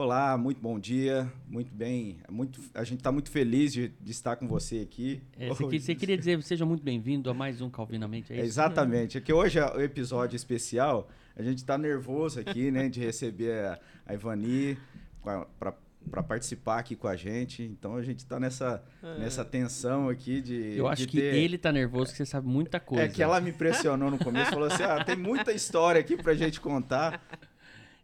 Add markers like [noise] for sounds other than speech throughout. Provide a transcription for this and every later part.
Olá, muito bom dia, muito bem. Muito, a gente está muito feliz de, de, estar com você aqui. É, você, você, queria dizer, [laughs] seja muito bem-vindo a mais um Calvinamente, é isso? exatamente, é que hoje é o episódio especial, a gente está nervoso aqui, né, de receber a, a Ivani para participar aqui com a gente. Então a gente está nessa, é. nessa tensão aqui de. Eu acho de que ter... ele está nervoso, que você sabe muita coisa. É que ela me pressionou no começo, falou assim: ah, tem muita história aqui para a gente contar.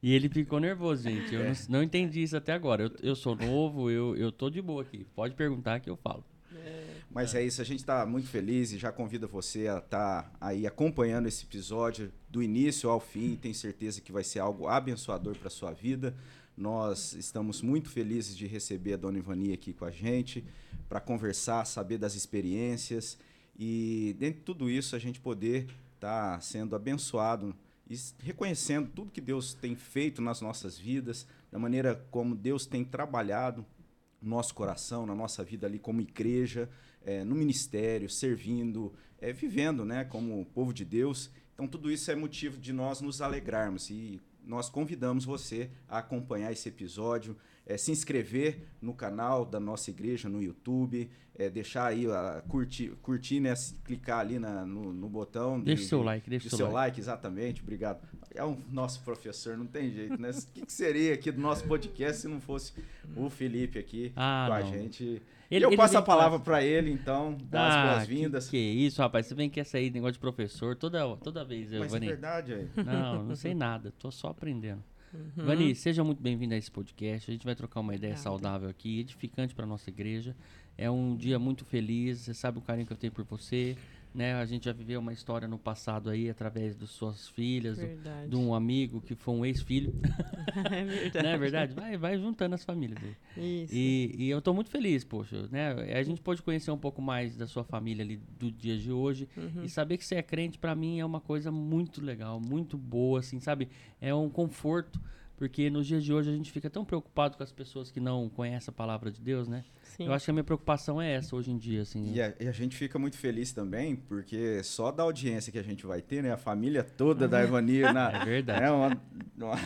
E ele ficou nervoso, gente. Eu é. não, não, entendi isso até agora. Eu, eu sou novo, eu, eu tô de boa aqui. Pode perguntar que eu falo. É. Mas é isso, a gente está muito feliz e já convida você a estar tá aí acompanhando esse episódio do início ao fim. Tenho certeza que vai ser algo abençoador para sua vida. Nós estamos muito felizes de receber a Dona Ivani aqui com a gente para conversar, saber das experiências e dentro de tudo isso a gente poder estar tá sendo abençoado e reconhecendo tudo que Deus tem feito nas nossas vidas, da maneira como Deus tem trabalhado no nosso coração, na nossa vida ali como igreja, é, no ministério, servindo, é, vivendo né, como povo de Deus. Então, tudo isso é motivo de nós nos alegrarmos e nós convidamos você a acompanhar esse episódio, é, se inscrever no canal da nossa igreja no YouTube, é, deixar aí, a, curtir, curtir né, clicar ali na, no, no botão. Deixa o seu like, deixa o seu, seu like. like. Exatamente, obrigado. É o nosso professor, não tem jeito, né? O que, que, seria aqui do nosso podcast se não fosse o Felipe aqui ah, com a gente? Ele, eu passo a palavra para ele, então, dar ah, as boas-vindas. Que, que isso, rapaz, você vem que essa aí, negócio de professor, toda, toda vez, Mas Vani. é verdade aí. Não, não [laughs] sei nada, tô só aprendendo. Uhum. Vani, seja muito bem-vindo a esse podcast. A gente vai trocar uma ideia saudável aqui, edificante para nossa igreja. É um dia muito feliz. Você sabe o carinho que eu tenho por você. Né? A gente já viveu uma história no passado aí, através das suas filhas, do, de um amigo que foi um ex-filho. [laughs] é verdade. Não é verdade? Vai, vai juntando as famílias aí. Isso. E, e eu estou muito feliz, poxa. Né? A gente pode conhecer um pouco mais da sua família ali do dia de hoje. Uhum. E saber que você é crente, para mim, é uma coisa muito legal, muito boa, assim, sabe? É um conforto. Porque nos dias de hoje a gente fica tão preocupado com as pessoas que não conhecem a palavra de Deus, né? Sim. Eu acho que a minha preocupação é essa hoje em dia, assim. E a, e a, gente fica muito feliz também, porque só da audiência que a gente vai ter, né? A família toda da Ivania na. [laughs] É verdade. É uma, uma,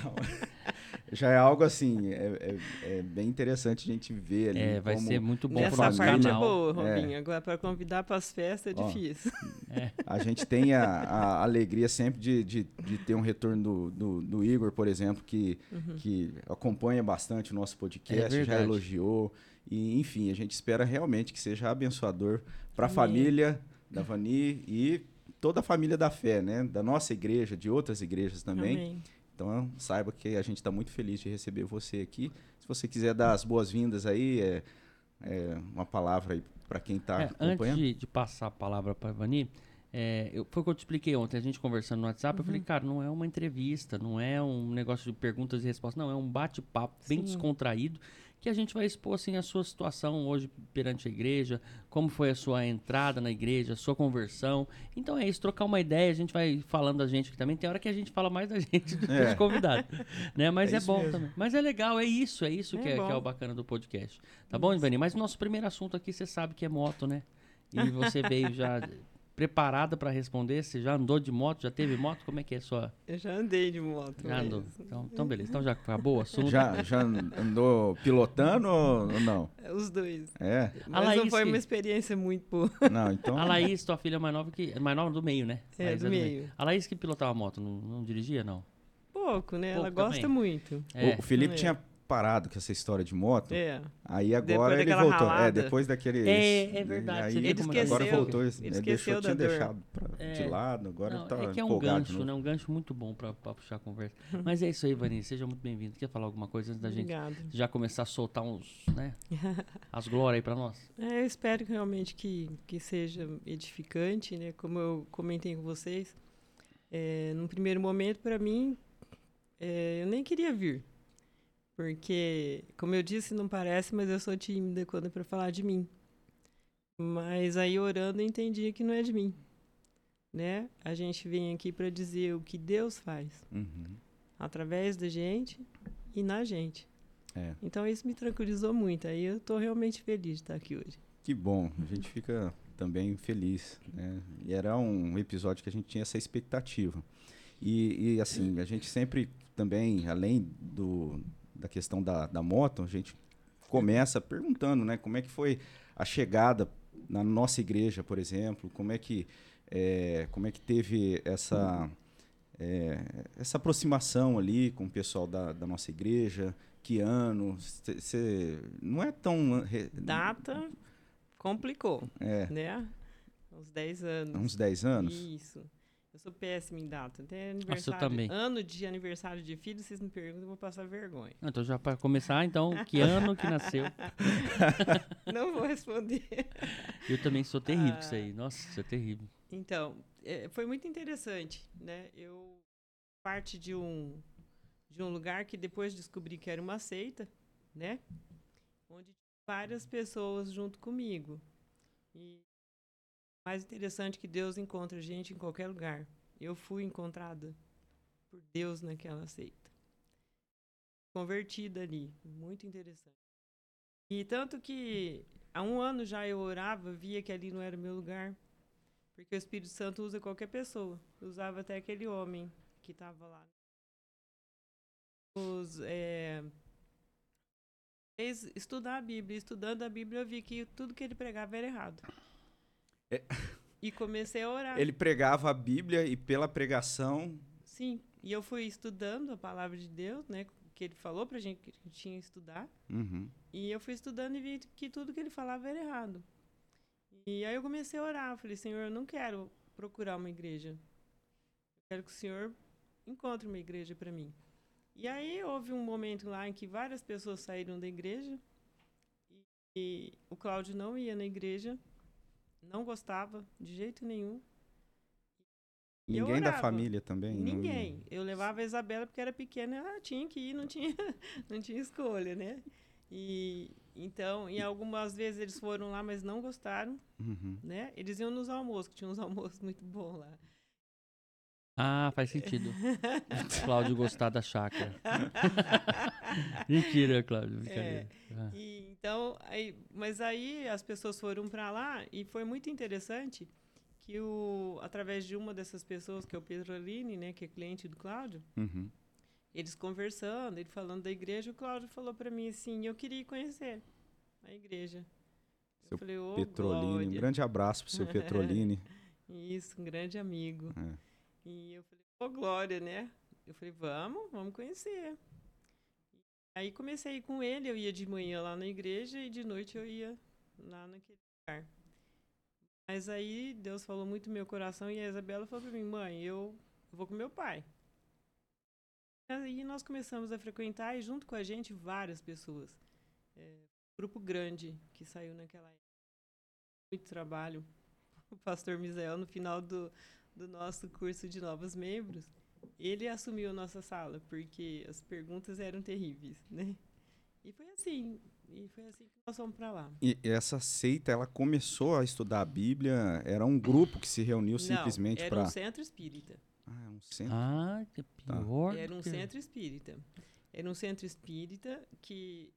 já é algo assim, é, é, é, bem interessante a gente ver ali. É, vai ser muito bom para o nosso parte canal. é boa, Robinho. É. Agora, para convidar para as festas é Ó, difícil. [laughs] É. A gente tem a, a alegria sempre de, de, de, ter um retorno do, do, do Igor, por exemplo, que, uhum. que acompanha bastante o nosso podcast, é já elogiou. E, enfim, a gente espera realmente que seja abençoador para a família da Vani e toda a família da fé, né? Da nossa igreja, de outras igrejas também. Amém. Então, saiba que a gente está muito feliz de receber você aqui. Se você quiser dar as boas-vindas aí, é, é, uma palavra aí para quem está é, acompanhando. Antes de, de, passar a palavra para a Vani, é, eu, foi o que eu te expliquei ontem, a gente conversando no WhatsApp, uhum. eu falei, cara, não é uma entrevista, não é um negócio de perguntas e respostas, não, é um bate-papo bem descontraído que a gente vai expor assim a sua situação hoje perante a igreja, como foi a sua entrada na igreja, a sua conversão. Então é isso, trocar uma ideia, a gente vai falando da gente aqui também. Tem hora que a gente fala mais da [laughs] gente do que é. convidados, né? Mas é, é bom mesmo. também. Mas é legal, é isso, é isso é que, é, que, é, o bacana do podcast. Tá bom, Ivani? Mas o nosso primeiro assunto aqui, você sabe que é moto, né? E você veio já preparada para responder? Você já andou de moto? Já teve moto? Como é que é a sua? Eu já andei de moto. Já andou. Então, então, beleza. Então já acabou o assunto. Já, já andou pilotando ou não? Os dois. É. Mas Laís não foi que... uma experiência muito boa. Não, então... A Laís, tua filha mais nova, que... mais nova do meio, né? É, Laís do, é do meio. meio. A Laís que pilotava a moto, não, não dirigia, não? Pouco, né? Pouco Ela gosta também. muito. É. O, o Felipe tinha parado com essa história de moto. É. Aí agora ele voltou. É, ralada. É, depois daquele. É, é verdade. Aí, ele esqueceu, agora voltou. Ele, ele deixou, tinha dor. deixado pra, é. de lado, agora Não, tá É que é um gancho, né? Um gancho muito bom pra, pra puxar a conversa. Mas é isso aí, Vani. Seja muito bem-vindo. Quer falar alguma coisa antes da Obrigado. gente já começar a soltar uns, né? [laughs] as glórias aí pra nós? É, eu espero realmente que, que seja edificante, né? Como eu comentei com vocês. É, num primeiro momento, para mim, é, eu nem queria vir. Porque, como eu disse, não parece, mas eu sou tímida quando é para falar de mim. Mas aí orando eu entendi que não é de mim, né? A gente vem aqui para dizer o que Deus faz uhum. através da gente e na gente. É. Então isso me tranquilizou muito. Aí eu estou realmente feliz de estar aqui hoje. Que bom. A gente fica também feliz, né? E era um episódio que a gente tinha essa expectativa. E, e assim, a gente sempre também, além do da questão da, da moto, a gente começa perguntando, né? Como é que foi a chegada na nossa igreja, por exemplo? Como é que, é, como é que teve essa, é, essa aproximação ali com o pessoal da, da nossa igreja? Que ano? Você não é tão... Data complicou, é. né? Uns 10 anos. Uns 10 anos? Isso. Eu sou péssima em data. Até aniversário, Nossa, eu também. ano de aniversário de filho, vocês me perguntam, eu vou passar vergonha. Ah, Então, já para começar, então, que [laughs] ano que nasceu? [laughs] Não vou responder. Eu também sou terrível com isso Ah. aí. Nossa, isso é terrível. Então, é, foi muito interessante, né? Eu parte de um de um lugar que depois descobri que era uma seita, né? Onde várias pessoas junto comigo. E mais interessante que Deus encontra a gente em qualquer lugar. Eu fui encontrada por Deus naquela seita. Convertida ali, muito interessante. E tanto que há um ano já eu orava, via que ali não era meu lugar. Porque o Espírito Santo usa qualquer pessoa. Usava até aquele homem que estava lá. Os, é, estudar a Bíblia. Estudando a Bíblia, eu vi que tudo que ele pregava era errado. É. E comecei a orar. Ele pregava a Bíblia e pela pregação... Sim. E eu fui estudando a palavra de Deus, né? Que ele falou pra gente que tinha que estudar. Uhum. E eu fui estudando e vi que tudo que ele falava era errado. E aí eu comecei a orar. Falei, Senhor, eu não quero procurar uma igreja. Eu quero que o Senhor encontre uma igreja para mim. E aí houve um momento lá em que várias pessoas saíram da igreja. E, e o Cláudio não ia na igreja. Não gostava de jeito nenhum. Ninguém da família também? não? Ninguém. Eu levava a Isabela porque era pequena, ela tinha que ir, não tinha, [laughs] não tinha escolha, né? E então, e algumas vezes eles foram lá, mas não gostaram, Uhum. né? Eles iam nos almoços, que tinha uns almoços muito bons lá. Ah, faz sentido. [laughs] Cláudio gostar da chácara. [laughs] Mentira, Cláudio. Brincadeira. Ah. E, então, aí, mas aí as pessoas foram para lá e foi muito interessante que o através de uma dessas pessoas, que é o Pedro Aline, né, que é cliente do Cláudio, Uhum. eles conversando, ele falando da igreja, o Cláudio falou para mim assim, eu queria conhecer a igreja. Seu eu falei, ô, Petrolini. Um Glória. grande abraço pro seu [laughs] Petrolini. Isso, um grande amigo. É. E eu falei, ô Glória, né? Eu falei, vamos, vamos conhecer. Aí comecei com ele, eu ia de manhã lá na igreja e de noite eu ia lá naquele lugar. Mas aí Deus falou muito no meu coração e a Isabela falou pra mim, mãe, eu vou com meu pai. Aí nós começamos a frequentar e junto com a gente várias pessoas. É, grupo grande que saiu naquela época. Muito trabalho. O pastor Misael, no final do, do nosso curso de novos membros, ele assumiu a nossa sala, porque as perguntas eram terríveis, né? E foi assim, e foi assim que nós fomos para lá. E essa seita, ela começou a estudar a Bíblia, era um grupo que se reuniu simplesmente Não, era para... um centro espírita. Ah, é um centro. Ah, que pior. Era um centro espírita. Era um centro espírita que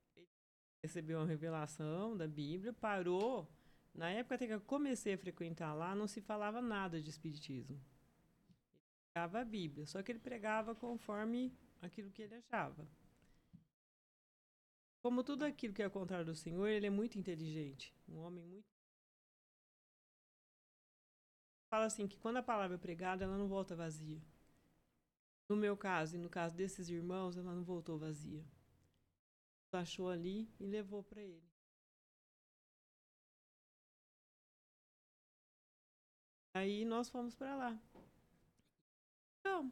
recebeu uma revelação da Bíblia, parou. Na época que eu comecei a frequentar lá, não se falava nada de espiritismo. Ele pregava a Bíblia, só que ele pregava conforme aquilo que ele achava. Como tudo aquilo que é ao contrário do Senhor, ele é muito inteligente, um homem muito fala assim que quando a palavra é pregada, ela não volta vazia. No meu caso e no caso desses irmãos, ela não voltou vazia. Achou ali e levou para ele. Aí nós fomos para lá. Então,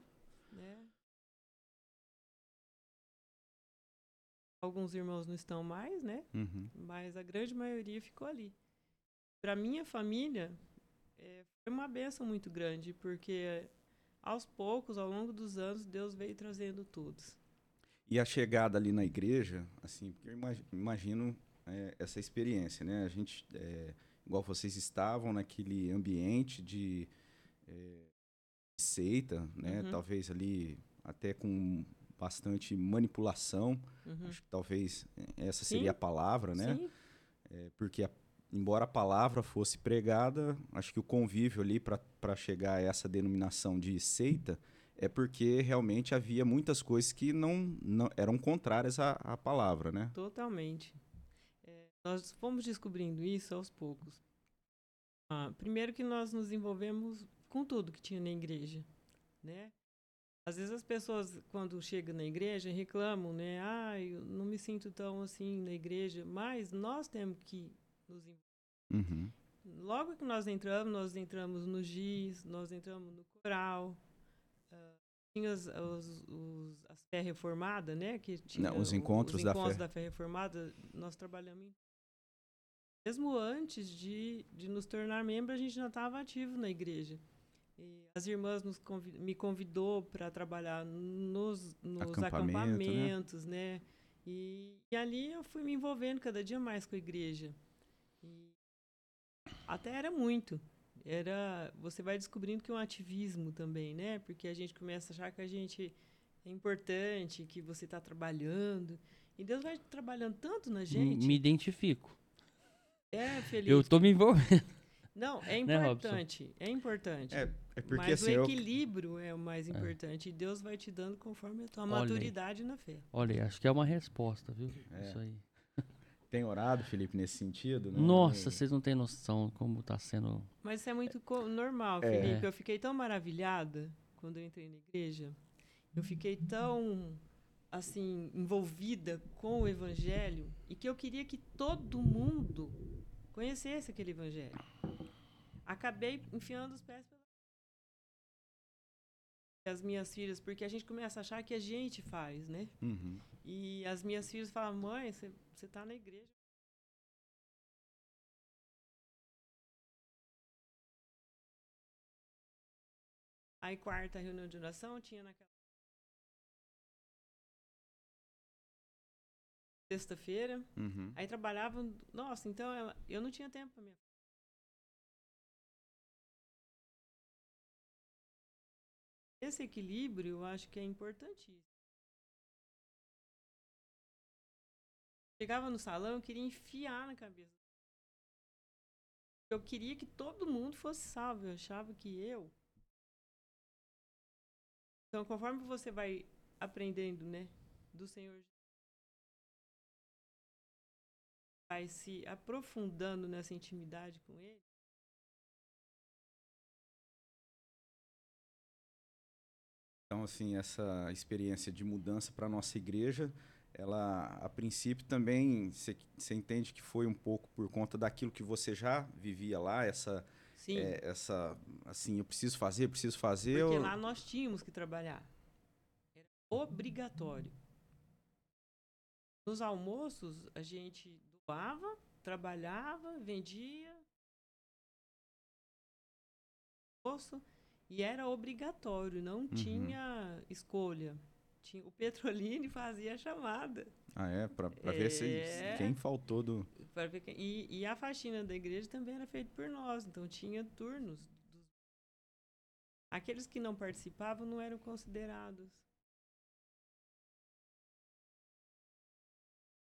né? Alguns irmãos não estão mais, né? Uhum. Mas a grande maioria ficou ali. Para minha família, eh, foi uma benção muito grande, porque aos poucos, ao longo dos anos, Deus veio trazendo todos. E a chegada ali na igreja, assim, porque eu imagi- imagino é, essa experiência, né? A gente, é, igual vocês estavam naquele ambiente de é, seita, né? Uhum. Talvez ali até com bastante manipulação. Uhum. Acho que talvez essa Sim. seria a palavra, né? Sim, É, porque a- embora a palavra fosse pregada, acho que o convívio ali para chegar a essa denominação de seita é porque realmente havia muitas coisas que não, não eram contrárias à, à palavra, né? Totalmente. Nós fomos descobrindo isso aos poucos. Ah, primeiro que nós nos envolvemos com tudo que tinha na igreja, né? Às vezes as pessoas, quando chegam na igreja, reclamam, né? Ah, eu não me sinto tão assim na igreja. Mas nós temos que nos envolver. Uhum. Logo que nós entramos, nós entramos no GIS, nós entramos no coral. Uh, tinha os, os, os, as fé reformada, né? Que tinha Não, os encontros, os da, encontros fé. da fé reformada. Nós trabalhamos em... Mesmo antes de, de nos tornar membro, a gente já estava ativo na igreja. E as irmãs nos convid me convidou para trabalhar nos, nos Acampamento, acampamentos, né? né? E, e, ali eu fui me envolvendo cada dia mais com a igreja. E até era muito. Era, você vai descobrindo que é um ativismo também, né? Porque a gente começa a achar que a gente é importante, que você está trabalhando. E Deus vai trabalhando tanto na gente. Me identifico. É, Felipe. Eu tô me envolvendo. Não, é importante. Né, é importante. É, é porque Mas assim, o equilíbrio eu... é o mais importante. É. E Deus vai te dando conforme a tua olha maturidade aí. na fé. Olha, acho que é uma resposta, viu? É. Isso aí. Tem orado, Felipe, nesse sentido? Né? Nossa, vocês não têm noção como está sendo. Mas isso é muito normal, Felipe. Eu fiquei tão maravilhada quando eu entrei na igreja. Eu fiquei tão assim envolvida com o evangelho e que eu queria que todo mundo conhecesse aquele evangelho. Acabei enfiando os pés pelas as minhas filhas, porque a gente começa a achar que a gente faz, né? Uhum. E as minhas filhas falam, mãe, você está na igreja. Aí, quarta reunião de oração, tinha naquela. Sexta-feira. Uhum. Aí trabalhava. Nossa, então ela, eu não tinha tempo para minha. Esse equilíbrio eu acho que é importantíssimo. Chegava no salão, eu queria enfiar na cabeça. Eu queria que todo mundo fosse salvo. Eu achava que eu. Então, conforme você vai aprendendo, né, do Senhor vai se aprofundando nessa intimidade com Ele. Então, assim, essa experiência de mudança para a nossa igreja, ela, a princípio, também, você entende que foi um pouco por conta daquilo que você já vivia lá, essa... Sim. É, essa, assim, eu preciso fazer, eu preciso fazer. Porque ou... lá nós tínhamos que trabalhar. Era obrigatório. Nos almoços, a gente doava, trabalhava, vendia, e era obrigatório, não Uhum. tinha escolha. Tinha, o Petrolini [laughs] fazia a chamada. Ah, é? Para ver se, É. quem faltou do... Quem- e, e a faxina da igreja também era feita por nós, então tinha turnos. dos- Aqueles que não participavam não eram considerados.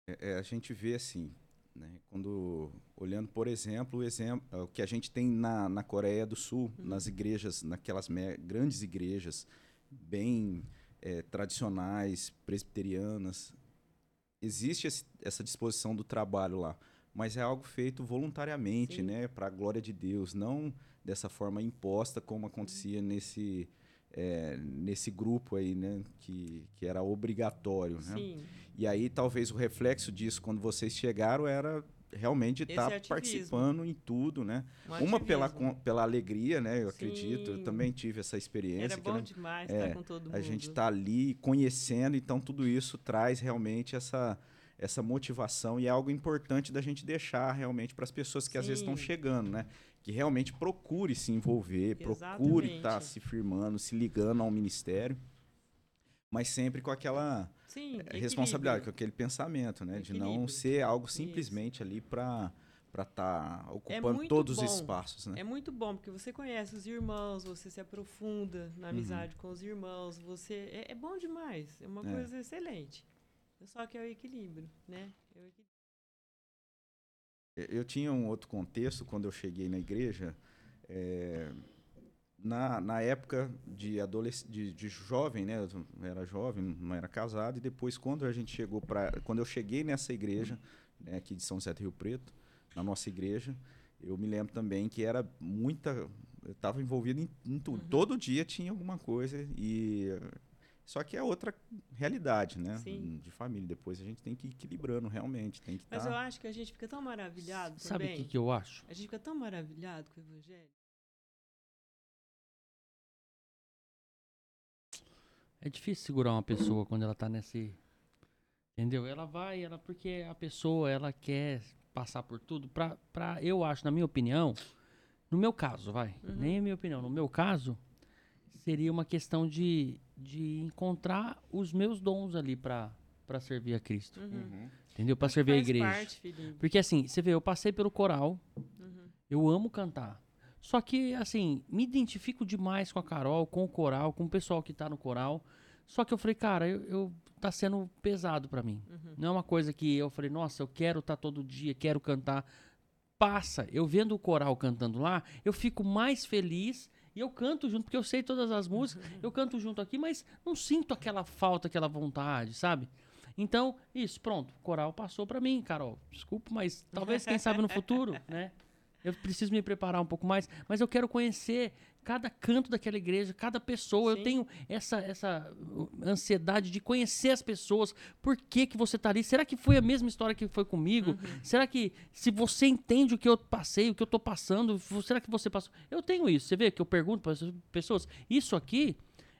É, é, a gente vê assim, né, quando olhando, por exemplo, o exemplo o que a gente tem na, na Coreia do Sul, Uhum. nas igrejas, naquelas grandes igrejas bem é, tradicionais, presbiterianas, existe esse- essa disposição do trabalho lá, mas é algo feito voluntariamente, Sim. né, para a glória de Deus, não dessa forma imposta como acontecia nesse é, nesse grupo aí, né, que, que era obrigatório, né? Sim. E aí talvez o reflexo disso quando vocês chegaram era realmente estar ativismo. participando em tudo, né? um Uma pela, pela alegria, né? Eu acredito. Eu Sim. também tive essa experiência. Era bom demais é, estar com todo mundo. a gente está ali conhecendo, então tudo isso traz realmente essa, essa motivação e é algo importante da gente deixar realmente para as pessoas que às vezes estão Sim. chegando, né? Que realmente procure se envolver, procure estar se firmando, se ligando ao ministério, mas sempre com aquela Sim, é, responsabilidade, com aquele pensamento, né? De não ser algo simplesmente ali para para estar ocupando É muito todos os bom. espaços, né? É muito bom, porque você conhece os irmãos, você se aprofunda na amizade com os irmãos, você... É, é bom demais, é uma É. coisa excelente. Só que é o equilíbrio, né? É o equilíbrio. Eu tinha um outro contexto quando eu cheguei na igreja. é, na, na época de, adolesc de, de jovem, né? Eu era jovem, não era casado. E depois, quando a gente chegou para... Quando eu cheguei nessa igreja, né, aqui de São José do Rio Preto, na nossa igreja, eu me lembro também que era muita... Eu estava envolvido em, em tudo. Uhum. Todo dia tinha alguma coisa e... Só que é outra realidade, né? Sim. De família. Depois a gente tem que ir equilibrando realmente. Tem que Mas tá... eu acho que a gente fica tão maravilhado Sabe o que, que eu acho? A gente fica tão maravilhado com o evangelho. É difícil segurar uma pessoa quando ela tá nesse. Entendeu? Ela vai, ela porque a pessoa ela quer passar por tudo. Pra, pra, eu acho, na minha opinião, no meu caso, vai, uhum. nem a minha opinião, no meu caso, seria uma questão de, de encontrar os meus dons ali para servir a Cristo. Uhum. uhum. Entendeu? Para servir a igreja. Parte, porque assim, você vê, eu passei pelo coral, uhum. eu amo cantar. Só que, assim, me identifico demais com a Carol, com o coral, com o pessoal que tá no coral. Só que eu falei, cara, eu, eu tá sendo pesado para mim. Uhum. Não é uma coisa que eu falei, nossa, eu quero estar tá todo dia, quero cantar. Passa, eu vendo o coral cantando lá, eu fico mais feliz e eu canto junto, porque eu sei todas as músicas, uhum. eu canto junto aqui, mas não sinto aquela falta, aquela vontade, sabe? Então, isso, pronto, coral passou para mim, Carol. Desculpa, mas talvez, quem sabe no futuro, [laughs] né? Eu preciso me preparar um pouco mais, mas eu quero conhecer cada canto daquela igreja, cada pessoa. Sim. Eu tenho essa, essa ansiedade de conhecer as pessoas. Por que, que você está ali? Será que foi a mesma história que foi comigo? Uhum. Será que se você entende o que eu passei, o que eu estou passando, será que você passou? Eu tenho isso. Você vê que eu pergunto para as pessoas, isso aqui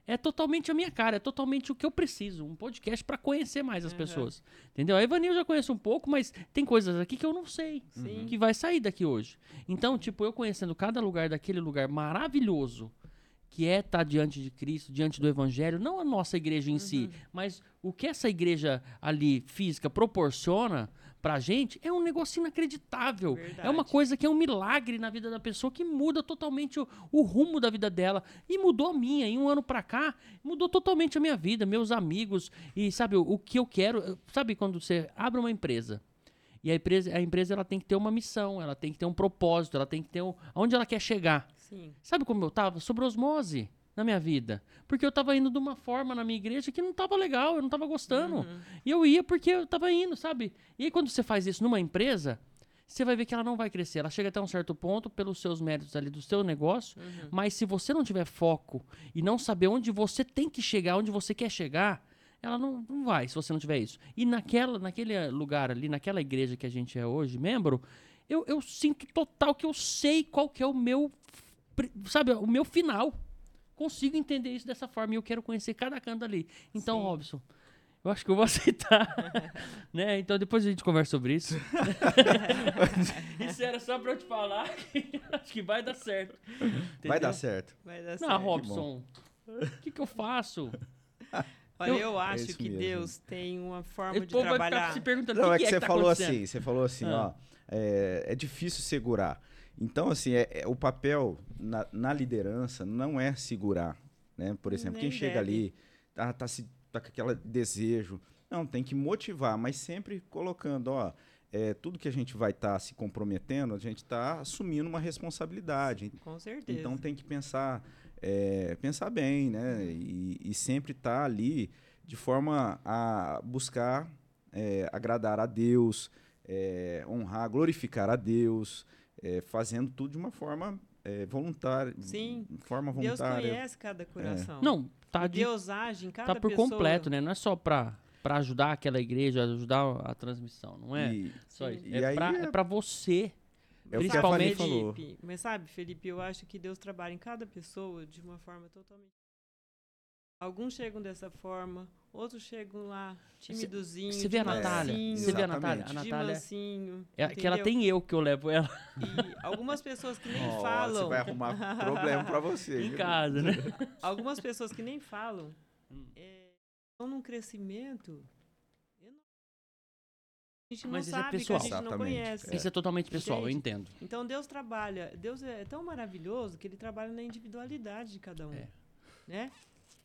é totalmente a minha cara, é totalmente o que eu preciso. Um podcast para conhecer mais as uhum. pessoas. Entendeu? A Evani eu já conheço um pouco, mas tem coisas aqui que eu não sei. Sim. Que vai sair daqui hoje. Então, tipo, eu conhecendo cada lugar daquele lugar maravilhoso que é estar tá diante de Cristo, diante do Evangelho, não a nossa igreja em uhum. si, mas o que essa igreja ali física proporciona pra gente é um negócio inacreditável. Verdade. É uma coisa que é um milagre na vida da pessoa que muda totalmente o, o, rumo da vida dela. E mudou a minha. Em um ano pra cá, mudou totalmente a minha vida, meus amigos. E sabe, o, o que eu quero. Sabe quando você abre uma empresa? E a empresa, a empresa ela tem que ter uma missão, ela tem que ter um propósito, ela tem que ter um, aonde ela quer chegar. Sim. Sabe como eu tava? Sobre osmose na minha vida. Porque eu tava indo de uma forma na minha igreja que não tava legal, eu não tava gostando. Uhum. E eu ia porque eu tava indo, sabe? E aí quando você faz isso numa empresa, você vai ver que ela não vai crescer. Ela chega até um certo ponto pelos seus méritos ali do seu negócio, uhum. mas se você não tiver foco e não saber onde você tem que chegar, onde você quer chegar, ela não, não vai se você não tiver isso. E naquela, naquele lugar ali, naquela igreja que a gente é hoje, membro, eu, eu sinto total que eu sei qual que é o meu, sabe, o meu final consigo entender isso dessa forma e eu quero conhecer cada canto ali. Então, Sim. Robson, eu acho que eu vou [laughs] aceitar. né? Então depois a gente conversa sobre isso. [laughs] isso era só pra eu te falar que [laughs] acho que vai dar certo. Entendeu? Vai dar certo. Vai dar certo. Não, Robson, o que, que eu faço? Olha, eu, eu acho é que mesmo. Deus tem uma forma de trabalhar. Vai ficar se perguntando Não, que é que, que, você é que tá falou assim, você falou assim, ah. ó, é, é difícil segurar. Então, assim, é, é o papel na, na, liderança não é segurar, né? Por exemplo, Nem quem chega deve. ali, tá, tá, se, tá com aquele desejo. Não, tem que motivar, mas sempre colocando, ó, é, tudo que a gente vai estar tá se comprometendo, a gente está assumindo uma responsabilidade. Com certeza. Então tem que pensar, é, pensar bem, né? E, e sempre estar tá ali de forma a buscar é, agradar a Deus, é, honrar, glorificar a Deus, é, fazendo tudo de uma forma é, voluntária. Sim. Forma voluntária. Deus conhece cada coração. É. Não, tá de, Deus age em cada Tá por pessoa. completo, né? Não é só para para ajudar aquela igreja, ajudar a transmissão, não é? E, só isso. É para é... é você. É principalmente falou. Felipe, mas sabe, Felipe, eu acho que Deus trabalha em cada pessoa de uma forma totalmente Alguns chegam dessa forma, outros chegam lá timidozinho. Você vê a Natália? Você vê a Natália? A Natália mansinho, é, que ela tem eu que eu levo ela. E algumas pessoas que nem oh, falam. Você vai arrumar problema para você. [laughs] em casa, né? Algumas pessoas que nem falam hum. é, estão num crescimento. A gente não Mas sabe, é pessoal. a gente Exatamente. não conhece. Isso é totalmente pessoal, Entende? eu entendo. Então Deus trabalha, Deus é tão maravilhoso que ele trabalha na individualidade de cada um. É. Né?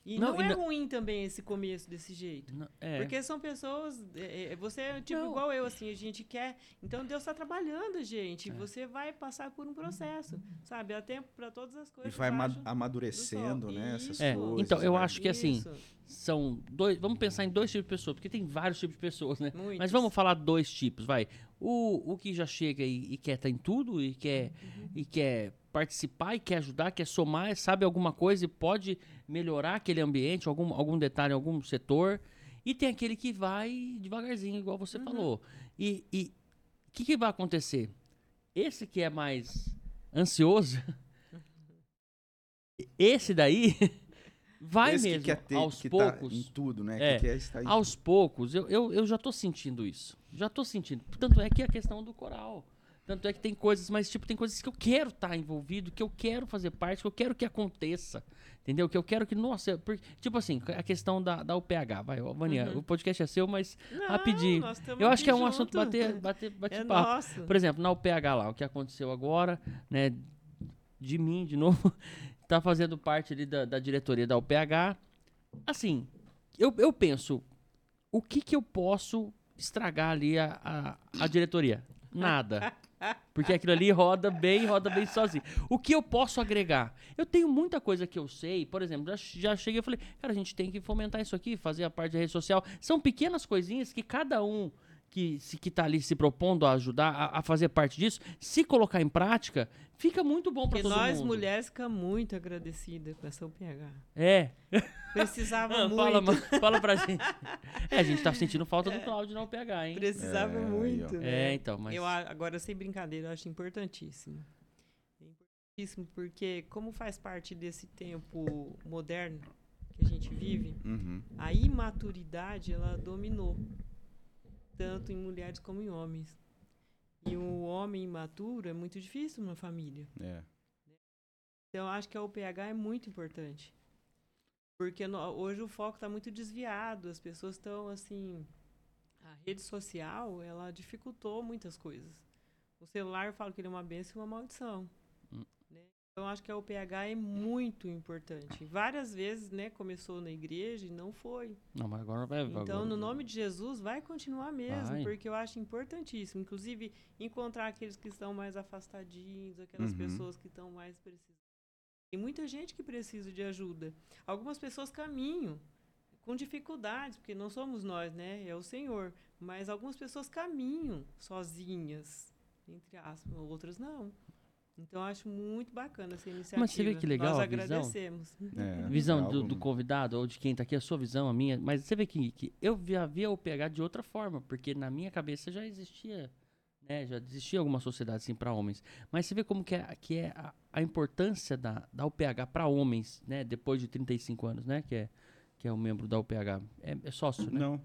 E não, não é não... ruim também esse começo desse jeito. Não, é. Porque são pessoas. É, é você é tipo não. igual eu, assim, a gente quer. Então Deus está trabalhando, gente. É. Você vai passar por um processo. Sabe? Há tempo para todas as coisas. E vai amadurecendo, né? Essas é. coisas. Então, eu né? acho que assim. Isso. São dois. Vamos pensar em dois tipos de pessoas, porque tem vários tipos de pessoas, né? Muitos. Mas vamos falar dois tipos, vai. O, o que já chega e, e quer estar tá em tudo e quer, uhum. e quer participar e quer ajudar, quer somar, sabe alguma coisa e pode melhorar aquele ambiente, algum, algum detalhe, algum setor. E tem aquele que vai devagarzinho, igual você uhum. falou. E o que, que vai acontecer? Esse que é mais ansioso, [laughs] esse daí [laughs] vai esse mesmo, ter, aos tá poucos. Tá em tudo, né? É, que quer estar em aos tudo. poucos, eu, eu, eu já tô sentindo isso. Já tô sentindo. Tanto é que a questão do coral. Tanto é que tem coisas, mas tipo, tem coisas que eu quero estar tá envolvido, que eu quero fazer parte, que eu quero que aconteça. Entendeu? Que eu quero que, nossa, porque, tipo assim, a questão da, da UPH, vai, Vania, uhum. o podcast é seu, mas Não, rapidinho. Eu acho que é um junto. assunto bater, bater, bater é papo. Nosso. Por exemplo, na UPH lá, o que aconteceu agora, né, de mim, de novo, [laughs] tá fazendo parte ali da, da diretoria da UPH. Assim, eu, eu penso, o que que eu posso estragar ali a, a, a diretoria? Nada. [laughs] Porque aquilo ali roda bem, roda bem sozinho. O que eu posso agregar? Eu tenho muita coisa que eu sei, por exemplo, já, já cheguei e falei, cara, a gente tem que fomentar isso aqui, fazer a parte da rede social. São pequenas coisinhas que cada um que que está ali se propondo a ajudar a, a, fazer parte disso, se colocar em prática, fica muito bom para todo nós, mundo. nós mulheres ficamos muito agradecidas com essa UPH. É. Precisava [laughs] ah, muito. Fala, fala pra gente. É, a gente tá sentindo falta do Cláudio na UPH, hein? Precisava é, muito. Né? É, então, mas... Eu, agora, sem brincadeira, eu acho importantíssimo. É importantíssimo porque, como faz parte desse tempo moderno que a gente vive, uhum. a imaturidade, ela dominou tanto em mulheres como em homens. E o homem imaturo é muito difícil numa família. É. Então, eu acho que a UPH é muito importante. Porque no, hoje o foco está muito desviado, as pessoas estão assim. A rede social, ela dificultou muitas coisas. O celular, eu falo que ele é uma bênção e uma maldição. Então, acho que a UPH é muito importante. Várias vezes, né, começou na igreja e não foi. Não, mas agora vai. Então, agora... no nome de Jesus, vai continuar mesmo, vai. porque eu acho importantíssimo. Inclusive, encontrar aqueles que estão mais afastadinhos, aquelas uhum. pessoas que estão mais precisando. Tem muita gente que precisa de ajuda. Algumas pessoas caminham com dificuldades, porque não somos nós, né? É o Senhor. Mas algumas pessoas caminham sozinhas, entre aspas, outras não. Então, acho muito bacana essa iniciativa. Mas você vê que legal Nós a visão. agradecemos. É, [laughs] visão do, do, convidado ou de quem está aqui, a sua visão, a minha. Mas você vê que, que eu via o PH de outra forma, porque na minha cabeça já existia, né? Já existia alguma sociedade assim para homens. Mas você vê como que é, que é a, a importância da, da UPH para homens, né? Depois de 35 anos, né? Que é, que é um membro da UPH. É, é sócio, né? Não.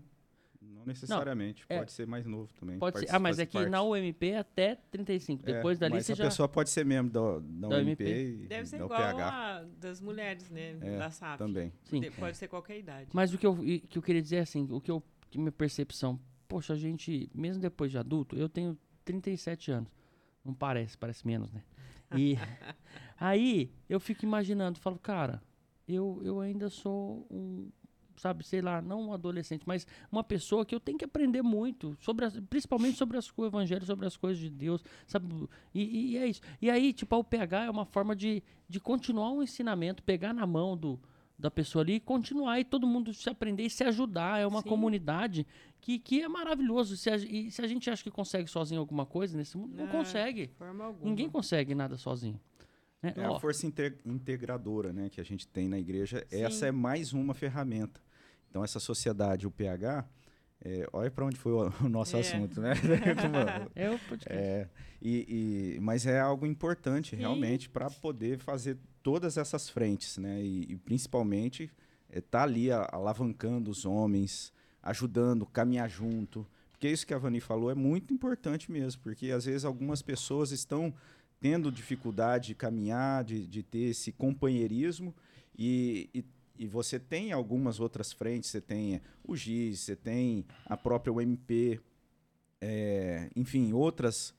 Não necessariamente, não, pode é, ser mais novo também. Pode ser, ah, mas é que parte. na UMP é até 35. É, Depois dali mas você a já... pessoa pode ser membro da, da, da UMP, e Deve ser igual a das mulheres, né? É, da SAF. Também. Sim. Pode ser qualquer idade. Mas o que eu, que eu queria dizer é assim, o que eu que minha percepção, poxa, a gente, mesmo depois de adulto, eu tenho 37 anos. Não parece, parece menos, né? E [laughs] aí eu fico imaginando, falo, cara, eu, eu ainda sou um, sabe, sei lá, não um adolescente, mas uma pessoa que eu tenho que aprender muito, sobre as, principalmente sobre as, o evangelho, sobre as coisas de Deus, sabe? E, e, é isso. E aí, tipo, o PH é uma forma de, de continuar um ensinamento, pegar na mão do, da pessoa ali e continuar e todo mundo se aprender e se ajudar. É uma Sim. comunidade que, que é maravilhoso. Se a, e se a gente acha que consegue sozinho alguma coisa nesse mundo, não, não consegue. Ninguém consegue nada sozinho. Né? É a força integradora né, que a gente tem na igreja. Sim. Essa é mais uma ferramenta. Então, essa sociedade, o pH, é, olha para onde foi o, [laughs] o nosso é. assunto, né? [laughs] é o É, e, e, mas é algo importante, Sim. realmente, para poder fazer todas essas frentes, né? E, e principalmente estar é, tá ali a, alavancando os homens, ajudando, caminhar junto. Porque isso que a Vani falou é muito importante mesmo, porque às vezes algumas pessoas estão tendo dificuldade de caminhar, de, de ter esse companheirismo e, e e você tem algumas outras frentes, você tem o GIS, você tem a própria UMP, é, enfim, outras,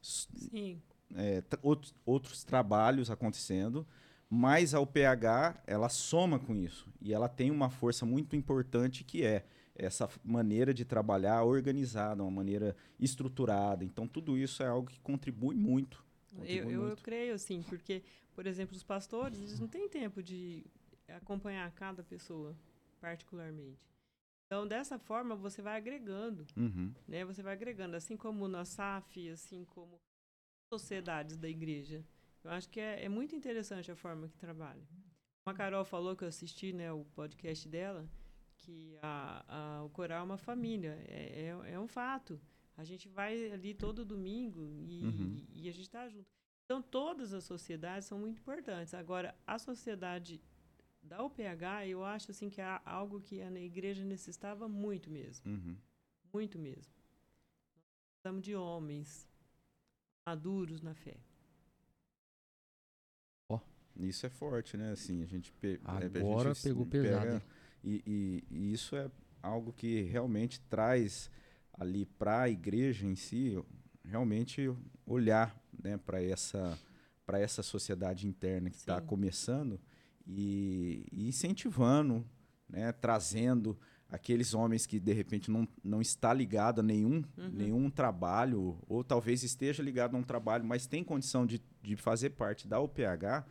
é, outros, outros trabalhos acontecendo, Mas a UPH, ela soma com isso. E ela tem uma força muito importante que é essa maneira de trabalhar organizada, uma maneira estruturada. Então, tudo isso é algo que contribui muito. Contribui eu, eu, muito. eu creio, assim, porque, por exemplo, os pastores, eles não têm tempo de acompanhar cada pessoa particularmente. Então, dessa forma, você vai agregando, uhum. né? Você vai agregando, assim como na SAF, assim como sociedades da igreja. Eu acho que é, é muito interessante a forma que trabalha. Uma Carol falou que eu assisti, né, o podcast dela, que a, a, o coral é uma família. É, é, é, um fato. A gente vai ali todo domingo e, uhum. e, e a gente está junto. Então, todas as sociedades são muito importantes. Agora, a sociedade da UPH, eu acho assim que é algo que a igreja necessitava muito mesmo. Uhum. Muito mesmo. Nós precisamos de homens maduros na fé. Oh. Isso é forte, né? Assim, a gente, pe Agora a gente pegou pesado. E, e, e, isso é algo que realmente traz ali para a igreja em si, realmente olhar né, para essa, essa sociedade interna que está começando e, e incentivando, né, trazendo aqueles homens que de repente não, não está ligado a nenhum, uhum. nenhum trabalho, ou talvez esteja ligado a um trabalho, mas tem condição de, de fazer parte da UPH,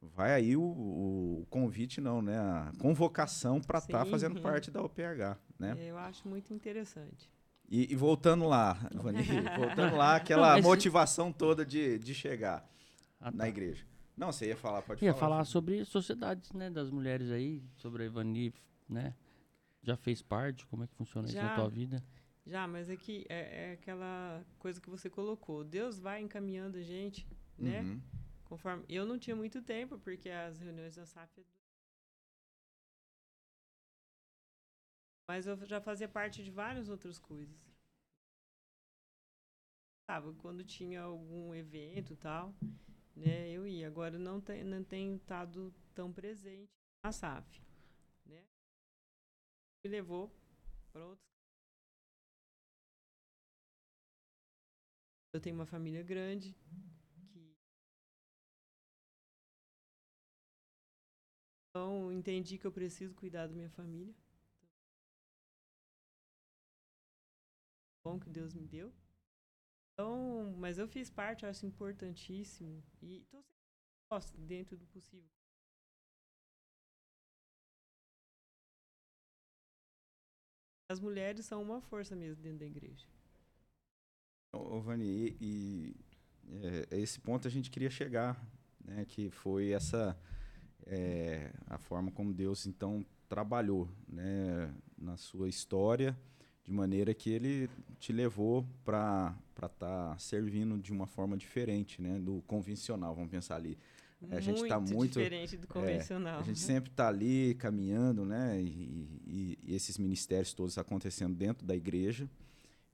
vai aí o, o convite, não, né? A convocação para estar tá fazendo parte da UPH, né? Eu acho muito interessante. E, e voltando lá, [laughs] Vani, voltando lá, aquela não, motivação toda de, de chegar ah, na tá. igreja. Não, você ia falar, pode ia falar. Ia falar sobre sociedades, né, das mulheres aí, sobre a Ivani, né? Já fez parte? Como é que funciona já, isso na tua vida? Já, mas aqui é, é, aquela coisa que você colocou. Deus vai encaminhando a gente, né? Uhum. Conforme eu não tinha muito tempo porque as reuniões da SAF mas eu já fazia parte de várias outras coisas. Sabe, quando tinha algum evento, tal, né? Eu ia. Agora não, tem, não tenho estado tão presente na SAF, né? Me levou para outros. Eu tenho uma família grande que então entendi que eu preciso cuidar da minha família. Bom que Deus me deu. Então, mas eu fiz parte, acho importantíssimo. E estou sempre dentro do possível. As mulheres são uma força mesmo dentro da igreja. Ô, Vani, e, e é, esse ponto a gente queria chegar, né? Que foi essa é, a forma como Deus então trabalhou, né? Na sua história de maneira que ele te levou para estar tá servindo de uma forma diferente, né, do convencional, vamos pensar ali. Muito a gente está muito diferente do convencional. É, a gente sempre está ali caminhando, né, e, e, e, esses ministérios todos acontecendo dentro da igreja.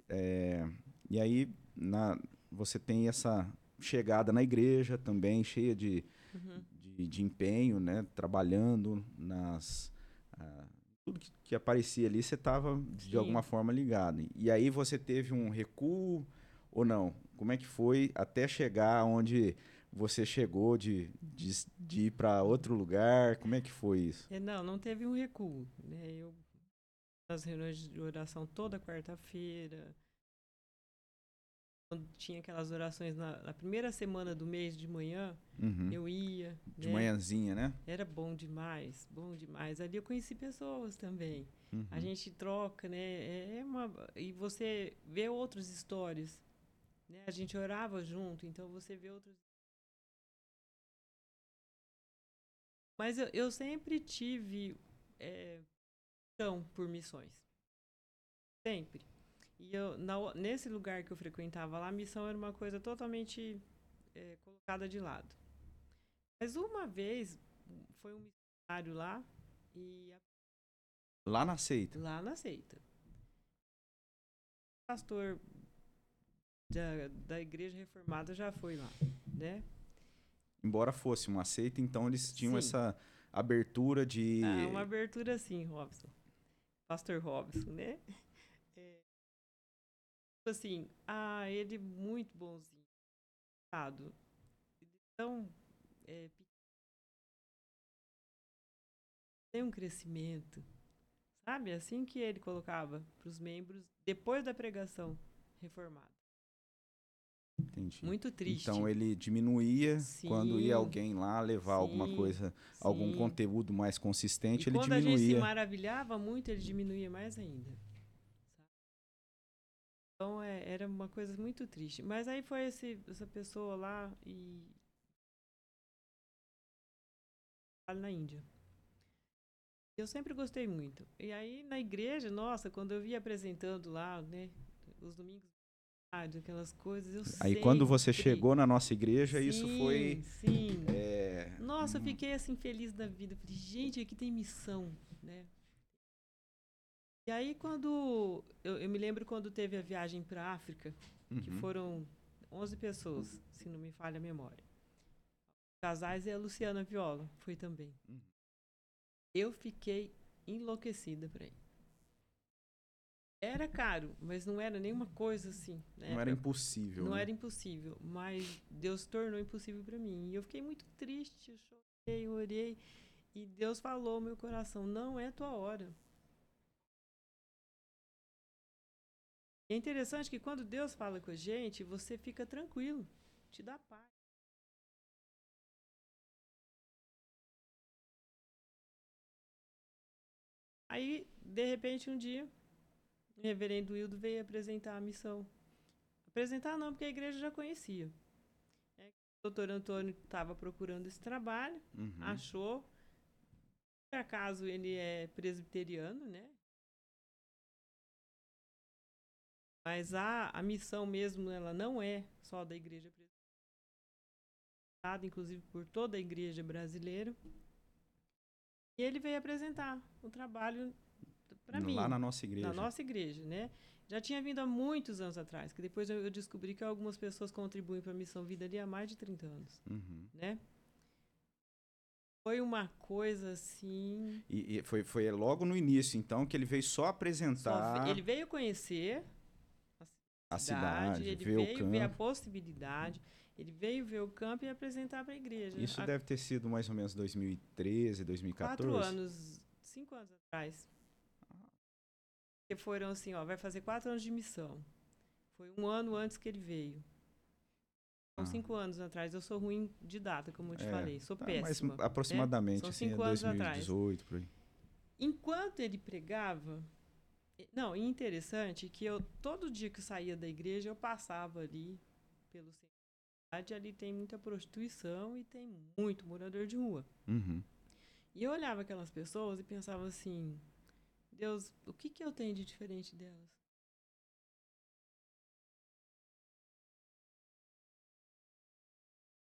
É, e aí na, você tem essa chegada na igreja também cheia de, uhum. de, de, empenho, né, trabalhando nas uh, tudo que, que aparecia ali, você estava de alguma forma ligado. E aí você teve um recuo ou não? Como é que foi até chegar onde você chegou de, de, de ir para outro lugar? Como é que foi isso? É, não, não teve um recuo. Né? Eu nas reuniões de oração toda quarta-feira, quando tinha aquelas orações na, na, primeira semana do mês de manhã, uhum. eu ia. De né? manhãzinha, né? Era bom demais, bom demais. Ali eu conheci pessoas também. Uhum. A gente troca, né? É, é uma, e você vê outras histórias. Né? A gente orava junto, então você vê outras. Mas eu, eu sempre tive é, por missões. Sempre. E eu, na, nesse lugar que eu frequentava lá, a missão era uma coisa totalmente é, colocada de lado. Mas uma vez foi um missionário lá e. A... Lá na seita? Lá na seita. O pastor da, da igreja reformada já foi lá, né? Embora fosse uma seita, então eles tinham sim. essa abertura de. Ah, uma abertura sim, Robson. Pastor Robson, né? Tipo assim, ah, ele muito bonzinho. Tão é, tem um crescimento. Sabe? Assim que ele colocava para os membros depois da pregação reformada. Entendi. Muito triste. Então ele diminuía Sim. quando ia alguém lá levar alguma Sim, coisa, algum sim. conteúdo mais consistente, E ele quando a gente se diminuía. maravilhava muito, ele diminuía mais ainda. Então é, era uma coisa muito triste. Mas aí foi esse, essa pessoa lá e. na Índia. Eu sempre gostei muito. E aí na igreja, nossa, quando eu via apresentando lá, né, os domingos, aquelas coisas, eu Aí quando você chegou na nossa igreja, isso Sim, foi Sim. é, Nossa, eu hum, fiquei assim feliz da vida. Falei, gente, aqui tem missão, né? E aí quando eu, eu me lembro quando teve a viagem para África, que uhum. foram 11 pessoas, se não me falha a memória. Casais e a Luciana Viola foi também. Uhum. Eu fiquei enlouquecida para ir. Era caro, mas não era nenhuma coisa assim. né? não era impossível. Não né? era impossível, mas Deus tornou impossível para mim. E eu fiquei muito triste, eu chorei, eu orei. E Deus falou ao meu coração: não é tua hora. E é interessante que quando Deus fala com a gente, você fica tranquilo, te dá paz. Aí, de repente, um dia, o reverendo Wildo veio apresentar a missão. Apresentar não, porque a igreja já conhecia. É, o doutor Antônio estava procurando esse trabalho, Uhum. achou. Por acaso ele é presbiteriano, né? Mas a, a missão mesmo, ela não é só da igreja presbiteriana, inclusive por toda a igreja brasileira. E ele veio apresentar o trabalho para mim Lá na nossa igreja. na nossa igreja, né? Já tinha vindo há muitos anos atrás, que depois eu descobri que algumas pessoas contribuem para a Missão Vida ali há mais de 30 anos, Uhum. né? Foi uma coisa assim. E, e foi, foi logo no início, então, que ele veio só só apresentar ve- ele veio conhecer a cidade, ele ver o veio ver a campo. possibilidade, ele veio ver o campo e apresentar para a igreja. Isso há deve ter sido mais ou menos 2013, 2014. quatro anos, cinco anos atrás. Que foram assim, ó, vai fazer quatro anos de missão. Foi um ano antes que ele veio. São Ah. cinco anos atrás. Eu sou ruim de data, como eu te É, falei. Sou tá, péssima. Mas aproximadamente, São assim, é cinco anos atrás. 2018, por aí. Enquanto ele pregava. Não, e interessante que eu, todo dia que eu saía da igreja, eu passava ali pelo centro da cidade. Ali tem muita prostituição e tem muito morador de rua. Uhum. E eu olhava aquelas pessoas e pensava assim: Deus, o que, que eu tenho de diferente delas?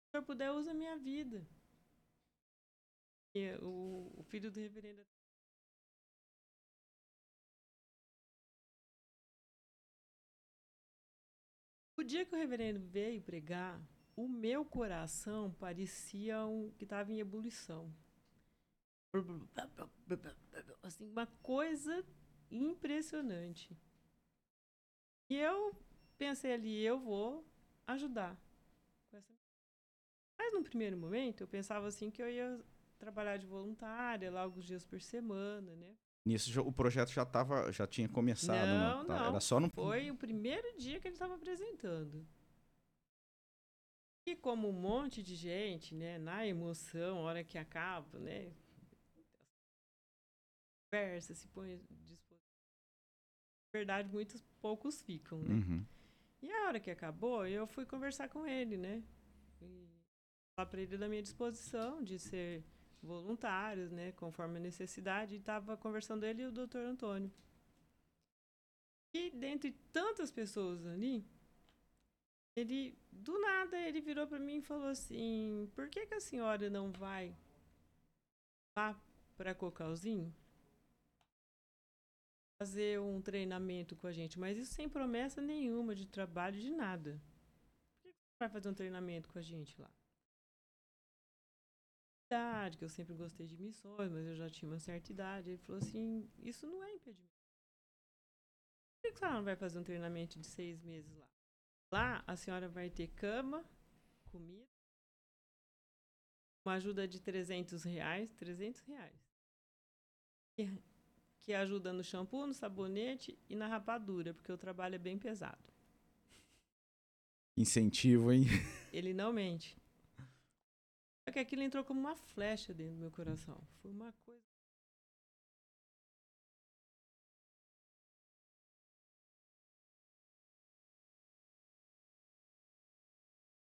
Se o senhor puder, usa a minha vida. E o, o filho do reverendo. O dia que o reverendo veio pregar, o meu coração parecia um que estava em ebulição assim, uma coisa impressionante. E eu pensei ali, eu vou ajudar. Mas no primeiro momento eu pensava assim que eu ia trabalhar de voluntária lá alguns dias por semana, né? Nisso o projeto já tava, já tinha começado, Não, Tá, não. Era só no Foi o primeiro dia que ele estava apresentando. E como um monte de gente, né, na emoção, hora que acaba, né, conversa, se põe à disposição. Na verdade, muitos poucos ficam, né? Uhum. E a hora que acabou, eu fui conversar com ele, né? E falar para ele da minha disposição de ser voluntários, né? Conforme a necessidade. E estava conversando ele e o doutor Antônio. E dentre tantas pessoas ali, ele, do nada, ele virou para mim e falou assim: por que, que a senhora não vai lá para Cocalzinho? fazer um treinamento com a gente, mas isso sem promessa nenhuma de trabalho, de nada. Por que você vai fazer um treinamento com a gente lá? Idade, que eu sempre gostei de missões, mas eu já tinha uma certa idade. Ele falou assim: Isso não é impedimento. Por que a senhora não vai fazer um treinamento de seis meses lá? Lá a senhora vai ter cama, comida, uma ajuda de 300 reais. 300 reais. que, que ajuda no shampoo, no sabonete e na rapadura, porque o trabalho é bem pesado. Incentivo, hein? Ele não mente. Que aquilo entrou como uma flecha dentro do meu coração. Foi uma coisa.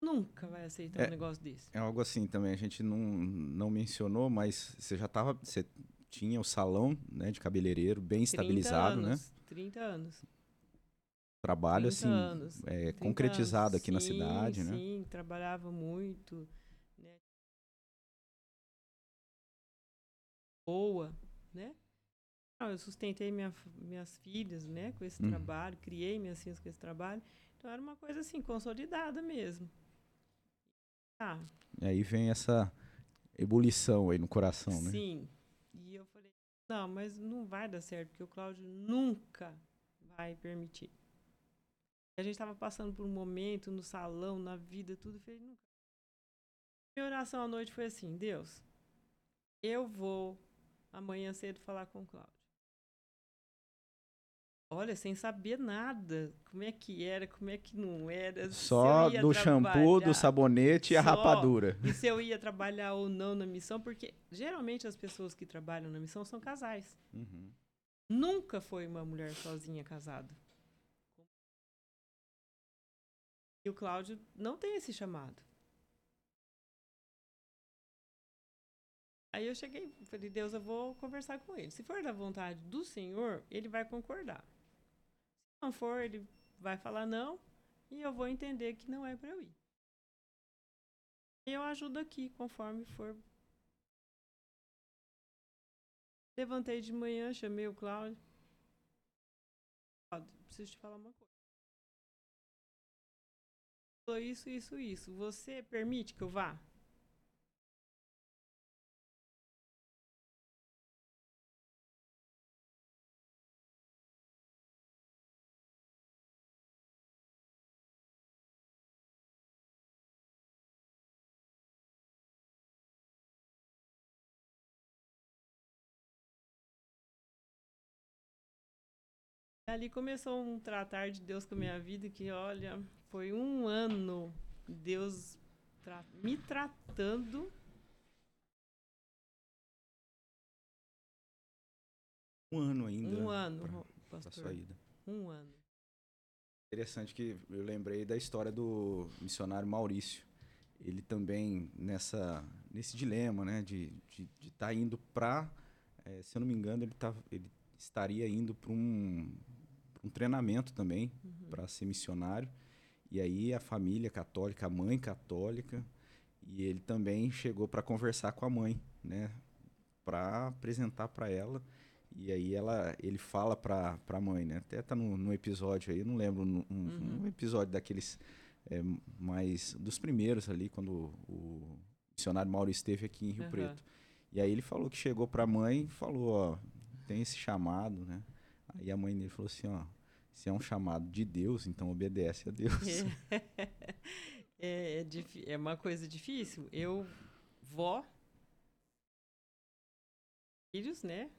Nunca vai aceitar É. um negócio desse. É algo assim também, a gente não, não mencionou, mas você já tava. Você tinha o salão né, de cabeleireiro bem 30 estabilizado, né? anos, 30 anos. Trabalho 30 assim, anos, é, 30 concretizado anos. aqui na Sim, cidade, né? Sim, trabalhava muito. Né? Boa, né? Não, eu sustentei minha, minhas filhas, né, com esse Uhum. trabalho, criei minhas filhas com esse trabalho. Então era uma coisa assim, consolidada mesmo. Ah, E aí vem essa ebulição aí no coração, né? sim. E eu falei, não, mas não vai dar certo, porque o Cláudio nunca vai permitir. A gente estava passando por um momento no salão, na vida, tudo. Eu falei, nunca. Minha oração à noite foi assim: Deus, eu vou amanhã cedo falar com o Cláudio. Olha, sem saber nada, como é que era, como é que não era. Só do shampoo, do sabonete e a rapadura. E se eu ia trabalhar ou não na missão, porque geralmente as pessoas que trabalham na missão são casais. Uhum. Nunca foi uma mulher sozinha casada. E o Cláudio não tem esse chamado. Aí eu cheguei, falei, Deus, eu vou conversar com ele. Se for da vontade do Senhor, ele vai concordar. Se não for, ele vai falar não, e eu vou entender que não é para eu ir. E eu ajudo aqui, conforme for. Levantei de manhã, chamei o Cláudio. Cláudio, preciso te falar uma coisa. Falou isso, isso, isso. Você permite que eu vá? Ali começou um tratar de Deus com a minha vida que, olha, foi um ano Deus tra- me tratando. Um ano ainda. Um ano, pra- pra pastor. sua ida. Um ano. Interessante que eu lembrei da história do missionário Maurício. Ele também nessa nesse dilema, né, de de estar indo para, se eu não me engano, ele tá, ele estaria indo para um pra um treinamento também Uhum. para ser missionário. E aí a família católica, a mãe católica, e ele também chegou para conversar com a mãe, né, para apresentar para ela. E aí ela, ele fala para a mãe, né? Até tá no, no episódio aí, não lembro um, um- Uhum. um episódio daqueles é, mais dos primeiros ali quando o missionário Mauro esteve aqui em Rio Aham. Preto. E aí ele falou que chegou para a mãe e falou, ó, tem esse chamado, né? Aí a mãe dele falou assim, ó, se é um chamado de Deus, então obedece a Deus. [laughs] É, é, é uma coisa difícil. Eu, vó, filhos, né?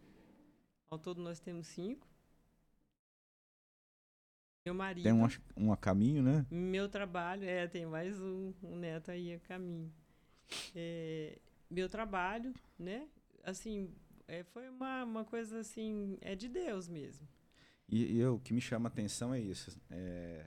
Ao todo nós temos cinco. Meu marido. Tem um, um a caminho, né? Meu trabalho, é, tem mais um, um neto aí a caminho. É, meu trabalho, né? Assim, é, foi uma, uma coisa assim, é de Deus mesmo. E, e eu- o que me chama a atenção é isso. é,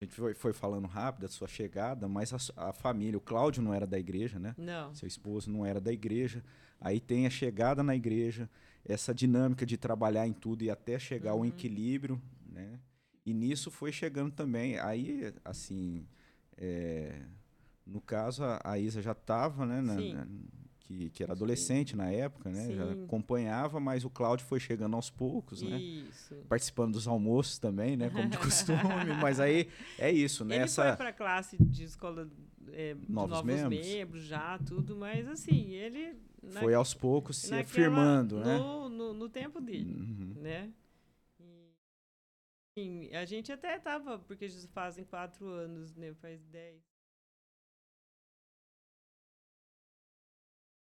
a gente foi, foi falando rápido da sua chegada, mas a, a família, o Cláudio não era da igreja, né? Não. Seu esposo não era da igreja. Aí tem a chegada na igreja, essa dinâmica de trabalhar em tudo e até chegar ao Uhum. equilíbrio, né? E nisso foi chegando também. Aí, assim, é, no caso, a, a Isa já estava, né? na- Sim. na- que, que era adolescente na época, né? Já Sim. acompanhava, mas o Cláudio foi chegando aos poucos, né? Isso. participando dos almoços também, né? Como de [laughs] costume. mas aí é isso, né? Ele Essa- foi para classe de escola é, Novos novos, membros? membros. já, tudo, mas assim, ele. na- foi aos poucos se naquela- afirmando, né? no, no, tempo dele. Uhum. né? E, a gente até tava, porque já fazem quatro anos, né? Faz dez.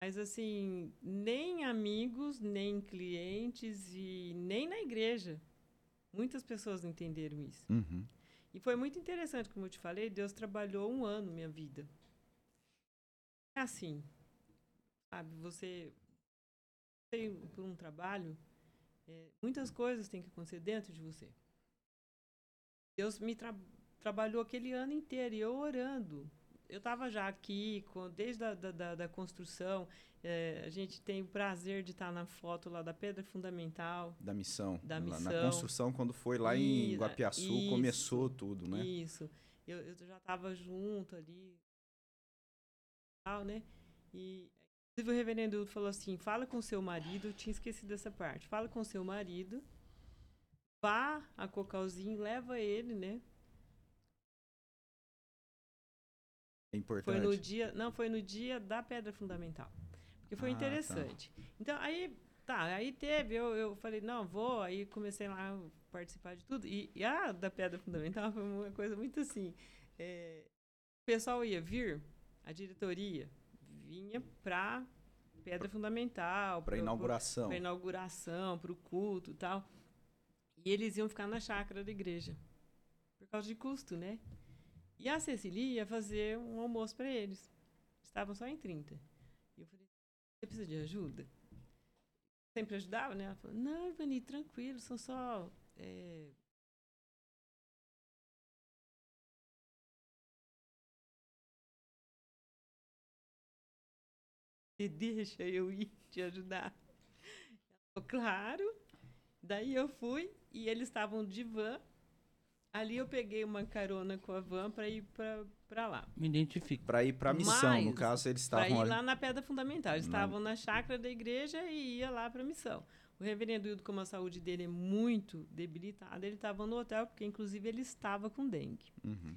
Mas, assim, nem amigos, nem clientes e nem na igreja. Muitas pessoas não entenderam isso. Uhum. E foi muito interessante, como eu te falei, Deus trabalhou um ano minha vida. É assim, sabe? Você tem por um trabalho, é, muitas coisas têm que acontecer dentro de você. Deus me tra trabalhou aquele ano inteiro e eu orando. Eu estava já aqui, com, desde a da, da, da construção. É, a gente tem o prazer de estar na foto lá da Pedra Fundamental. Da missão. Da missão. Na construção, quando foi lá em Isso, Guapiaçu, isso, começou tudo, né? Isso. Eu, eu já estava junto ali. Tal, né? E inclusive o reverendo falou assim: fala com seu marido, eu tinha esquecido dessa parte. Fala com seu marido, vá a Cocalzinho, leva ele, né? É Foi importante. no dia. Não, foi no dia da pedra fundamental. Porque foi Ah, tá. interessante. Então, aí, tá, aí teve, eu, eu falei, não, vou, aí comecei lá a participar de tudo. E, e a da pedra fundamental foi uma coisa muito assim. é, o pessoal ia vir, a diretoria vinha pra pedra fundamental, Para inauguração. para inauguração, para o culto e tal. E eles iam ficar na chácara da igreja. Por causa de custo, né? E a Cecília ia fazer um almoço para eles. Estavam só em 30. E eu falei, você precisa de ajuda? Sempre ajudava, né? Ela falou, não, Ivani, tranquilo, são só... é, deixa eu ir te ajudar? Falou, claro. Daí eu fui e eles estavam de van. Ali eu peguei uma carona com a van para ir para lá. Me identifico. Para ir para a missão, no Mas, caso, eles Para estavam ir ali. lá na Pedra Fundamental. Eles estavam na chácara da igreja e ia lá para a missão. O reverendo Hildo, como a saúde dele é muito debilitada, ele estava no hotel, porque inclusive ele estava com dengue. Uhum.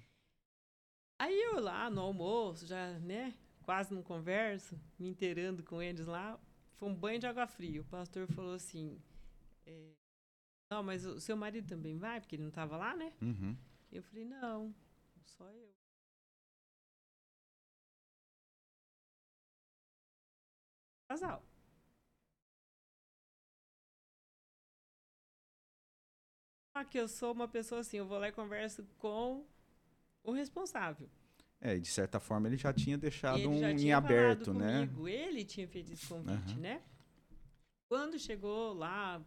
Aí eu lá no almoço, já, né, quase não converso, me inteirando com eles lá, foi um banho de água fria. O pastor falou assim: é, Não, mas o seu marido também vai, porque ele não estava lá, né? Uhum. Eu falei: Não, só eu. Casal. Só que eu sou uma pessoa assim, eu vou lá e converso com o responsável. É, e de certa forma ele já tinha deixado ele um já em tinha aberto, falado né? comigo, Ele tinha feito esse convite, Aham. né? Quando chegou lá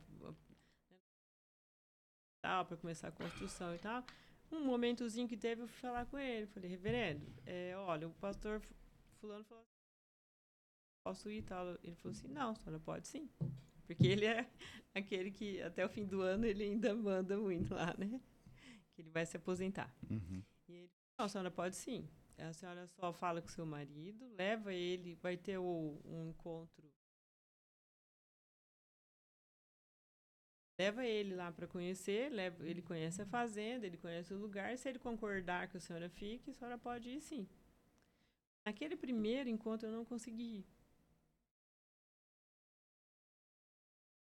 tal para começar a construção e tal, um momentozinho que teve, eu fui falar com ele. Falei, reverendo, é, olha, o pastor fu- fulano falou posso ir e tal. Ele falou assim, não, a senhora pode sim. Porque ele é [laughs] aquele que até o fim do ano ele ainda manda muito lá, né? Que ele vai se aposentar. Uhum. E ele, não, a senhora pode sim. A senhora só fala com seu marido, leva ele, vai ter o- um encontro. Leva ele lá para conhecer, leva, ele conhece a fazenda, ele conhece o lugar. Se ele concordar que a senhora fique, a senhora pode ir sim. Naquele primeiro encontro eu não consegui ir.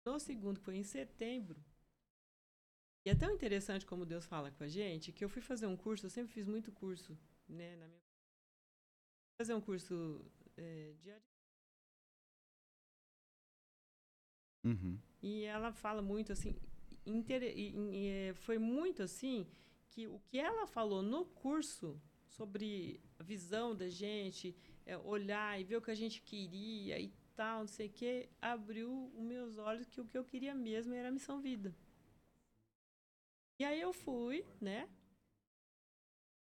No segundo, que foi em setembro, e é tão interessante como Deus fala com a gente, que eu fui fazer um curso, eu sempre fiz muito curso, né, na minha fazer um curso é, de Uhum. E ela fala muito assim, intere- e- e, é, foi muito assim que o que ela falou no curso sobre a visão da gente, é, olhar e ver o que a gente queria e tal, não sei o que, abriu os meus olhos que o que eu queria mesmo era a missão vida. E aí eu fui, né?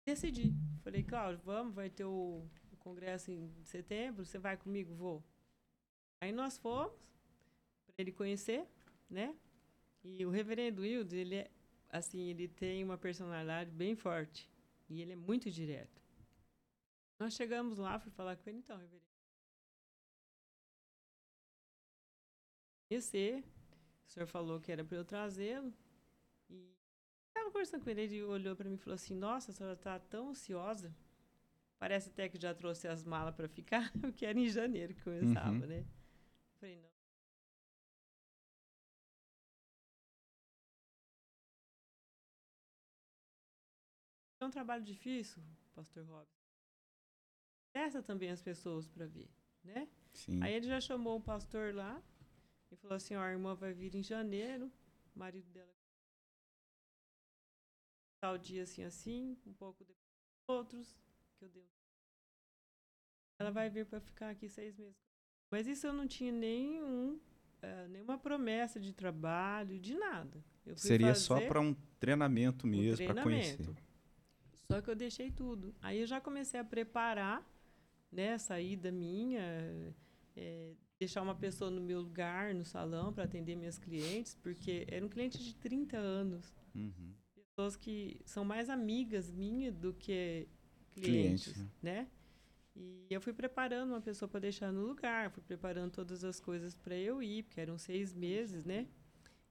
Decidi. Falei, Cláudio, vamos, vai ter o, congresso em setembro, você vai comigo? Vou. Aí nós fomos ele conhecer, né? E o reverendo Wilde, ele é assim, ele tem uma personalidade bem forte e ele é muito direto. Nós chegamos lá, fui falar com ele, então, reverendo. Conhecer, o senhor falou que era para eu trazê-lo e estava conversando com ele, ele olhou para mim e falou assim: Nossa, a senhora está tão ansiosa. Parece até que já trouxe as malas para ficar, [laughs] porque era em janeiro que começava, Uhum. né? Eu falei, não. É um trabalho difícil, pastor Robson. Testa também as pessoas para ver, né? Sim. Aí ele já chamou o pastor lá e falou assim: ó, a irmã vai vir em janeiro, o marido dela tal dia assim, assim, um pouco depois outros, que eu dei. Ela vai vir para ficar aqui seis meses. Mas isso eu não tinha nenhum, uh, nenhuma promessa de trabalho, de nada. Seria só para um treinamento mesmo, um para conhecer. Só que eu deixei tudo. Aí eu já comecei a preparar né, a saída minha, é, deixar uma pessoa no meu lugar, no salão, para atender minhas clientes, porque era um cliente de 30 anos. Uhum. Pessoas que são mais amigas minhas do que clientes, Cliente, né? né? E eu fui preparando uma pessoa para deixar no lugar, fui preparando todas as coisas para eu ir, porque eram seis meses, né?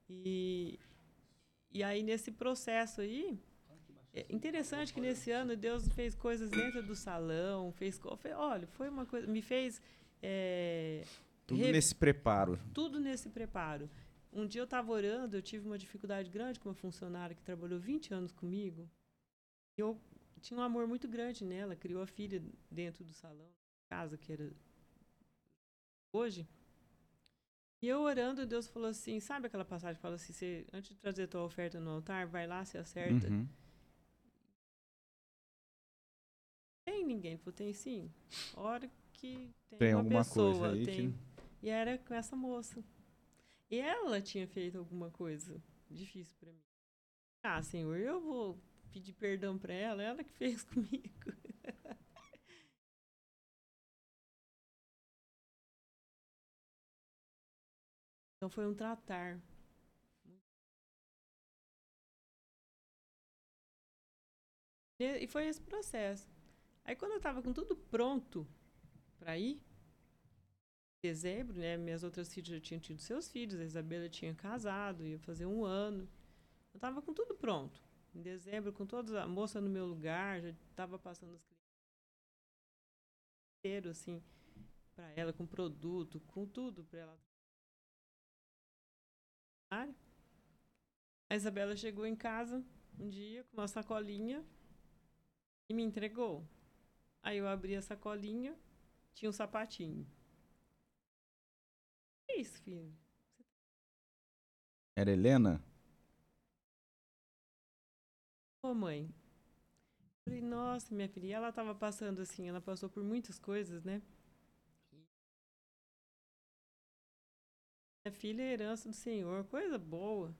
E, e aí, nesse processo aí, é interessante que nesse ano Deus fez coisas dentro do salão, fez, olha, foi uma coisa, me fez é, tudo re, nesse preparo. Tudo nesse preparo. Um dia eu estava orando, eu tive uma dificuldade grande com uma funcionária que trabalhou 20 anos comigo. Eu tinha um amor muito grande nela, criou a filha dentro do salão, casa que era hoje. E eu orando, Deus falou assim, sabe aquela passagem que fala assim, você, antes de trazer tua oferta no altar, vai lá, se acerta. Uhum. Tem ninguém? Falou, tem sim. Hora que tem, tem uma pessoa. tem... Que... E era com essa moça. E ela tinha feito alguma coisa difícil para mim. Ah, Senhor, eu vou pedir perdão para ela, ela que fez [laughs] comigo. então foi um tratar. E foi esse processo. Aí quando eu estava com tudo pronto para ir, dezembro, né? Minhas outras filhas já tinham tido seus filhos, a Isabela tinha casado, ia fazer um ano. Eu estava com tudo pronto. Em dezembro, com toda a moça no meu lugar, já estava passando os clientes assim, para ela, com produto, com tudo para ela. A Isabela chegou em casa um dia com uma sacolinha e me entregou. Aí eu abri a sacolinha, tinha um sapatinho que isso, filho? Era Helena? Ô, mãe. Falei, nossa, minha filha. E ela tava passando assim, ela passou por muitas coisas, né? Minha filha é herança do Senhor, coisa boa.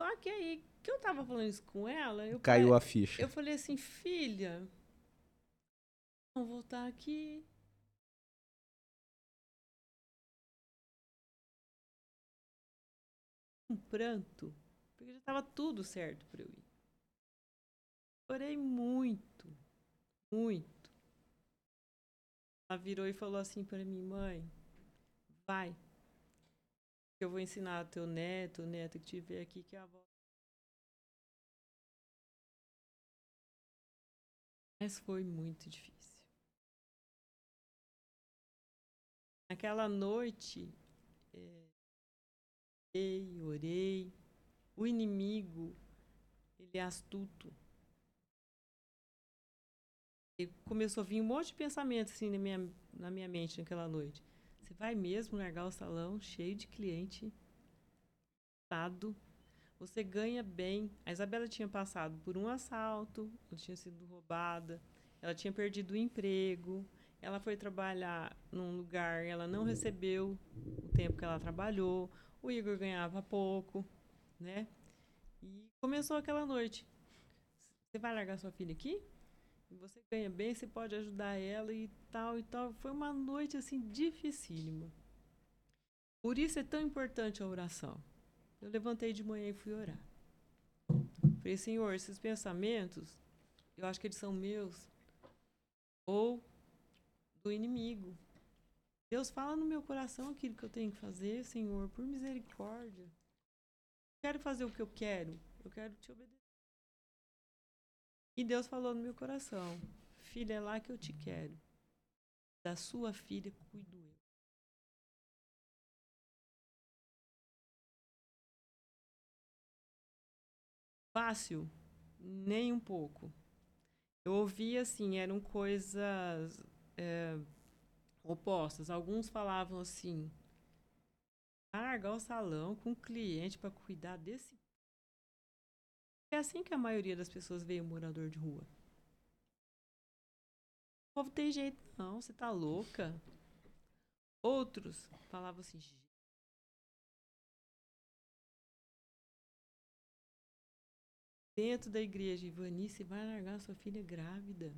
Só que aí, que eu tava falando isso com ela, eu Caiu falei, a ficha. Eu falei assim, filha, vou voltar aqui. um pranto, porque já estava tudo certo para eu ir. Orei muito, muito. Ela virou e falou assim para mim, mãe, vai. Eu vou ensinar teu neto, o neto que tiver aqui, que é a avó. Mas foi muito difícil. Naquela noite, é, orei, orei. O inimigo, ele é astuto. E começou a vir um monte de pensamentos assim na minha, na minha mente naquela noite. Você vai mesmo largar o salão cheio de cliente, lotado? Você ganha bem. A Isabela tinha passado por um assalto, ela tinha sido roubada, ela tinha perdido o emprego, ela foi trabalhar num lugar, ela não recebeu o tempo que ela trabalhou, o Igor ganhava pouco, né? E começou aquela noite. Você vai largar sua filha aqui? Você ganha bem, você pode ajudar ela e tal e tal. Foi uma noite assim dificílima. Por isso é tão importante a oração. Eu levantei de manhã e fui orar. Falei, Senhor, esses pensamentos, eu acho que eles são meus ou do inimigo. Deus fala no meu coração aquilo que eu tenho que fazer, Senhor, por misericórdia. quero fazer o que eu quero, eu quero te obedecer. E Deus falou no meu coração: Filha, é lá que eu te quero. Da sua filha cuido eu. Fácil? Nem um pouco. Eu ouvi assim, eram coisas. É, opostas. Alguns falavam assim: largar o salão com o cliente para cuidar desse. É assim que a maioria das pessoas vê o morador de rua. O povo tem jeito, não, você tá louca. Outros falavam assim: dentro da igreja, Ivani, você vai largar sua filha grávida.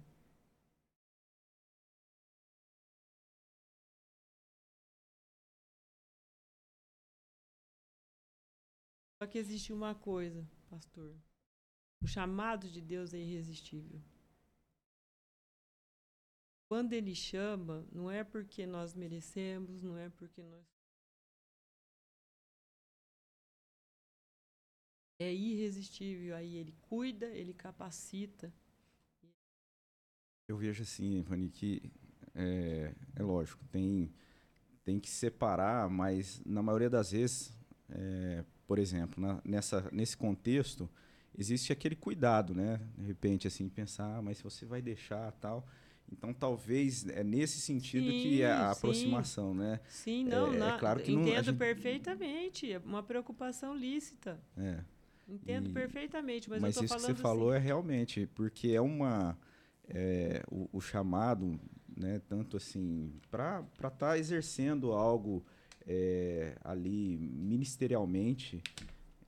Que existe uma coisa, pastor. O chamado de Deus é irresistível. Quando ele chama, não é porque nós merecemos, não é porque nós. É irresistível. Aí ele cuida, ele capacita. Eu vejo assim, Ivani, que é, é lógico, tem, tem que separar, mas na maioria das vezes, é, por exemplo, na, nessa, nesse contexto, existe aquele cuidado, né? De repente, assim, pensar, ah, mas se você vai deixar tal. Então, talvez é nesse sentido Sim, que é a sim. aproximação, né? Sim, não, É- é na- claro que não- entendo gente- perfeitamente. É uma preocupação lícita. É. Entendo E- perfeitamente, mas, Mas, eu tô isso que você falou assim, é realmente, porque é uma. é, o, o chamado, né, tanto assim, para estar tá exercendo algo é, ali ministerialmente,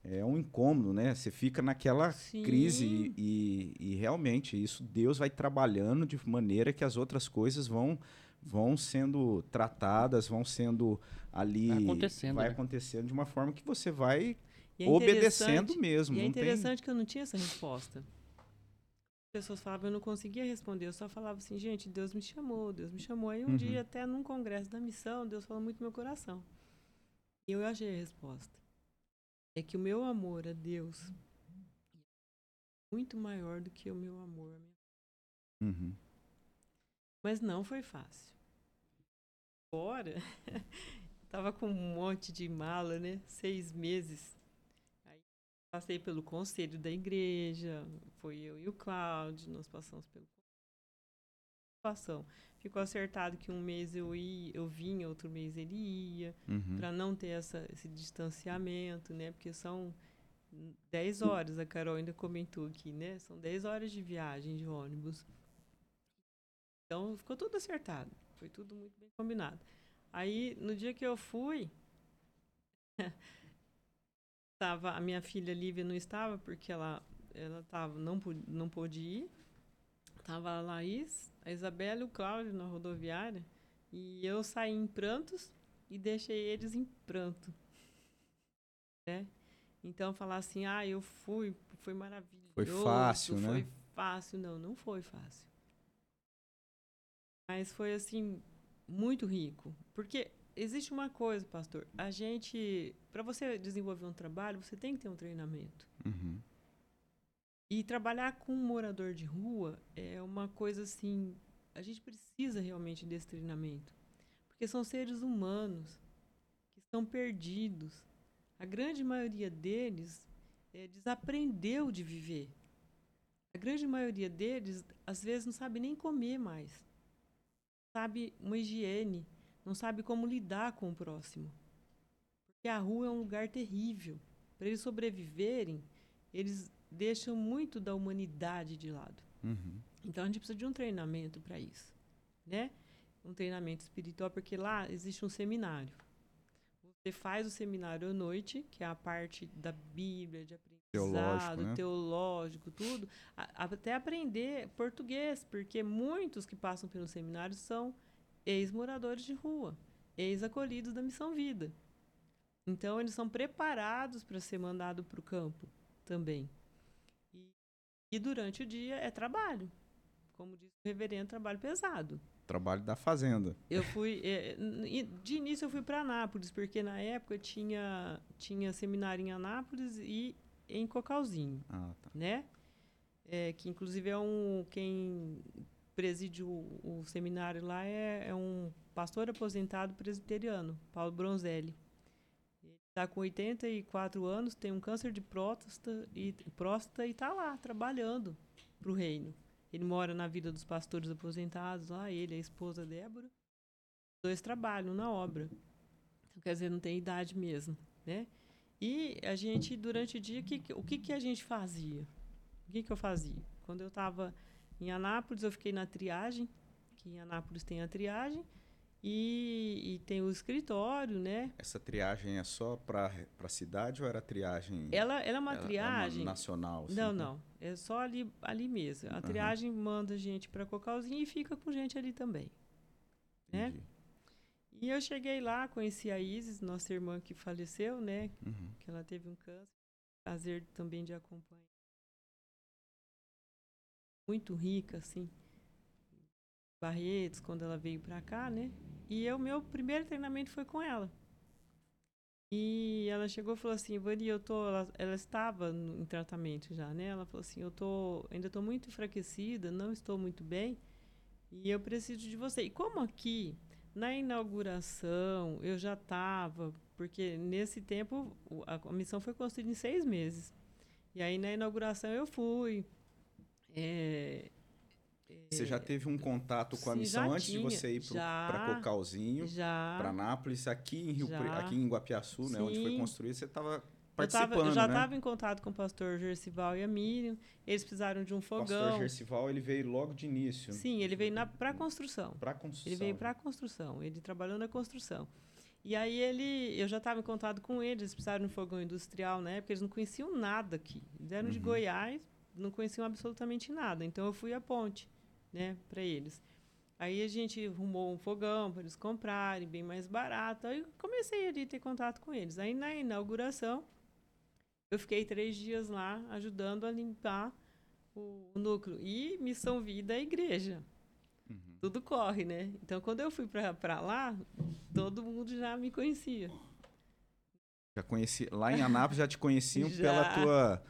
é um incômodo, né? Você fica naquela Sim. crise e, e- e realmente isso Deus vai trabalhando de maneira que as outras coisas vão vão sendo tratadas, vão sendo ali Vai acontecendo, vai né? acontecendo de uma forma que você vai é obedecendo interessante- mesmo. E é não tem- interessante que eu não tinha essa resposta. As pessoas falavam, eu não conseguia responder, eu só falava assim, gente, Deus me chamou, Deus me chamou. Aí um Uhum. dia, até num congresso da missão, Deus falou muito no meu coração. E eu achei a resposta. É que o meu amor a Deus é muito maior do que o meu amor a minha Uhum. Mas não foi fácil. Fora, [laughs] tava com um monte de mala, né? Seis meses. Passei pelo conselho da igreja, foi eu e o Cláudio, nós passamos pelo situação. Ficou acertado que um mês eu ia, eu vinha, outro mês ele ia, Uhum. para não ter essa, esse distanciamento, né? Porque são 10 horas, a Carol ainda comentou aqui, né? São 10 horas de viagem de ônibus. Então ficou tudo acertado. Foi tudo muito bem combinado. Aí, no dia que eu fui, [laughs] tava, a minha filha Lívia não estava, porque ela, ela tava, não, não pôde ir. Tava a Laís, a Isabela e o Cláudio na rodoviária. E eu saí em prantos e deixei eles em pranto. Né? Então, falar assim, ah, eu fui, foi maravilhoso. Foi fácil, né? Foi fácil. Não, não foi fácil. Mas foi, assim, muito rico. Porque existe uma coisa, pastor. A gente, para você desenvolver um trabalho, você tem que ter um treinamento. Uhum. E trabalhar com um morador de rua é uma coisa assim. A gente precisa realmente desse treinamento. Porque são seres humanos que estão perdidos. A grande maioria deles eh, desaprendeu de viver. A grande maioria deles, às vezes, não sabe nem comer mais. Sabe uma higiene. Não sabe como lidar com o próximo. Porque a rua é um lugar terrível. Para eles sobreviverem, eles deixam muito da humanidade de lado. Uhum. Então a gente precisa de um treinamento para isso, né? Um treinamento espiritual, porque lá existe um seminário. Você faz o seminário à noite, que é a parte da Bíblia, de aprendizado, Teológico, teológico, né? tudo, a- até aprender português, porque muitos que passam pelo seminário são ex-moradores de rua, ex-acolhidos da Missão Vida. Então eles são preparados para ser mandado para o campo também. E, e durante o dia é trabalho. Como disse o reverendo, trabalho pesado. Trabalho da fazenda. Eu fui. n- de início eu fui para Anápolis, porque na época tinha, tinha seminário em Anápolis e em Cocalzinho, Ah, tá. né? É, que inclusive é um. Quem preside o, o seminário lá é, é um pastor aposentado presbiteriano, Paulo Bronzelli. Ele está com 84 anos, tem um câncer de próstata e próstata e está lá trabalhando para o reino. Ele mora na vida dos pastores aposentados lá, ele, a esposa Débora. dois trabalham na obra. Então, quer dizer, não tem idade mesmo, né? E a gente, durante o dia, que, o que, que a gente fazia? O que, que eu fazia? Quando eu estava em Anápolis, eu fiquei na triagem, que em Anápolis tem a triagem, e, e, tem o escritório, né? Essa triagem é só para a cidade ou era triagem? Ela, ela é uma ela triagem. É uma nacional? Assim, não, não. É só ali, ali mesmo. A triagem uhum. manda gente para Cocalzinho e fica com gente ali também. Né? E eu cheguei lá, conheci a Isis, nossa irmã que faleceu, né? Uhum. Que ela teve um câncer. Prazer também de acompanhar. Muito rica, assim. Barretos, quando ela veio para cá, né? E o meu primeiro treinamento foi com ela. E ela chegou e falou assim, Ivani, eu tô... Ela, ela estava no, em tratamento já, né? Ela falou assim, eu tô, ainda estou muito enfraquecida, não estou muito bem, e eu preciso de você. E como aqui, na inauguração, eu já estava... Porque nesse tempo, a, a missão foi construída em seis meses. E aí, na inauguração, eu fui. É, você já teve um contato com a Sim, missão antes tinha, de você ir para Cocalzinho, para Nápoles, aqui em Rio aqui em Guapiaçu, né, onde foi construído, você estava participando, eu, tava, eu já estava né? em contato com o pastor Gercival e a Miriam. Eles precisaram de um fogão. O pastor Gercival, ele veio logo de início. Sim, ele veio para construção. Para construção. Ele veio para construção. Ele trabalhou na construção. E aí ele, eu já estava em contato com eles, eles precisaram de um fogão industrial na época, eles não conheciam nada aqui. Eles eram uhum. de Goiás, não conheciam absolutamente nada. Então eu fui à ponte né, para eles. Aí a gente arrumou um fogão para eles comprarem, bem mais barato. Aí comecei ali a ter contato com eles. Aí na inauguração, eu fiquei três dias lá ajudando a limpar o, o núcleo. E Missão Vida é a igreja. Uhum. Tudo corre, né? Então, quando eu fui para lá, todo mundo já me conhecia. Já conheci, lá em Anápolis já te conheciam [laughs] já, pela tua...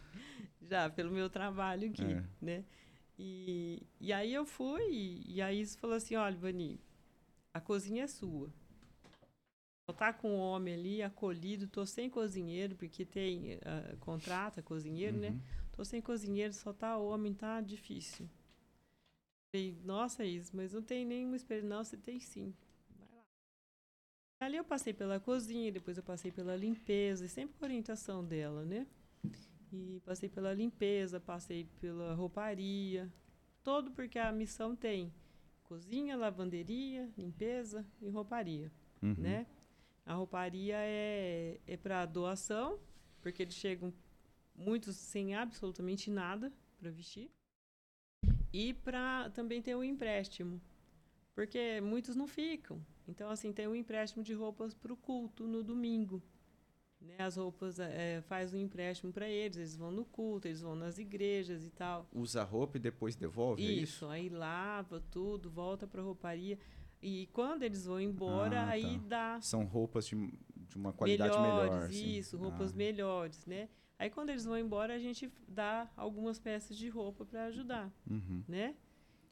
Já, pelo meu trabalho aqui, é. né? E, e aí eu fui, e, e a Isis falou assim, olha, Vani, a cozinha é sua. Só tá com o homem ali, acolhido, tô sem cozinheiro, porque tem, uh, contrata cozinheiro, né? uhum. né? Tô sem cozinheiro, só tá homem, tá difícil. Falei, nossa, Isis, mas não tem nenhuma experiência. Não, você tem sim. Vai lá. Ali eu passei pela cozinha, depois eu passei pela limpeza, sempre com orientação dela, né? E passei pela limpeza, passei pela rouparia, todo porque a missão tem cozinha, lavanderia, limpeza e rouparia, uhum. né? A rouparia é, é para doação, porque eles chegam muitos sem absolutamente nada para vestir. E para também ter o um empréstimo, porque muitos não ficam. Então, assim, tem um empréstimo de roupas para o culto no domingo. Né, as roupas é, faz um empréstimo para eles, eles vão no culto, eles vão nas igrejas e tal. Usa roupa e depois devolve, isso, é isso? aí lava tudo, volta para a rouparia. E quando eles vão embora, ah, aí tá. dá. São roupas de, de uma qualidade melhores, melhor. Assim. Isso, roupas ah. melhores, né? Aí quando eles vão embora, a gente dá algumas peças de roupa para ajudar, uhum. né?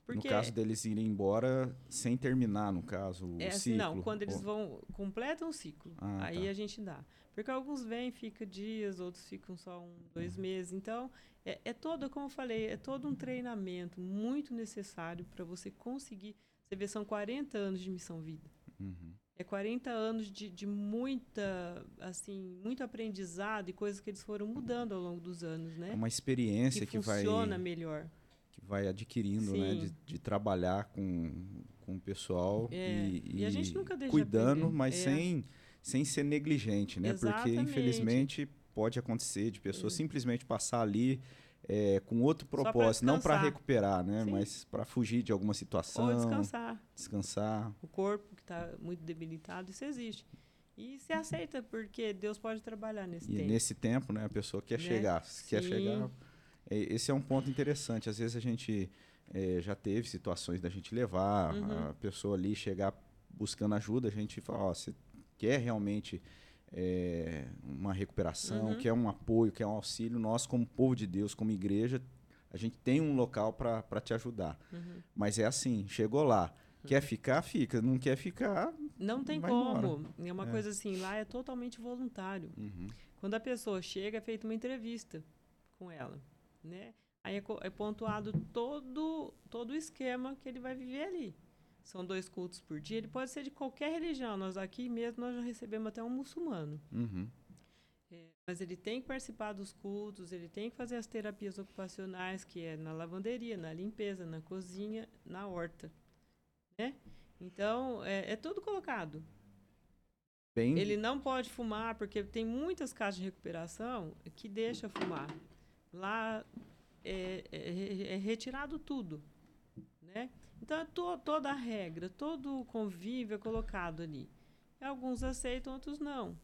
Porque, no caso deles irem embora sem terminar, no caso, o é, assim, ciclo. Não, quando eles vão completam o ciclo, ah, aí tá. a gente dá. Porque alguns vêm, fica dias, outros ficam só um, dois uhum. meses. Então, é, é todo, como eu falei, é todo um treinamento muito necessário para você conseguir. Você vê, são 40 anos de missão vida. Uhum. É 40 anos de, de muita, assim, muito aprendizado e coisas que eles foram mudando ao longo dos anos, né? É uma experiência que, que vai funciona melhor que vai adquirindo, né? De, de, trabalhar com, com o pessoal é. e, e, cuidando, mas é. sem, sem ser negligente, né? Exatamente. Porque, infelizmente, pode acontecer de pessoas é. simplesmente passar ali é, com outro propósito, não para recuperar, né? Sim. Mas para fugir de alguma situação. Ou descansar. Descansar. O corpo que está muito debilitado, isso existe. E se aceita, porque Deus pode trabalhar nesse e tempo. E nesse tempo, né? A pessoa quer né? chegar. Sim. Quer chegar esse é um ponto interessante. Às vezes a gente é, já teve situações da gente levar uhum. a pessoa ali, chegar buscando ajuda, a gente fala, ó, você quer realmente é, uma recuperação, uhum. quer um apoio, quer um auxílio, nós como povo de Deus, como igreja, a gente tem um local para te ajudar. Uhum. Mas é assim, chegou lá, quer ficar, fica, não quer ficar, não tem como. Embora. É uma é. coisa assim, lá é totalmente voluntário. Uhum. Quando a pessoa chega, é feita uma entrevista com ela né? Aí é, é pontuado todo, todo o esquema que ele vai viver ali. são dois cultos por dia, ele pode ser de qualquer religião. Nós aqui mesmo nós já recebemos até um muçulmano. Uhum. É, mas ele tem que participar dos cultos, ele tem que fazer as terapias ocupacionais, que é na lavanderia, na limpeza, na cozinha, na horta. Né? Então, é, é tudo colocado. Bem, Ele não pode fumar, porque tem muitas casas de recuperação que deixa fumar. Lá é, é- é retirado tudo. Né? Então, é to- toda a regra, todo o convívio é colocado ali. Alguns aceitam, outros não.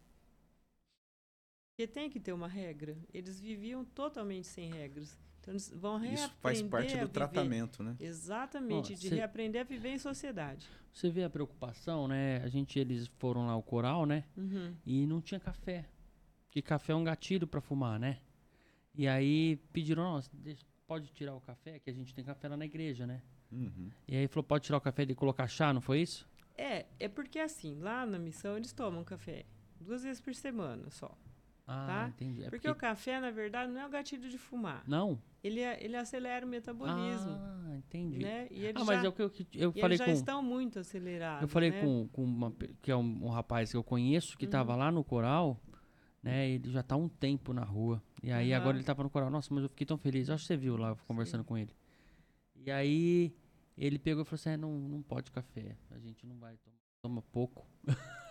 Porque tem que ter uma regra. Eles viviam totalmente sem regras. Então, eles vão reaprender isso faz parte do tratamento, né? Exatamente, Ó, de cê- reaprender a viver em sociedade. Você vê a preocupação, né? A gente, eles foram lá ao coral, né? Uhum. E não tinha café. Porque café é um gatilho pra fumar, né? E aí pediram, nossa, deixa- pode tirar o café, que a gente tem café lá na igreja, né? Uhum. E aí falou, pode tirar o café e colocar chá, não foi isso? É, é porque assim, lá na missão eles tomam café duas vezes por semana só. Ah, Tá? entendi. É porque, o café, na verdade, não é o gatilho de fumar. Não? Ele, é- ele acelera o metabolismo, Ah, entendi. né? E eles Ah, mas já, é o que eu, eu e falei eles já com... estão muito acelerados. Eu falei né? com, com uma, que é um, um rapaz que eu conheço que Uhum. tava lá no coral, né? Ele já tá há um tempo na rua. E aí Aham. agora ele tava no coral. Nossa, mas eu fiquei tão feliz. Acho que você viu lá eu conversando com ele. E aí ele pegou e falou assim: é, não, não pode café. A gente não vai tomar. Toma pouco.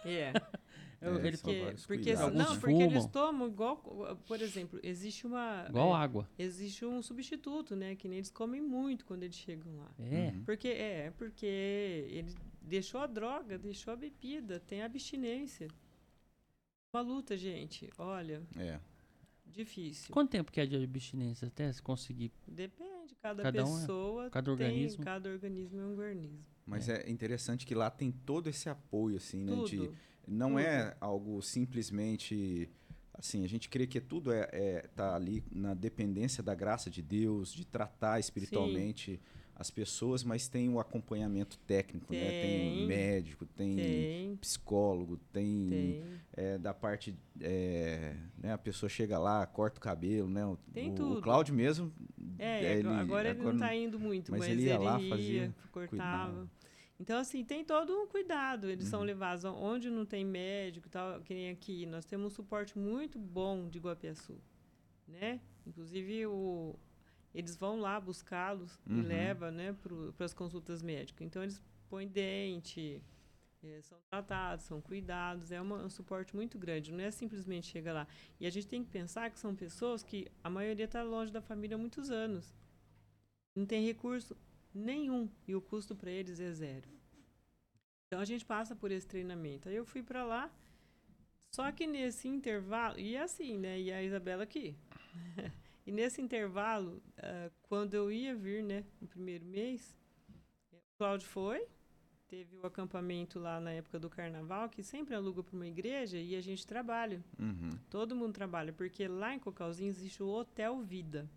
É, [laughs] Eu- É, ele porque, porque, não, Alguns porque eles tomam igual, por exemplo, existe uma... Igual é, água. Existe um substituto, né? Que nem eles comem muito quando eles chegam lá. É. Uhum. Porque é, porque ele deixou a droga, deixou a bebida, tem abstinência. Uma luta, gente. Olha, É. difícil. Quanto tempo que é de abstinência até se conseguir? Depende, cada, Cada um é- pessoa cada tem, organismo. cada organismo é um organismo. Mas é. interessante que lá tem todo esse apoio, assim, né? de- não tudo. é algo simplesmente. Assim, a gente crê que tudo é, é tá ali na dependência da graça de Deus, de tratar espiritualmente as pessoas, mas tem o acompanhamento técnico, né? Tem Tem. médico, tem, Tem, psicólogo, tem, tem. é, da parte. é, né, a pessoa chega lá, corta o cabelo, né? O, Tem o, tudo. o Cláudio mesmo. É, ele- agora ele não tá indo muito, mas mas, ele ia lá, fazia, ia, cortava. cuidava. Então, assim, tem todo um cuidado. Eles são Uhum. levados a- onde não tem médico tal, que nem aqui. Nós temos um suporte muito bom de Guapiaçu, né? Inclusive, o, eles vão lá buscá-los Uhum. e levam, né, para as consultas médicas. Então, eles põem dente, eh, são tratados, são cuidados. É uma- um suporte muito grande. Não é simplesmente chegar lá. E a gente tem que pensar que são pessoas que a maioria está longe da família há muitos anos. Não tem recurso nenhum e o custo para eles é zero. Então a gente passa por esse treinamento. Aí eu fui para lá, só que nesse intervalo, e é assim, né? E a Isabela aqui. [laughs] e nesse intervalo, ah, quando eu ia vir, né, no primeiro mês, o Cláudio foi, teve o acampamento lá na época do carnaval, que sempre aluga para uma igreja e a gente trabalha. Uhum. Todo mundo trabalha, porque lá em Cocalzinho existe o Hotel Vida.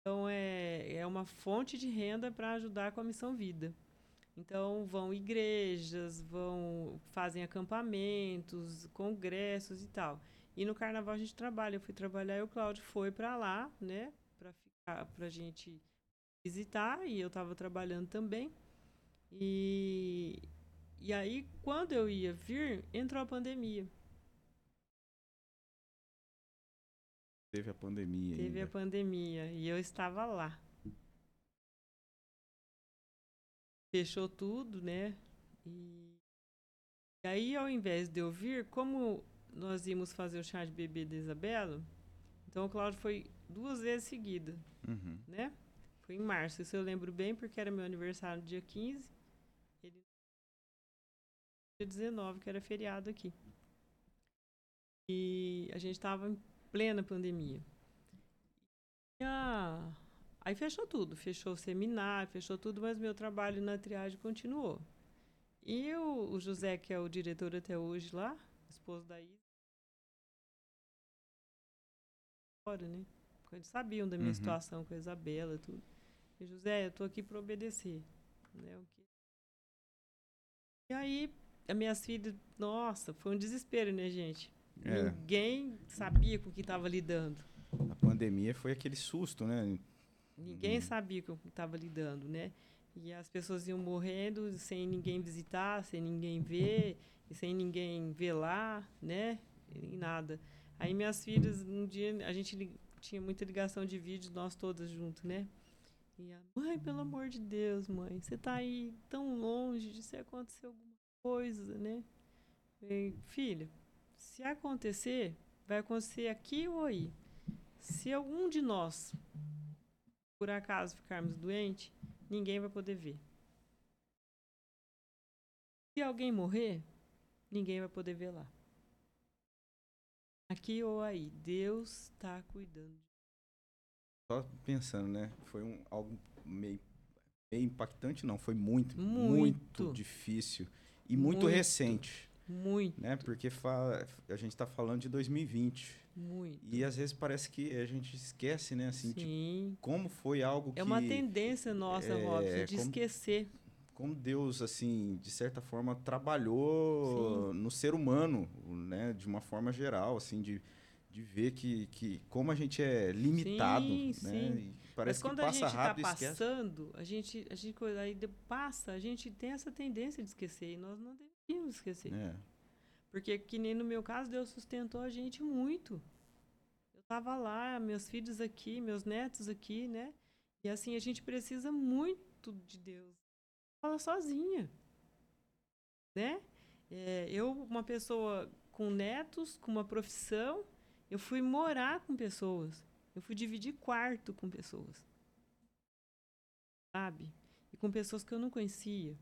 Então é, é uma fonte de renda para ajudar com a missão Vida. Então vão igrejas, vão fazem acampamentos, congressos e tal. E no carnaval a gente trabalha. Eu fui trabalhar e o Cláudio foi para lá, né, para ficar pra gente visitar e eu estava trabalhando também. E e aí quando eu ia vir, entrou a pandemia. Teve a pandemia Teve a ainda. pandemia e eu estava lá. Fechou tudo, né? E, e aí, ao invés de eu vir, como nós íamos fazer o chá de bebê da Isabela, então o Cláudio foi duas vezes seguida, Uhum. né? Foi em março, isso eu lembro bem, porque era meu aniversário no dia 15. Ele dia 19, que era feriado aqui. E a gente estava em plena pandemia. A- Aí fechou tudo, fechou o seminário, fechou tudo, mas meu trabalho na triagem continuou. E o, o José, que é o diretor até hoje lá, esposo da Isa, fora, né? Porque Eles sabiam da minha Uhum. situação com a Isabela e tudo. E José, eu tô aqui para obedecer. Né? O que... E aí, as minhas filhas, nossa, foi um desespero, né, gente? É. Ninguém sabia com o que estava lidando. A pandemia foi aquele susto, né? Ninguém Uhum. sabia com o que estava lidando, né? E as pessoas iam morrendo sem ninguém visitar, sem ninguém ver, e sem ninguém velar, né? E nada. Aí minhas filhas, um dia, a gente tinha muita ligação de vídeo, nós todas juntos, né? E a mãe, pelo amor de Deus, mãe, você tá aí tão longe de se acontecer alguma coisa, né? E, filha, se acontecer, vai acontecer aqui ou aí. Se algum de nós, por acaso, ficarmos doentes, ninguém vai poder ver. Se alguém morrer, ninguém vai poder ver lá. Aqui ou aí, Deus está cuidando. Só pensando, né? Foi um, algo meio, meio impactante, não. Foi muito, Muito. muito, difícil. E muito, Muito. recente, Muito, né? Porque a gente está falando de 2020. muito. E às vezes parece que a gente esquece, né? Assim, tipo, Sim. como foi algo que... É uma tendência nossa, é, Robson, de como- esquecer. Como Deus, assim, de certa forma, trabalhou no ser humano, né? De uma forma geral, assim, de, de ver que, que como a gente é limitado, Sim, né? sim. Parece Mas quando que a passa gente está rápido passando, a gente, a gente aí passa, a gente tem essa tendência de esquecer e nós não deveríamos esquecer. É. Porque que nem no meu caso, Deus sustentou a gente muito. Eu tava lá, meus filhos aqui, meus netos aqui, né? E assim, a gente precisa muito de Deus. Fala sozinha. Né? É, eu, uma pessoa com netos, com uma profissão, eu fui morar com pessoas. Eu fui dividir quarto com pessoas. Sabe? E com pessoas que eu não conhecia.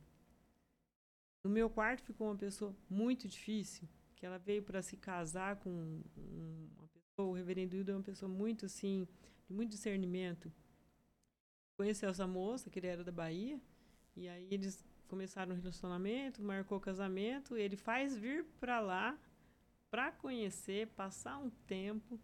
No meu quarto ficou uma pessoa muito difícil, que ela veio para se casar com um- uma pessoa, o reverendo Hildo é uma pessoa muito assim, de muito discernimento. Conheceu essa moça, que ele era da Bahia, e aí eles começaram um relacionamento, marcou casamento, ele faz vir para lá para conhecer, passar um tempo.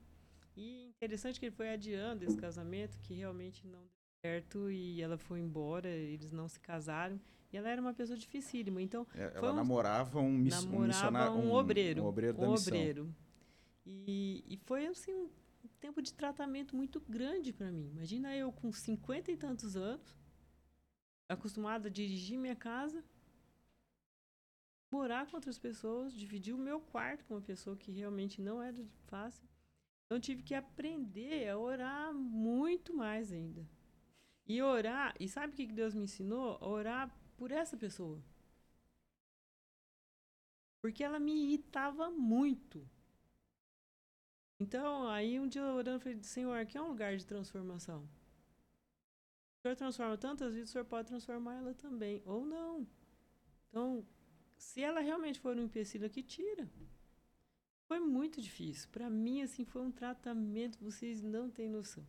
E interessante que ele foi adiando esse casamento, que realmente não deu certo e ela foi embora, eles não se casaram. E ela era uma pessoa dificílima. Então, É, Foi Ela um- namorava um, miss, um namorava missionário, um, obreiro. um obreiro da um missão. obreiro. E, e foi assim um tempo de tratamento muito grande para mim. Imagina eu com cinquenta e tantos anos, acostumada a dirigir minha casa, morar com outras pessoas, dividir o meu quarto com uma pessoa que realmente não era fácil. Então tive que aprender a orar muito mais ainda. E orar, e sabe o que Deus me ensinou? Orar por essa pessoa. Porque ela me irritava muito. Então, aí um dia orando, falei, Senhor, aqui é um lugar de transformação. Senhor transforma tantas vidas, o Senhor pode transformar ela também. Ou não. Então, se ela realmente for um empecilho aqui, tira. Foi muito difícil. Para mim, assim, foi um tratamento, vocês não têm noção.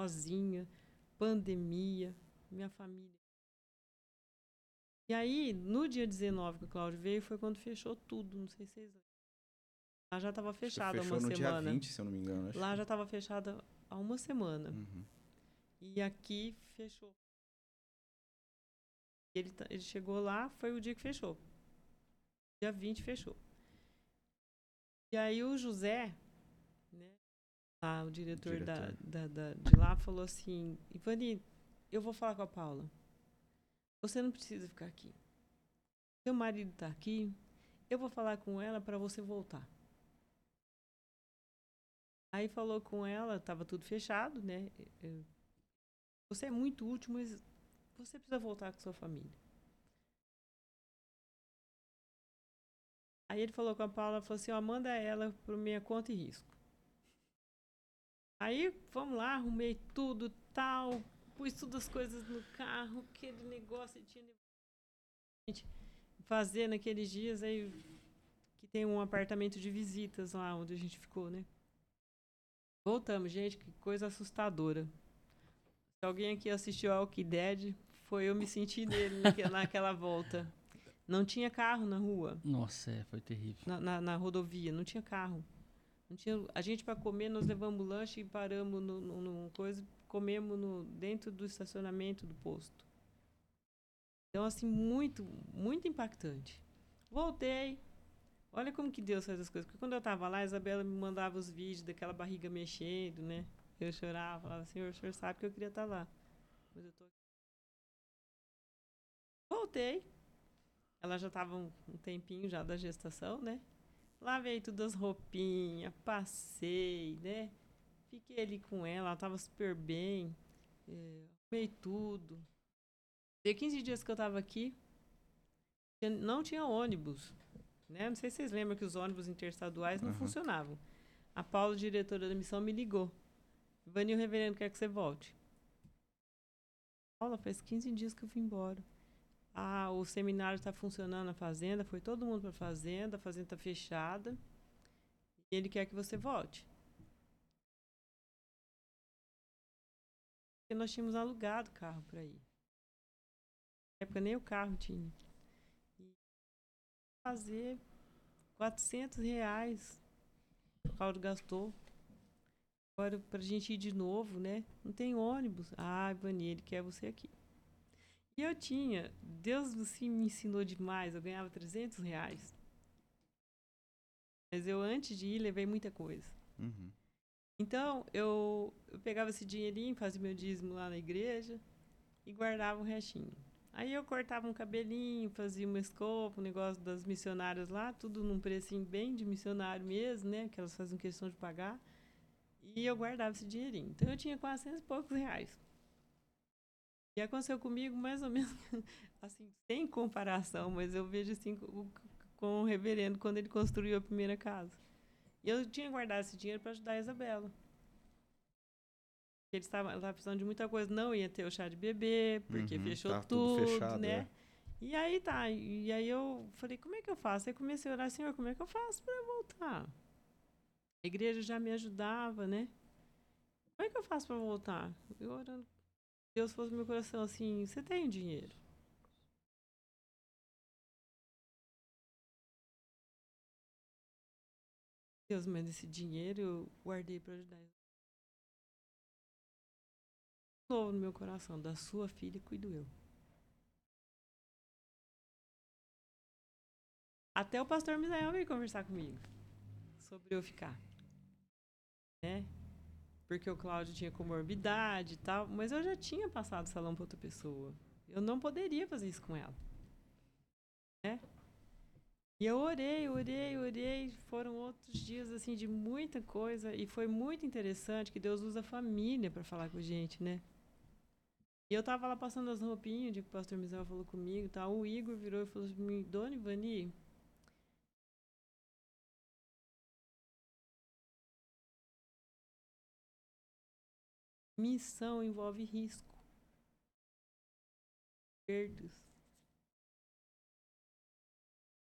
Sozinha, pandemia, minha família. E aí, no dia 19 que o Cláudio veio, foi quando fechou tudo. Não sei se vocês lembram. Lá já estava fechado há uma no semana. dia 20, se eu não me engano. acho. Lá já estava fechada há uma semana. Uhum. E aqui fechou. Ele, ele chegou lá, foi o dia que fechou. Dia 20 fechou. E aí o José, né, lá, o diretor, Da, Diretor. da, da- de lá, falou assim, Ivani, eu vou falar com a Paula. Você não precisa ficar aqui. Seu marido está aqui. Eu vou falar com ela para você voltar. Aí falou com ela, estava tudo fechado, né? Eu- você é muito útil, mas você precisa voltar com sua família. Aí ele falou com a Paula, falou assim, ó, manda ela por minha conta e risco. Aí, vamos lá, arrumei tudo, tal, pus todas as coisas no carro, aquele negócio, tinha gente fazer naqueles dias aí que tem um apartamento de visitas lá onde a gente ficou, né? Voltamos, gente, que coisa assustadora. Se alguém aqui assistiu ao Dead, foi eu me sentir nele naque- [laughs] naquela volta. Não tinha carro na rua, Nossa, é, foi terrível. na, na, na rodovia, não tinha carro. Não tinha, a gente para comer, nós levamos lanche e paramos no, no, no coisa, comemos no, dentro do estacionamento do posto. Então, assim, muito, muito impactante. Voltei. Olha como que Deus faz as coisas. Porque quando eu estava lá, a Isabela me mandava os vídeos daquela barriga mexendo, né? Eu chorava, falava, Senhor, o senhor sabe que eu queria estar lá. Mas eu tô aqui. Voltei. Ela já estava um, um tempinho já da gestação, né? Lavei todas as roupinhas, passei, né? Fiquei ali com ela, ela estava super bem. É, arrumei tudo. Deu 15 dias que eu estava aqui, não tinha ônibus. Né? Não sei se vocês lembram que os ônibus interestaduais não uhum. funcionavam. A Paula, diretora da missão, me ligou. Vanil Reverendo quer que você volte. Paula, faz 15 dias que eu vim embora. Ah, o seminário está funcionando na fazenda, foi todo mundo para a fazenda, a fazenda está fechada. E ele quer que você volte. Porque nós tínhamos alugado carro para ir. Na época nem o carro tinha. E fazer 400 reais o Claudio gastou. Agora, pra gente ir de novo, né? Não tem ônibus. Ah, Ivani, ele quer você aqui. E eu tinha, Deus assim, me ensinou demais, eu ganhava 300 reais. Mas eu, antes de ir, levei muita coisa. Uhum. Então, eu, eu pegava esse dinheirinho, fazia meu dízimo lá na igreja e guardava um restinho. Aí eu cortava um cabelinho, fazia uma escopa, um negócio das missionárias lá, tudo num precinho bem de missionário mesmo, né? Que elas faziam questão de pagar. E eu guardava esse dinheirinho. Então eu tinha 400 e poucos reais. E aconteceu comigo mais ou menos, [laughs] assim, sem comparação, mas eu vejo assim com, com o reverendo quando ele construiu a primeira casa. E eu tinha guardado esse dinheiro para ajudar a Isabela. Ele estava, estava precisando de muita coisa, não ia ter o chá de bebê, porque uhum, fechou tá tudo, tudo fechado, né? É. E aí tá, e aí eu falei, como é que eu faço? Aí comecei a orar, Senhor, como é que eu faço para voltar? A igreja já me ajudava, né? Como é que eu faço para voltar? Eu orando, Deus fosse meu coração assim, você tem dinheiro? Deus, mas esse dinheiro eu guardei para ajudar. Novo no meu coração, da sua filha cuido eu. Até o pastor Misael veio conversar comigo sobre eu ficar. Né? porque o Cláudio tinha comorbidade e tal, mas eu já tinha passado o salão para outra pessoa. Eu não poderia fazer isso com ela. Né? E eu orei, orei, orei. Foram outros dias assim de muita coisa e foi muito interessante que Deus usa a família para falar com a gente, né? E eu tava lá passando as roupinhas, de que o pastor Misael falou comigo, tá? O Igor virou e falou assim: "Dona Ivani, Missão envolve risco. Perdas.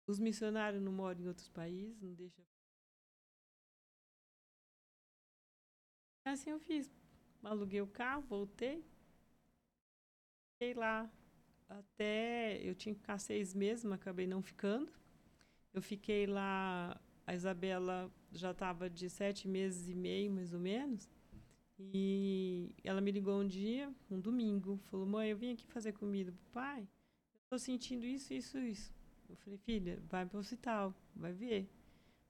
Os missionários não moram em outros países, não deixa. Assim eu fiz. Aluguei o carro, voltei. Fiquei lá até. Eu tinha que ficar seis meses, mas acabei não ficando. Eu fiquei lá. A Isabela já estava de sete meses e meio, mais ou menos. E ela me ligou um dia, um domingo, falou: Mãe, eu vim aqui fazer comida pro pai. Eu tô sentindo isso, isso, isso. Eu falei: Filha, vai pro hospital, vai ver.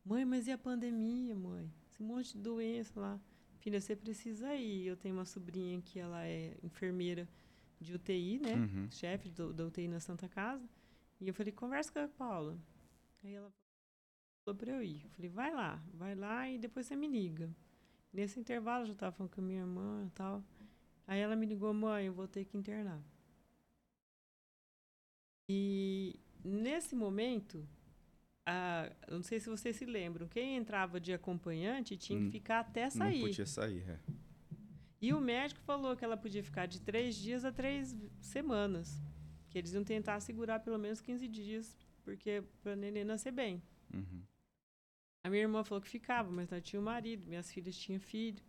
Mãe, mas e a pandemia, mãe? Esse monte de doença lá. Filha, você precisa ir. Eu tenho uma sobrinha que ela é enfermeira de UTI, né? Uhum. Chefe da UTI na Santa Casa. E eu falei: Conversa com a Paula. Aí ela falou pra eu ir. Eu falei: Vai lá, vai lá e depois você me liga. Nesse intervalo, eu já estava falando com a minha irmã e tal. Aí ela me ligou, mãe, eu vou ter que internar. E nesse momento, a, não sei se vocês se lembram, quem entrava de acompanhante tinha hum, que ficar até sair. Não podia sair, é. E o médico falou que ela podia ficar de três dias a três semanas. Que eles iam tentar segurar pelo menos 15 dias, porque para a neném nascer bem. Uhum. A minha irmã falou que ficava, mas não tinha o marido, minhas filhas tinham filho.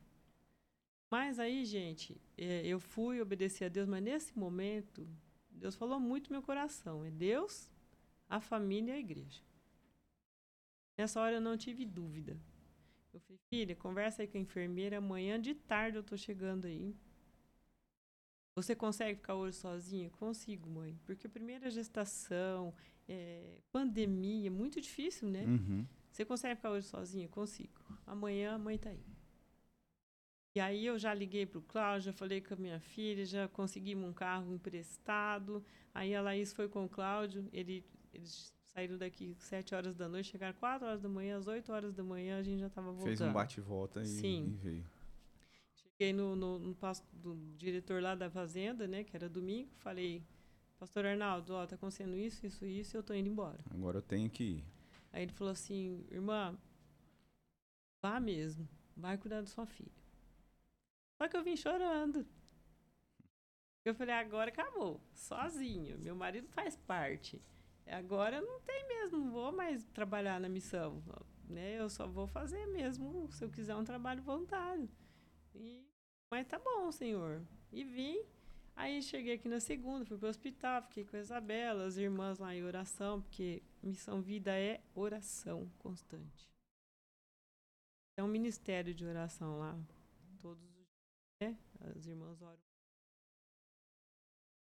Mas aí, gente, é, eu fui obedecer a Deus, mas nesse momento, Deus falou muito no meu coração. É Deus, a família e a igreja. Nessa hora eu não tive dúvida. Eu falei, filha, conversa aí com a enfermeira, amanhã de tarde eu tô chegando aí. Você consegue ficar hoje sozinha? Consigo, mãe. Porque primeira gestação, é, pandemia, muito difícil, né? Uhum. Você consegue ficar hoje sozinha? Consigo. Amanhã a mãe tá aí. E aí eu já liguei para o Cláudio, já falei com a minha filha, já conseguimos um carro emprestado. Aí a Laís foi com o Cláudio, ele, eles saíram daqui sete horas da noite, chegaram quatro horas da manhã, às oito horas da manhã a gente já estava voltando. Fez um bate-volta e, Sim. e veio. Cheguei no, no, no pasto do diretor lá da fazenda, né, que era domingo, falei, pastor Arnaldo, ó, tá acontecendo isso, isso, isso, eu tô indo embora. Agora eu tenho que ir. Aí ele falou assim, irmã, vá mesmo, vai cuidar da sua filha. Só que eu vim chorando. Eu falei, agora acabou, sozinho. Meu marido faz parte. Agora não tem mesmo, não vou mais trabalhar na missão. Né? Eu só vou fazer mesmo se eu quiser um trabalho voluntário. E, mas tá bom, senhor. E vim. Aí cheguei aqui na segunda, fui pro hospital, fiquei com a Isabela, as irmãs lá em oração, porque Missão Vida é oração constante. É um ministério de oração lá. Todos os dias, né? As irmãs oram.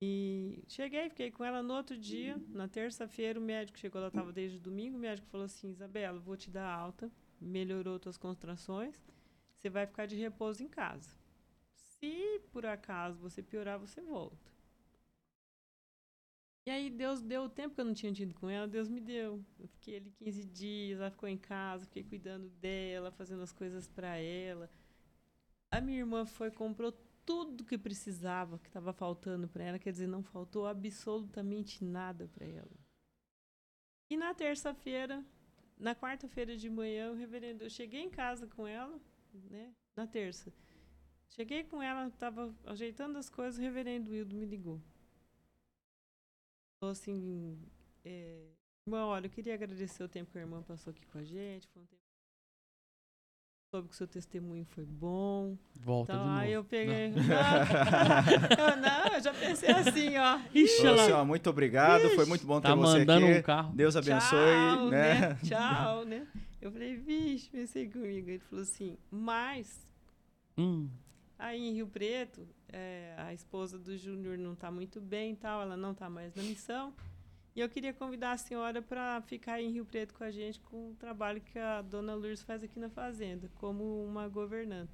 E cheguei, fiquei com ela no outro dia, na terça-feira, o médico chegou, ela estava desde domingo, o médico falou assim, Isabela, vou te dar alta, melhorou tuas contrações, você vai ficar de repouso em casa. Se por acaso você piorar, você volta. E aí Deus deu o tempo que eu não tinha tido com ela, Deus me deu. Eu fiquei ali 15 dias, ela ficou em casa, fiquei cuidando dela, fazendo as coisas para ela. A minha irmã foi comprou tudo que precisava, que estava faltando para ela, quer dizer, não faltou absolutamente nada para ela. E na terça-feira, na quarta-feira de manhã, o reverendo, eu cheguei em casa com ela, né? Na terça. Cheguei com ela, estava ajeitando as coisas, o reverendo Wildo me ligou. Falou assim, é, irmã, olha, eu queria agradecer o tempo que a irmã passou aqui com a gente, foi um tempo soube que o seu testemunho foi bom. Volta então, de novo. aí eu peguei. Não. Não, eu, não, eu já pensei assim, ó. Ixi, ela assim, ó, muito obrigado, foi muito bom ter tá você mandando aqui. um carro. Deus abençoe, Tchau, né? Tchau, né? Eu falei, vixe, pensei comigo. Ele falou assim, mas Hum, aí em Rio Preto, é, a esposa do Júnior não está muito bem e tal, ela não está mais na missão. E eu queria convidar a senhora para ficar em Rio Preto com a gente com o trabalho que a dona Lourdes faz aqui na fazenda, como uma governanta.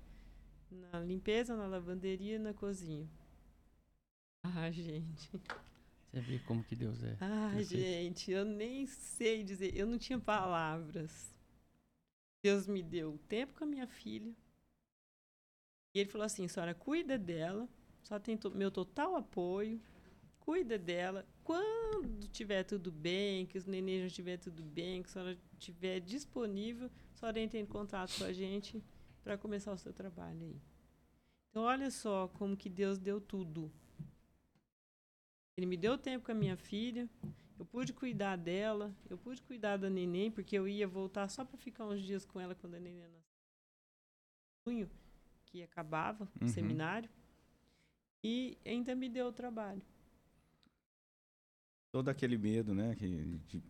Na limpeza, na lavanderia e na cozinha. Ah, gente. você vê como que Deus é. Ah, gente, eu nem sei dizer, eu não tinha palavras. Deus me deu tempo com a minha filha. E ele falou assim: senhora, cuida dela, só tem meu total apoio, cuida dela. Quando tiver tudo bem, que os neném já estiver tudo bem, que a senhora estiver disponível, a senhora entra em contato com a gente para começar o seu trabalho aí. Então, olha só como que Deus deu tudo. Ele me deu tempo com a minha filha, eu pude cuidar dela, eu pude cuidar da neném, porque eu ia voltar só para ficar uns dias com ela quando a neném nasceu. Que acabava o Uhum. seminário. E ainda me deu o trabalho. Todo aquele medo, né? Que, de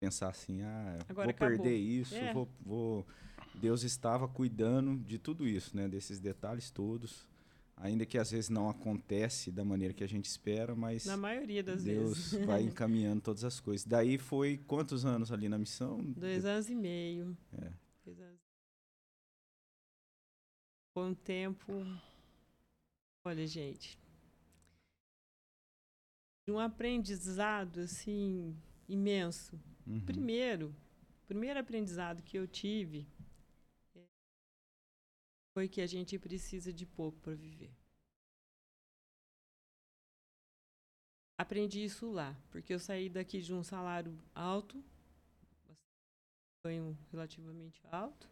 pensar assim, ah, Agora vou acabou. perder isso, É. vou, vou... Deus estava cuidando de tudo isso, né? Desses detalhes todos. Ainda que às vezes não acontece da maneira que a gente espera, mas Na maioria das Deus vezes. [laughs] vai encaminhando todas as coisas. Daí foi quantos anos ali na missão? Dois anos e meio. É. Dois anos. Foi um tempo. Olha, gente. De um aprendizado, assim, imenso. Uhum. Primeiro, o primeiro aprendizado que eu tive é, foi que a gente precisa de pouco para viver. Aprendi isso lá, porque eu saí daqui de um salário alto, ganho relativamente alto,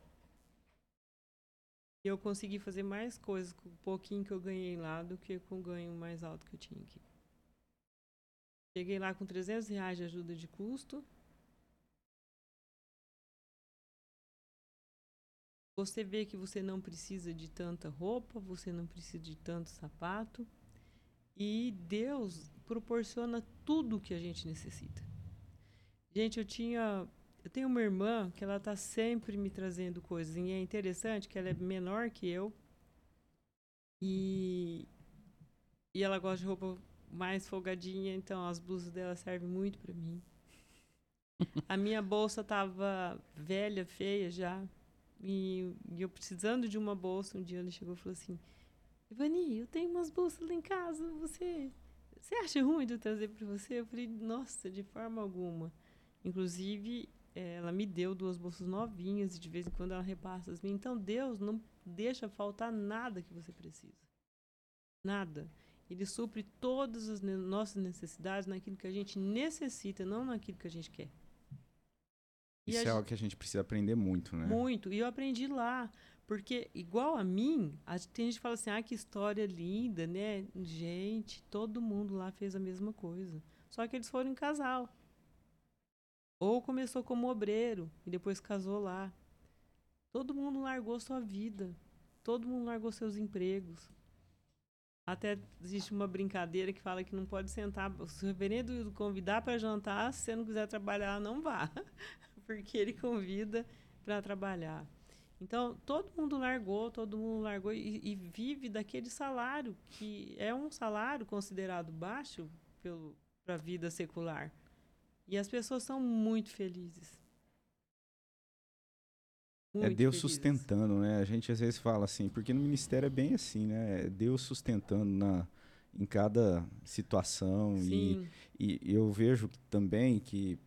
e eu consegui fazer mais coisas com o pouquinho que eu ganhei lá do que com o ganho mais alto que eu tinha aqui. Cheguei lá com 300 reais de ajuda de custo, Você vê que você não precisa de tanta roupa, você não precisa de tanto sapato. E Deus proporciona tudo o que a gente necessita. Gente, eu tinha. Eu tenho uma irmã que ela está sempre me trazendo coisas. E é interessante que ela é menor que eu. E, e ela gosta de roupa mais folgadinha, então as blusas dela servem muito para mim. A minha bolsa estava velha, feia já. E, e eu precisando de uma bolsa, um dia ele chegou e falou assim: Ivani, eu tenho umas bolsas lá em casa, você, você acha ruim de eu trazer para você? Eu falei: Nossa, de forma alguma. Inclusive, ela me deu duas bolsas novinhas e de vez em quando ela repassa as minhas. Então, Deus não deixa faltar nada que você precisa. Nada. Ele supre todas as nossas necessidades naquilo que a gente necessita, não naquilo que a gente quer. Isso é algo que a gente precisa aprender muito, né? Muito. E eu aprendi lá. Porque, igual a mim, a, tem gente que fala assim, ah, que história linda, né? Gente, todo mundo lá fez a mesma coisa. Só que eles foram em casal. Ou começou como obreiro e depois casou lá. Todo mundo largou sua vida. Todo mundo largou seus empregos. Até existe uma brincadeira que fala que não pode sentar. Se o reverendo convidar para jantar, se você não quiser trabalhar, não vá. [laughs] Porque ele convida para trabalhar. Então, todo mundo largou, todo mundo largou e, e, vive daquele salário, que é um salário considerado baixo para a vida secular. E as pessoas são muito felizes. É muito é Deus felizes. sustentando, né? A gente às vezes fala assim, porque no ministério é bem assim, né? É Deus sustentando na, em cada situação. E, e, eu vejo também que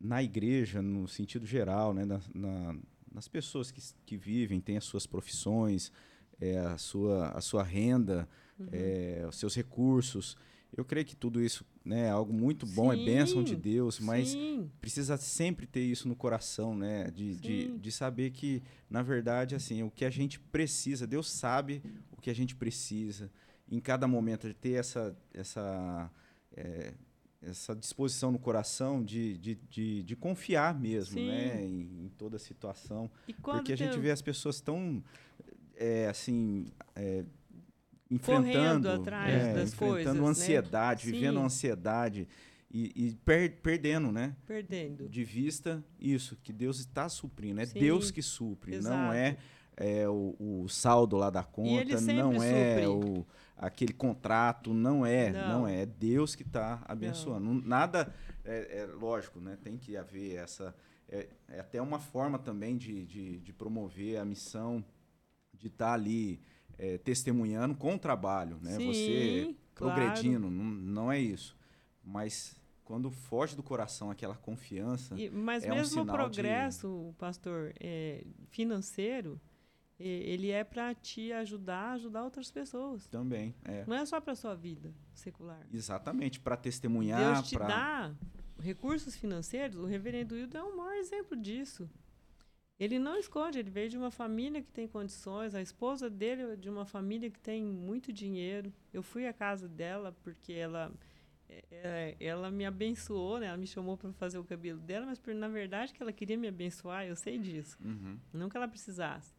na igreja, no sentido geral, né? Na, na, nas pessoas que, que vivem, têm as suas profissões, é, a, sua, a sua renda, uhum. é, os seus recursos. Eu creio que tudo isso né, algo muito bom, é sim, é bênção de Deus, mas sim. precisa sempre ter isso no coração, né? De, de, de, saber que, na verdade, assim, o que a gente precisa, Deus sabe o que a gente precisa. Em cada momento, ter essa, essa, é, essa disposição no coração de, de, de, de confiar mesmo, sim. né? Em, em, toda a situação. Porque a gente vê as pessoas tão, é, assim... É, enfrentando atrás é, das enfrentando coisas, ansiedade, né? vivendo Sim. ansiedade e, e per, perdendo, né? Perdendo. De vista isso que Deus está suprindo, é Sim. Deus que supre, Exato. não é, é o, o, saldo lá da conta, não é o, aquele contrato, não é, não, não é, é Deus que está abençoando. Não. Nada, é, é, lógico, né? Tem que haver essa é, é até uma forma também de, de, de promover a missão de estar tá ali é, testemunhando com o trabalho, né? Sim, Você progredindo, não, não é isso. Mas quando foge do coração aquela confiança. E, mas é mesmo um o progresso, de... pastor, é, financeiro, é, ele é para te ajudar a ajudar outras pessoas. Também. É. Não é só para sua vida secular. Exatamente, para testemunhar. Deus te pra... dá recursos financeiros. O reverendo Hildo é o maior exemplo disso. Ele não esconde, ele veio de uma família que tem condições, a esposa dele é de uma família que tem muito dinheiro. Eu fui à casa dela porque ela é, é, ela me abençoou, né? Ela me chamou para fazer o cabelo dela, mas por, na verdade que ela queria me abençoar, eu sei disso. Uhum. Não que ela precisasse.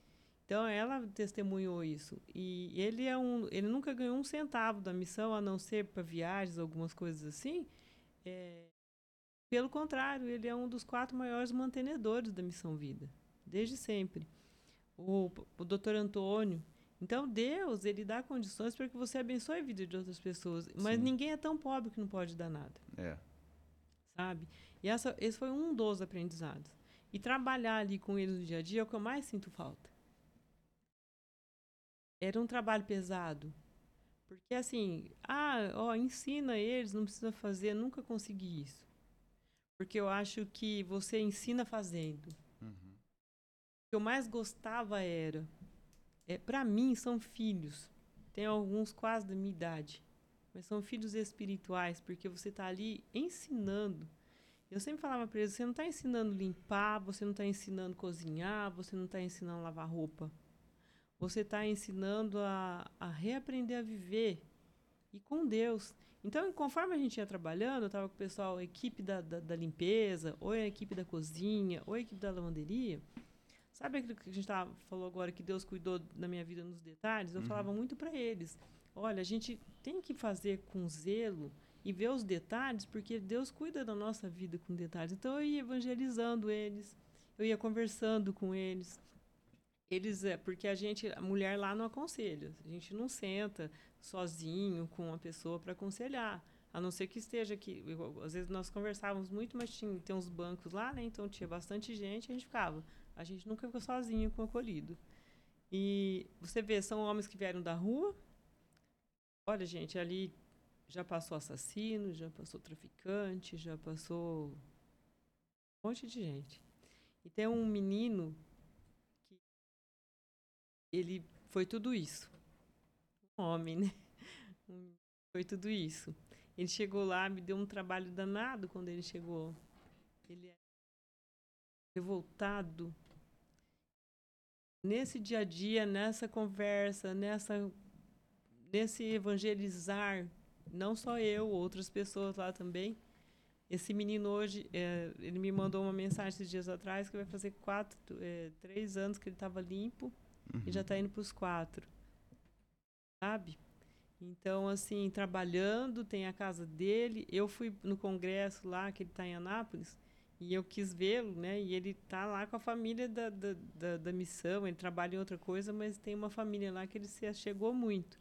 Então ela testemunhou isso. E ele é um, ele nunca ganhou um centavo da missão, a não ser para viagens, algumas coisas assim. É, pelo contrário, ele é um dos quatro maiores mantenedores da missão Vida desde sempre. O, o doutor Antônio. Então, Deus, ele dá condições para que você abençoe a vida de outras pessoas. Mas Sim. ninguém é tão pobre que não pode dar nada. É. Sabe? E essa, esse foi um dos aprendizados. E trabalhar ali com eles no dia a dia é o que eu mais sinto falta. Era um trabalho pesado. Porque assim, ah, ó, ensina eles, não precisa fazer, nunca consegui isso. Porque eu acho que você ensina fazendo que eu mais gostava era. É, para mim, são filhos. Tem alguns quase da minha idade. Mas são filhos espirituais, porque você está ali ensinando. Eu sempre falava para eles: você não está ensinando limpar, você não está ensinando cozinhar, você não está ensinando lavar roupa. Você está ensinando a, a reaprender a viver e com Deus. Então, conforme a gente ia trabalhando, eu estava com o pessoal, equipe da, da, da, limpeza, ou a equipe da cozinha, ou a equipe da lavanderia. Sabe aquilo que a gente tava, falou agora, que Deus cuidou da minha vida nos detalhes? Eu uhum. falava muito para eles. Olha, a gente tem que fazer com zelo e ver os detalhes, porque Deus cuida da nossa vida com detalhes. Então eu ia evangelizando eles, eu ia conversando com eles. Eles é porque a gente, a mulher lá não aconselha. A gente não senta sozinho com uma pessoa para aconselhar. A não ser que esteja aqui. Às vezes nós conversávamos muito, mas tinha tem uns bancos lá, né? Então tinha bastante gente, a gente ficava A gente nunca ficou sozinho com o acolhido. E você vê, são homens que vieram da rua. Olha, gente, ali já passou assassino, já passou traficante, já passou um monte de gente. E tem um menino que ele foi tudo isso. Um homem, né? Foi tudo isso. Ele chegou lá, me deu um trabalho danado quando ele chegou. Ele é revoltado. Nesse dia a dia, nessa conversa, nessa nesse evangelizar, não só eu, outras pessoas lá também. Esse menino hoje, é, ele me mandou uma mensagem esses dias atrás que vai fazer quatro, é, três anos que ele estava limpo uhum. e já está indo para os quatro, sabe? Então, assim, trabalhando, tem a casa dele. Eu fui no congresso lá, que ele está em Anápolis, e eu quis vê-lo, né? E ele está lá com a família da, da, da, da, missão. Ele trabalha em outra coisa, mas tem uma família lá que ele se chegou muito.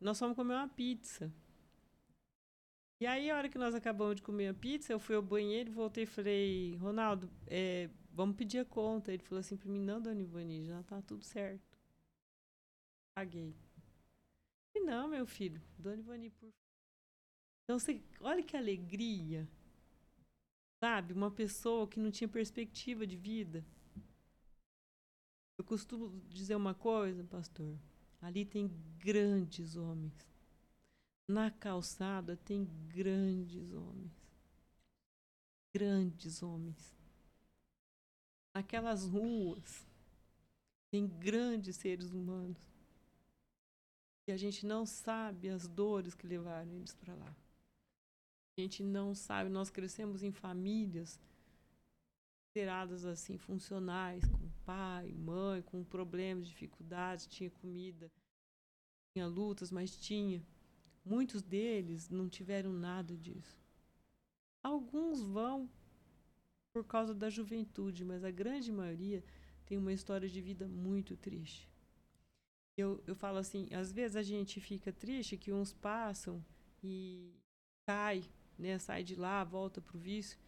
Nós fomos comer uma pizza. E aí, a hora que nós acabamos de comer a pizza, eu fui ao banheiro, voltei e falei, Ronaldo, é, vamos pedir a conta. Ele falou assim para mim, não, dona Ivani, já tá tudo certo. Paguei. E não, meu filho, dona Ivani, por Então, você, olha que alegria. Sabe? Uma pessoa que não tinha perspectiva de vida. Eu costumo dizer uma coisa, pastor. Ali tem grandes homens na calçada tem grandes homens. Grandes homens. Naquelas ruas tem grandes seres humanos. E a gente não sabe as dores que levaram eles para lá. Gente não sabe, nós crescemos em famílias consideradas assim funcionais, com pai, mãe, com problemas, dificuldades, tinha comida, tinha lutas, mas tinha. Muitos deles não tiveram nada disso. Alguns vão por causa da juventude, mas a grande maioria tem uma história de vida muito triste. Eu, eu falo assim, às vezes a gente fica triste que uns passam e cai, né, sai de lá, volta para o vício.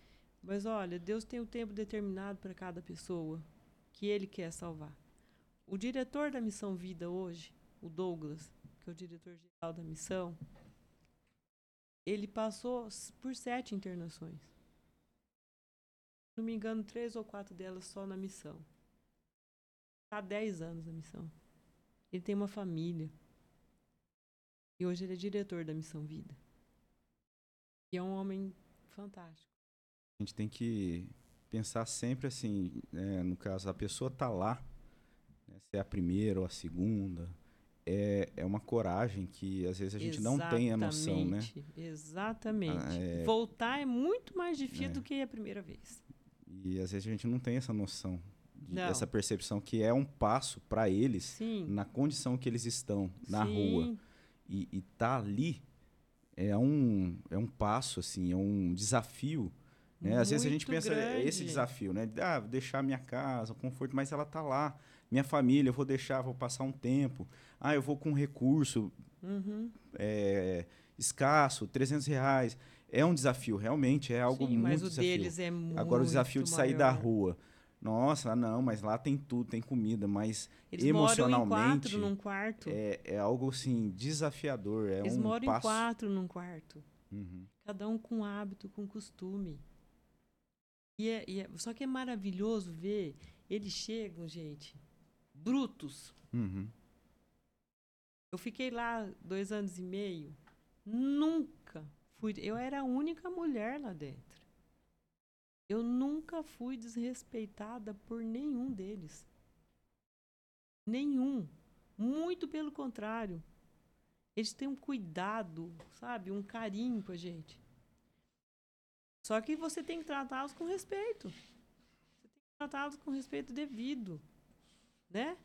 Mas olha, Deus tem um tempo determinado para cada pessoa que Ele quer salvar. O diretor da Missão Vida hoje, o Douglas, que é o diretor-geral da missão, ele passou por sete internações. Não me engano, três ou quatro delas só na missão. Está há dez anos na missão. Ele tem uma família. E hoje ele é diretor da Missão Vida. E é um homem fantástico. A gente tem que pensar sempre assim, é, no caso, a pessoa está lá, né, se é a primeira ou a segunda, é, é uma coragem que às vezes a gente Exatamente. não tem a noção, né? Exatamente. Ah, é... Voltar é muito mais difícil é. do que a primeira vez. E às vezes a gente não tem essa noção, de, essa percepção que é um passo para eles Sim. na condição que eles estão na Sim. rua. E, e tá ali é um, é um passo, assim, é um desafio. Né? Às vezes a gente pensa grande. esse desafio, né? Ah, deixar minha casa, o conforto, mas ela tá lá minha família, eu vou deixar, vou passar um tempo. Ah, eu vou com um recurso uhum. é, escasso, 300 reais. É um desafio, realmente, é algo Sim, muito mas o desafio. deles é muito Agora, o desafio de sair maior. da rua. Nossa, não, mas lá tem tudo, tem comida, mas Eles emocionalmente. Moram em quatro num quarto. É, é algo assim desafiador. É Eles um moram passo... em quatro num quarto. Uhum. Cada um com hábito, com costume. E é, e é, só que é maravilhoso ver. Eles chegam, gente, brutos. Uhum. Eu fiquei lá dois anos e meio. Nunca fui. Eu era a única mulher lá dentro. Eu nunca fui desrespeitada por nenhum deles. Nenhum. Muito pelo contrário. Eles têm um cuidado, sabe? Um carinho com a gente. Só que você tem que tratá-los com respeito. Você tem que tratá-los com respeito devido né?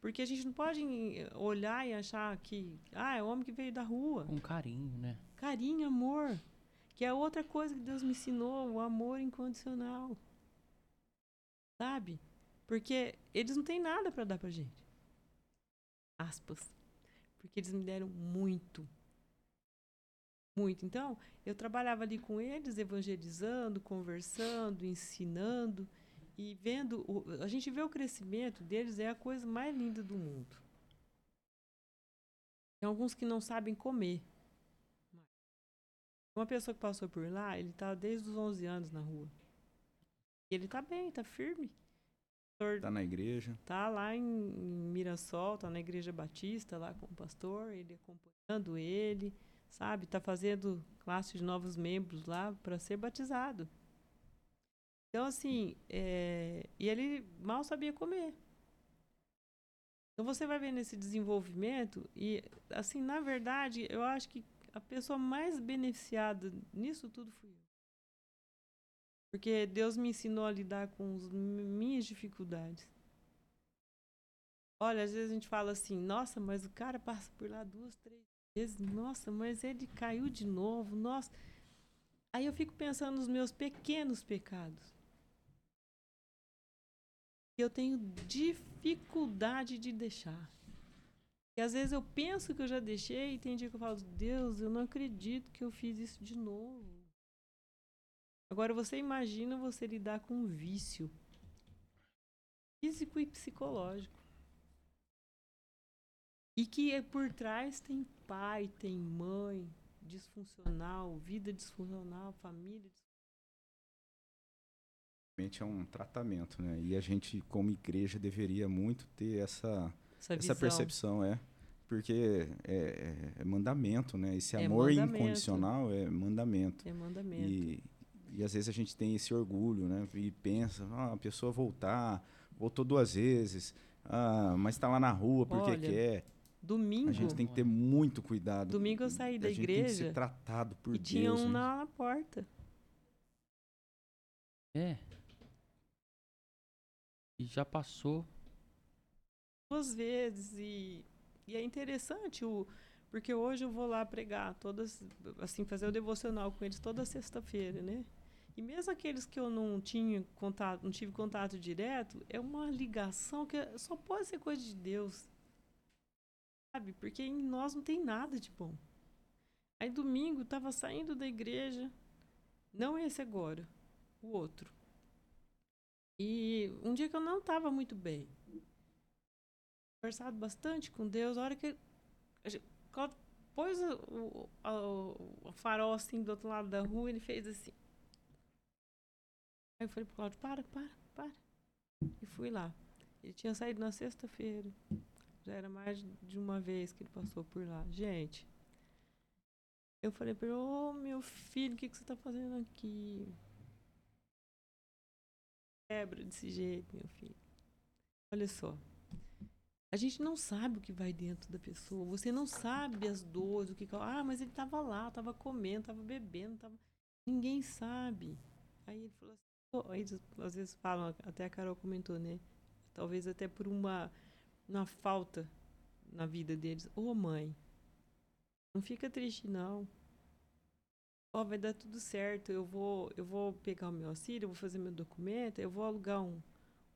Porque a gente não pode olhar e achar que, ah, é o homem que veio da rua. Um carinho, né? Carinho, amor. Que é outra coisa que Deus me ensinou, o amor incondicional. Sabe? Porque eles não têm nada para dar pra gente. Aspas. Porque eles me deram muito. Muito. Então, eu trabalhava ali com eles, evangelizando, conversando, ensinando. e vendo, o, a gente vê o crescimento deles, é a coisa mais linda do mundo. Tem alguns que não sabem comer. Uma pessoa que passou por lá, ele está desde os 11 anos na rua. E ele está bem, está firme. Está na igreja. Está lá em, em Mirassol, está na igreja batista lá com o pastor, ele acompanhando ele, sabe? Está fazendo classe de novos membros lá para ser batizado. Então, assim, é... e ele mal sabia comer. Então, você vai ver nesse desenvolvimento, e, assim, na verdade, eu acho que a pessoa mais beneficiada nisso tudo fui eu. Porque Deus me ensinou a lidar com as minhas dificuldades. Olha, às vezes a gente fala assim, nossa, mas o cara passa por lá duas, três vezes, nossa, mas ele caiu de novo, nossa. Aí eu fico pensando nos meus pequenos pecados eu tenho dificuldade de deixar. E às vezes eu penso que eu já deixei e tem dia que eu falo, Deus, eu não acredito que eu fiz isso de novo. Agora você imagina você lidar com um vício físico e psicológico. E que é por trás tem pai, tem mãe disfuncional, vida disfuncional, família disfuncional é um tratamento, né? E a gente, como igreja, deveria muito ter essa, essa, essa percepção, é. Porque é, é, é, mandamento, né? Esse é amor mandamento. incondicional é mandamento. É mandamento. E, e às vezes a gente tem esse orgulho, né? E pensa, ah, a pessoa voltar, voltou duas vezes, ah, mas está lá na rua porque Olha, quer. Domingo. A gente tem que ter muito cuidado. Domingo eu saí da igreja. Tem que ser tratado por e Deus. E tinha um na, na porta. É. E já passou. Duas vezes. E, e é interessante o. Porque hoje eu vou lá pregar todas, assim, fazer o devocional com eles toda sexta-feira, né? E mesmo aqueles que eu não tinha contato, não tive contato direto, é uma ligação que só pode ser coisa de Deus. Sabe? Porque em nós não tem nada de bom. Aí domingo estava saindo da igreja, não esse agora, o outro. E um dia que eu não estava muito bem. Conversado bastante com Deus, a hora que. Pôs o, o, o, farol assim do outro lado da rua, ele fez assim. Aí eu falei pro Claudio, para, para, para. E fui lá. Ele tinha saído na sexta-feira. Já era mais de uma vez que ele passou por lá. Gente, eu falei para ele, ô oh, meu filho, o que, que você está fazendo aqui? quebra desse jeito, meu filho. Olha só. A gente não sabe o que vai dentro da pessoa. Você não sabe as dores, o que. Ah, mas ele estava lá, estava comendo, estava bebendo, tava... ninguém sabe. Aí ele falou assim. Aí, às vezes falam, até a Carol comentou, né? Talvez até por uma, uma falta na vida deles. Ô, oh, mãe, não fica triste, não ó, oh, vai dar tudo certo, eu vou, eu vou pegar o meu auxílio, eu vou fazer meu documento, eu vou alugar um,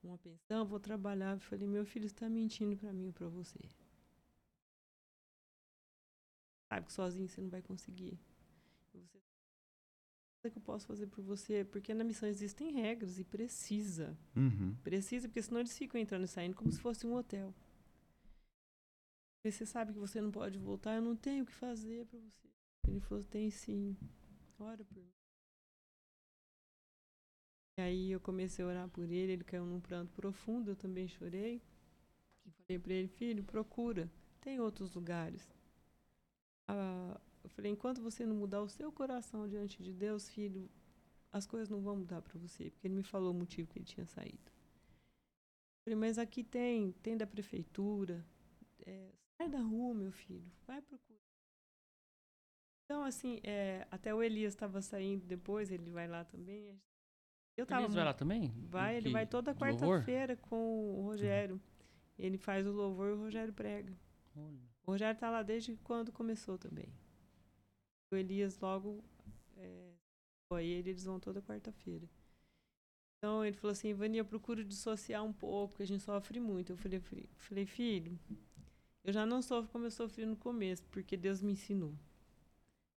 uma pensão, vou trabalhar. Eu falei, meu filho está mentindo para mim ou para você. Sabe que sozinho você não vai conseguir. Você que eu posso fazer por você? Porque na missão existem regras e precisa. Uhum. Precisa, porque senão eles ficam entrando e saindo como se fosse um hotel. Você sabe que você não pode voltar, eu não tenho o que fazer para você. Ele falou, tem sim. Ora por mim. E aí eu comecei a orar por ele, ele caiu num pranto profundo, eu também chorei. E falei para ele, filho, procura, tem outros lugares. Ah, eu falei, enquanto você não mudar o seu coração diante de Deus, filho, as coisas não vão mudar para você, porque ele me falou o motivo que ele tinha saído. Eu falei, mas aqui tem, tem da prefeitura, é, sai da rua, meu filho, vai procurar. Então, assim, é, até o Elias estava saindo depois, ele vai lá também. Eu tava Elias vai lá também? Vai, ele vai toda quarta-feira com o Rogério. Uhum. Ele faz o louvor e o Rogério prega. Olha. O Rogério está lá desde quando começou também. O Elias logo. É, aí eles vão toda quarta-feira. Então ele falou assim, Vania, eu procuro dissociar um pouco, porque a gente sofre muito. Eu falei, falei, filho, eu já não sofro como eu sofri no começo, porque Deus me ensinou.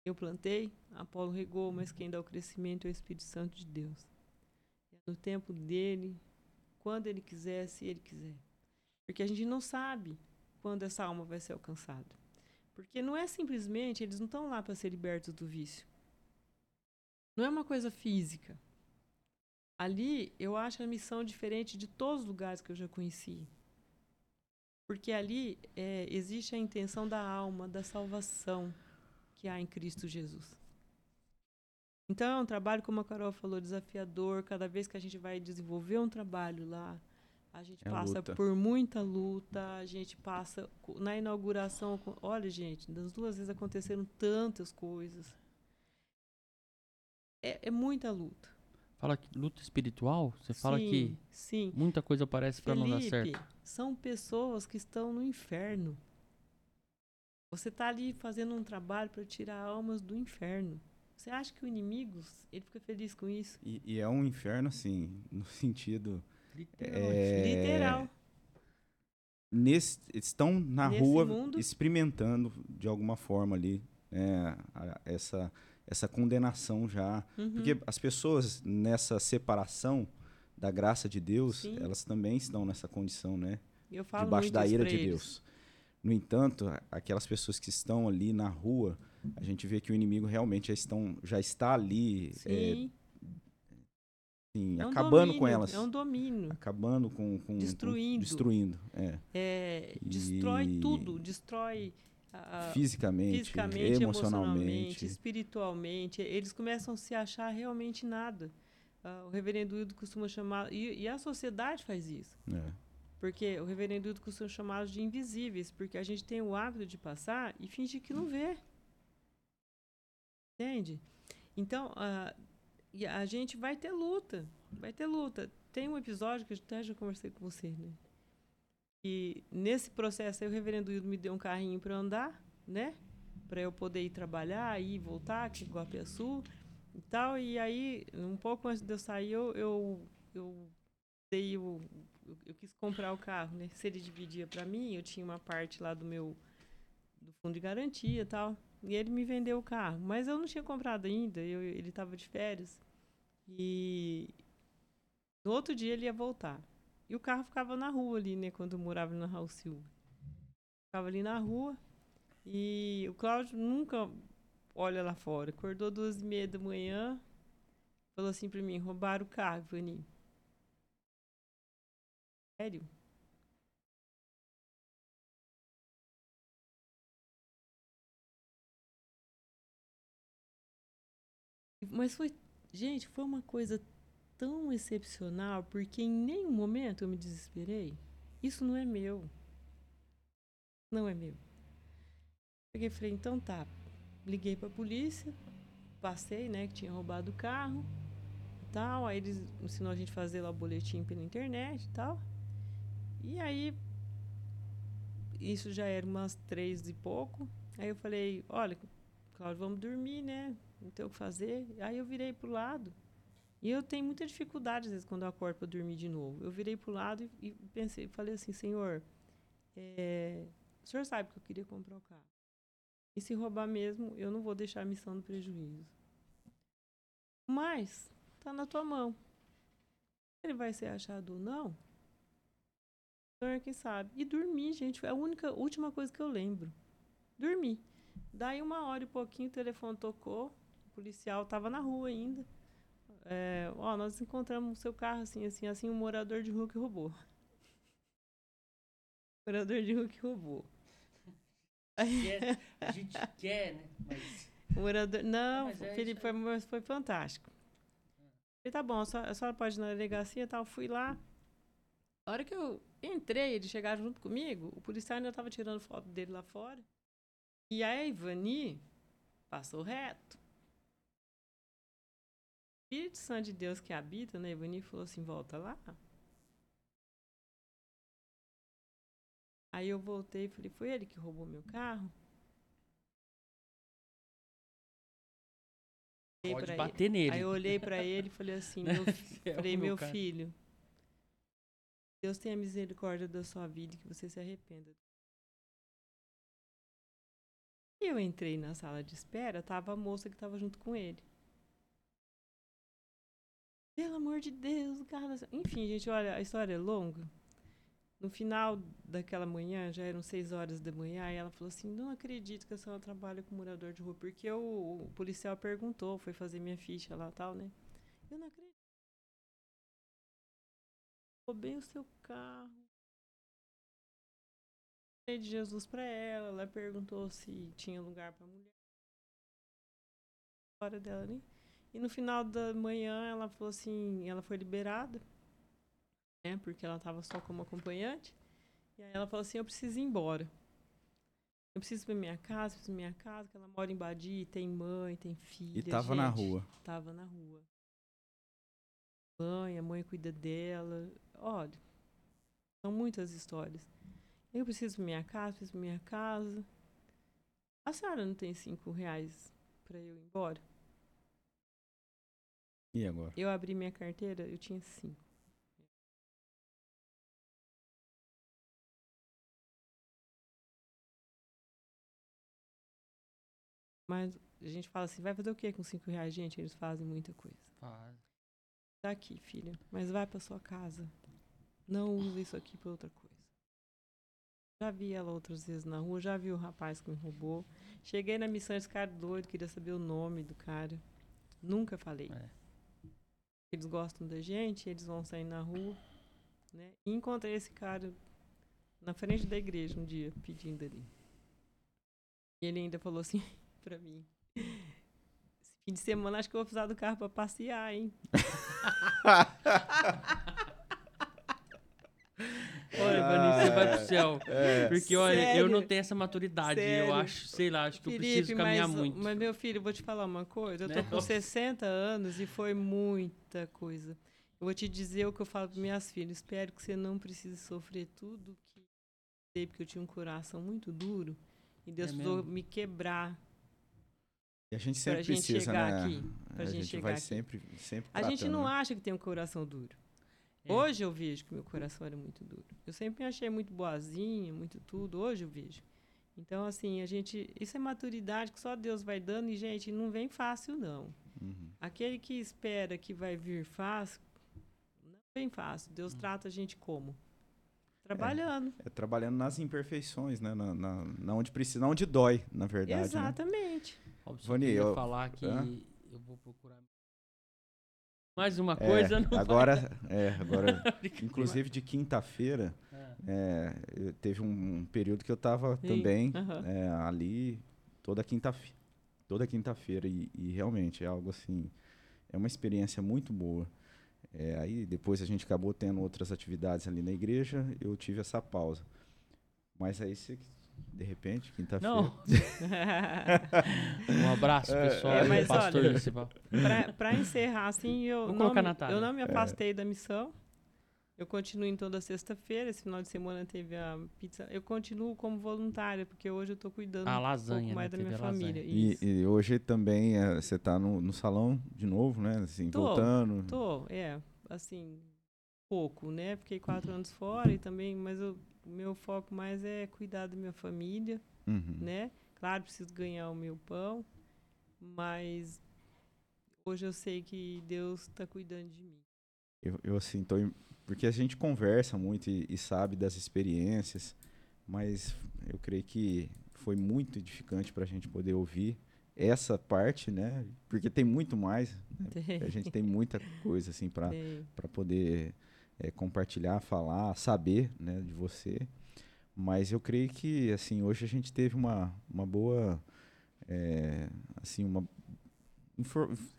Eu plantei, Apolo regou, mas quem dá o crescimento é o Espírito Santo de Deus. No tempo dele, quando Ele quiser, se Ele quiser. Porque a gente não sabe quando essa alma vai ser alcançada. Porque não é simplesmente, eles não estão lá para ser libertos do vício. Não é uma coisa física. Ali, eu acho a missão diferente de todos os lugares que eu já conheci. Porque ali é, existe a intenção da alma, da salvação que há em Cristo Jesus. Então é um trabalho, como a Carol falou, desafiador. Cada vez que a gente vai desenvolver um trabalho lá, a gente é passa luta. por muita luta, a gente passa na inauguração. Olha, gente, das duas vezes aconteceram tantas coisas. É, é muita luta. Fala que luta espiritual? Você sim, fala que sim. muita coisa aparece para não dar certo. São pessoas que estão no inferno. Você está ali fazendo um trabalho para tirar almas do inferno. Você acha que o inimigo ele fica feliz com isso? E, e é um inferno, assim, no [laughs] sentido literal. É, literal. Nesse, estão na Nesse rua mundo? experimentando de alguma forma ali né, essa essa condenação já, uhum. porque as pessoas nessa separação da graça de Deus, Sim. elas também estão nessa condição, né? Debaixo da ira de. Deus. No entanto, aquelas pessoas que estão ali na rua, a gente vê que o inimigo realmente já, estão, já está ali é, sim, é um acabando domínio, com elas. É um domínio. Acabando com. com destruindo. Com, destruindo. É. é destrói tudo. Destrói. Fisicamente, fisicamente emocionalmente. emocionalmente. espiritualmente. Eles começam a se achar realmente nada. Uh, o reverendo Hildo costuma chamar. E, e, a sociedade faz isso. É. Porque o reverendo Hildo costuma chamá-los de invisíveis, porque a gente tem o hábito de passar e fingir que não vê. Entende? Então, uh, a gente vai ter luta. Vai ter luta. Tem um episódio que eu até já conversei com você, né? E nesse processo aí, o reverendo Hildo me deu um carrinho para andar, né? Para eu poder ir trabalhar, ir voltar, aqui em Guapiaçu e tal. E aí, um pouco antes de eu sair, eu, eu, eu dei o eu, eu, quis comprar o carro, né? Se ele dividia para mim, eu tinha uma parte lá do meu do fundo de garantia e tal. E ele me vendeu o carro, mas eu não tinha comprado ainda, eu, ele estava de férias. E no outro dia ele ia voltar. E o carro ficava na rua ali, né, quando eu morava na Raul Silva. Ficava ali na rua. E o Cláudio nunca olha lá fora. Acordou duas e meia da manhã, falou assim para mim, roubaram o carro, Vani. Sério? Mas foi, gente, foi uma coisa tão excepcional, porque em nenhum momento eu me desesperei. Isso não é meu. Não é meu. Peguei e falei, então tá. Liguei para a polícia, passei, né, que tinha roubado o carro tal. Aí eles ensinou a gente a fazer lá o boletim pela internet e tal. E aí, isso já era umas três e pouco. Aí eu falei, olha, Cláudio, vamos dormir, né? Não tem o que fazer. Aí eu virei pro lado. E eu tenho muita dificuldade, às vezes, quando eu acordo para dormir de novo. Eu virei pro lado e, pensei, falei assim, senhor, é, o senhor sabe que eu queria comprar o carro. E se roubar mesmo, eu não vou deixar a missão do prejuízo. Mas, tá na tua mão. Ele vai ser achado ou não, quem sabe. E dormir, gente, é a única, última coisa que eu lembro. Dormir. Daí uma hora e pouquinho o telefone tocou, o policial estava na rua ainda. É, ó, nós encontramos o seu carro assim, assim, assim, um morador de rua que roubou. [laughs] morador de rua que roubou. a gente quer, né? Mas... [laughs] Morador... Não, Mas é Felipe, foi, foi fantástico. Ele tá bom, a senhora, a senhora pode ir na delegacia e tal. Fui lá. A hora que eu entrei, eles chegaram junto comigo, o policial ainda estava tirando foto dele lá fora. E a Ivani passou reto. O Espírito Santo de Deus que habita né, Ivani falou assim: volta lá. Aí eu voltei e falei: foi ele que roubou meu carro? Pode bater ele. nele. Aí eu olhei para ele e falei assim: meu, [laughs] falei, meu filho, Deus tenha misericórdia da sua vida e que você se arrependa. E eu entrei na sala de espera, tava a moça que estava junto com ele. Pelo amor de Deus, o carro. Enfim, gente, olha, a história é longa. No final daquela manhã, já eram seis horas da manhã, e ela falou assim: Não acredito que a senhora trabalha com morador de rua, porque o, o policial perguntou, foi fazer minha ficha lá tal, né? Eu não acredito. Roubei o seu carro. De Jesus para ela, ela perguntou se tinha lugar para mulher. Hora dela ali. E no final da manhã ela falou assim, ela foi liberada né? Porque ela estava só como acompanhante. E aí ela falou assim: eu preciso ir embora. Eu preciso ir pra minha casa, preciso ir pra minha casa, que ela mora em Badi, tem mãe, tem filha. E tava gente, na rua. Tava na rua. Mãe, a mãe cuida dela. Olha, são muitas histórias. Eu preciso pra minha casa, preciso pra minha casa. A senhora não tem cinco reais para eu ir embora? E agora? Eu abri minha carteira, eu tinha cinco. Mas a gente fala assim, vai fazer o que com cinco reais? Gente, eles fazem muita coisa. Faz. Tá aqui, filha. Mas vai pra sua casa. Não use isso aqui pra outra coisa. Já vi ela outras vezes na rua, já vi o rapaz que me roubou. Cheguei na missão, esse cara doido, queria saber o nome do cara. Nunca falei. É. Eles gostam da gente, eles vão sair na rua. Né? E encontrei esse cara na frente da igreja um dia, pedindo ali. E ele ainda falou assim: [laughs] pra mim. Esse fim de semana acho que eu vou precisar do carro pra passear, hein? [laughs] Olha, Vanessa, você vai pro céu. É. Porque, olha, Sério? eu não tenho essa maturidade. Sério? Eu acho, sei lá, acho que Felipe, eu preciso caminhar mas, muito. Mas, meu filho, eu vou te falar uma coisa. Eu tô né? com 60 anos e foi muita coisa. Eu vou te dizer o que eu falo para minhas filhas. Espero que você não precise sofrer tudo que sei, porque eu tinha um coração muito duro. E Deus é precisou me quebrar e a gente sempre pra precisa, chegar né? aqui. Pra a gente, gente vai aqui. sempre, sempre A gente não né? acha que tem um coração duro. É. Hoje eu vejo que meu coração era muito duro. Eu sempre me achei muito boazinha, muito tudo. Hoje eu vejo. Então, assim, a gente. Isso é maturidade que só Deus vai dando e, gente, não vem fácil, não. Uhum. Aquele que espera que vai vir fácil, não vem fácil. Deus uhum. trata a gente como? Trabalhando. É, é, trabalhando nas imperfeições, né? Na, na, na, onde precisa, onde dói, na verdade. Né? Exatamente. Né? Vani, eu falar que hã? eu vou procurar mais uma é, coisa. É, agora, vai... é, agora, inclusive de quinta-feira, é. é teve um, período que eu estava também uhum. ali toda quinta-feira, toda quinta-feira e, e, realmente é algo assim, é uma experiência muito boa. É, aí depois a gente acabou tendo outras atividades ali na igreja, eu tive essa pausa. Mas aí você de repente, quinta-feira. Não. [laughs] um abraço, é, pessoal. É, mas pastor olha, para encerrar, assim, eu Vou não, me, eu não me afastei é. da missão. Eu continuo em toda sexta-feira. Esse final de semana teve a pizza. Eu continuo como voluntária, porque hoje eu estou cuidando a lasanha, um pouco mais né? da minha família. E, e, hoje também é, você está no, no, salão de novo, né? Assim, tô, voltando. Tô, é. Assim, pouco, né? Fiquei quatro anos fora e também, mas eu meu foco mais é cuidar da minha família, uhum. né? Claro, preciso ganhar o meu pão, mas hoje eu sei que Deus está cuidando de mim. Eu, eu assim, porque a gente conversa muito e, e, sabe das experiências, mas eu creio que foi muito edificante para a gente poder ouvir essa parte, né? Porque tem muito mais, né? a gente tem muita coisa assim para poder é, compartilhar, falar, saber né, de você. Mas eu creio que assim hoje a gente teve uma, uma boa é, assim uma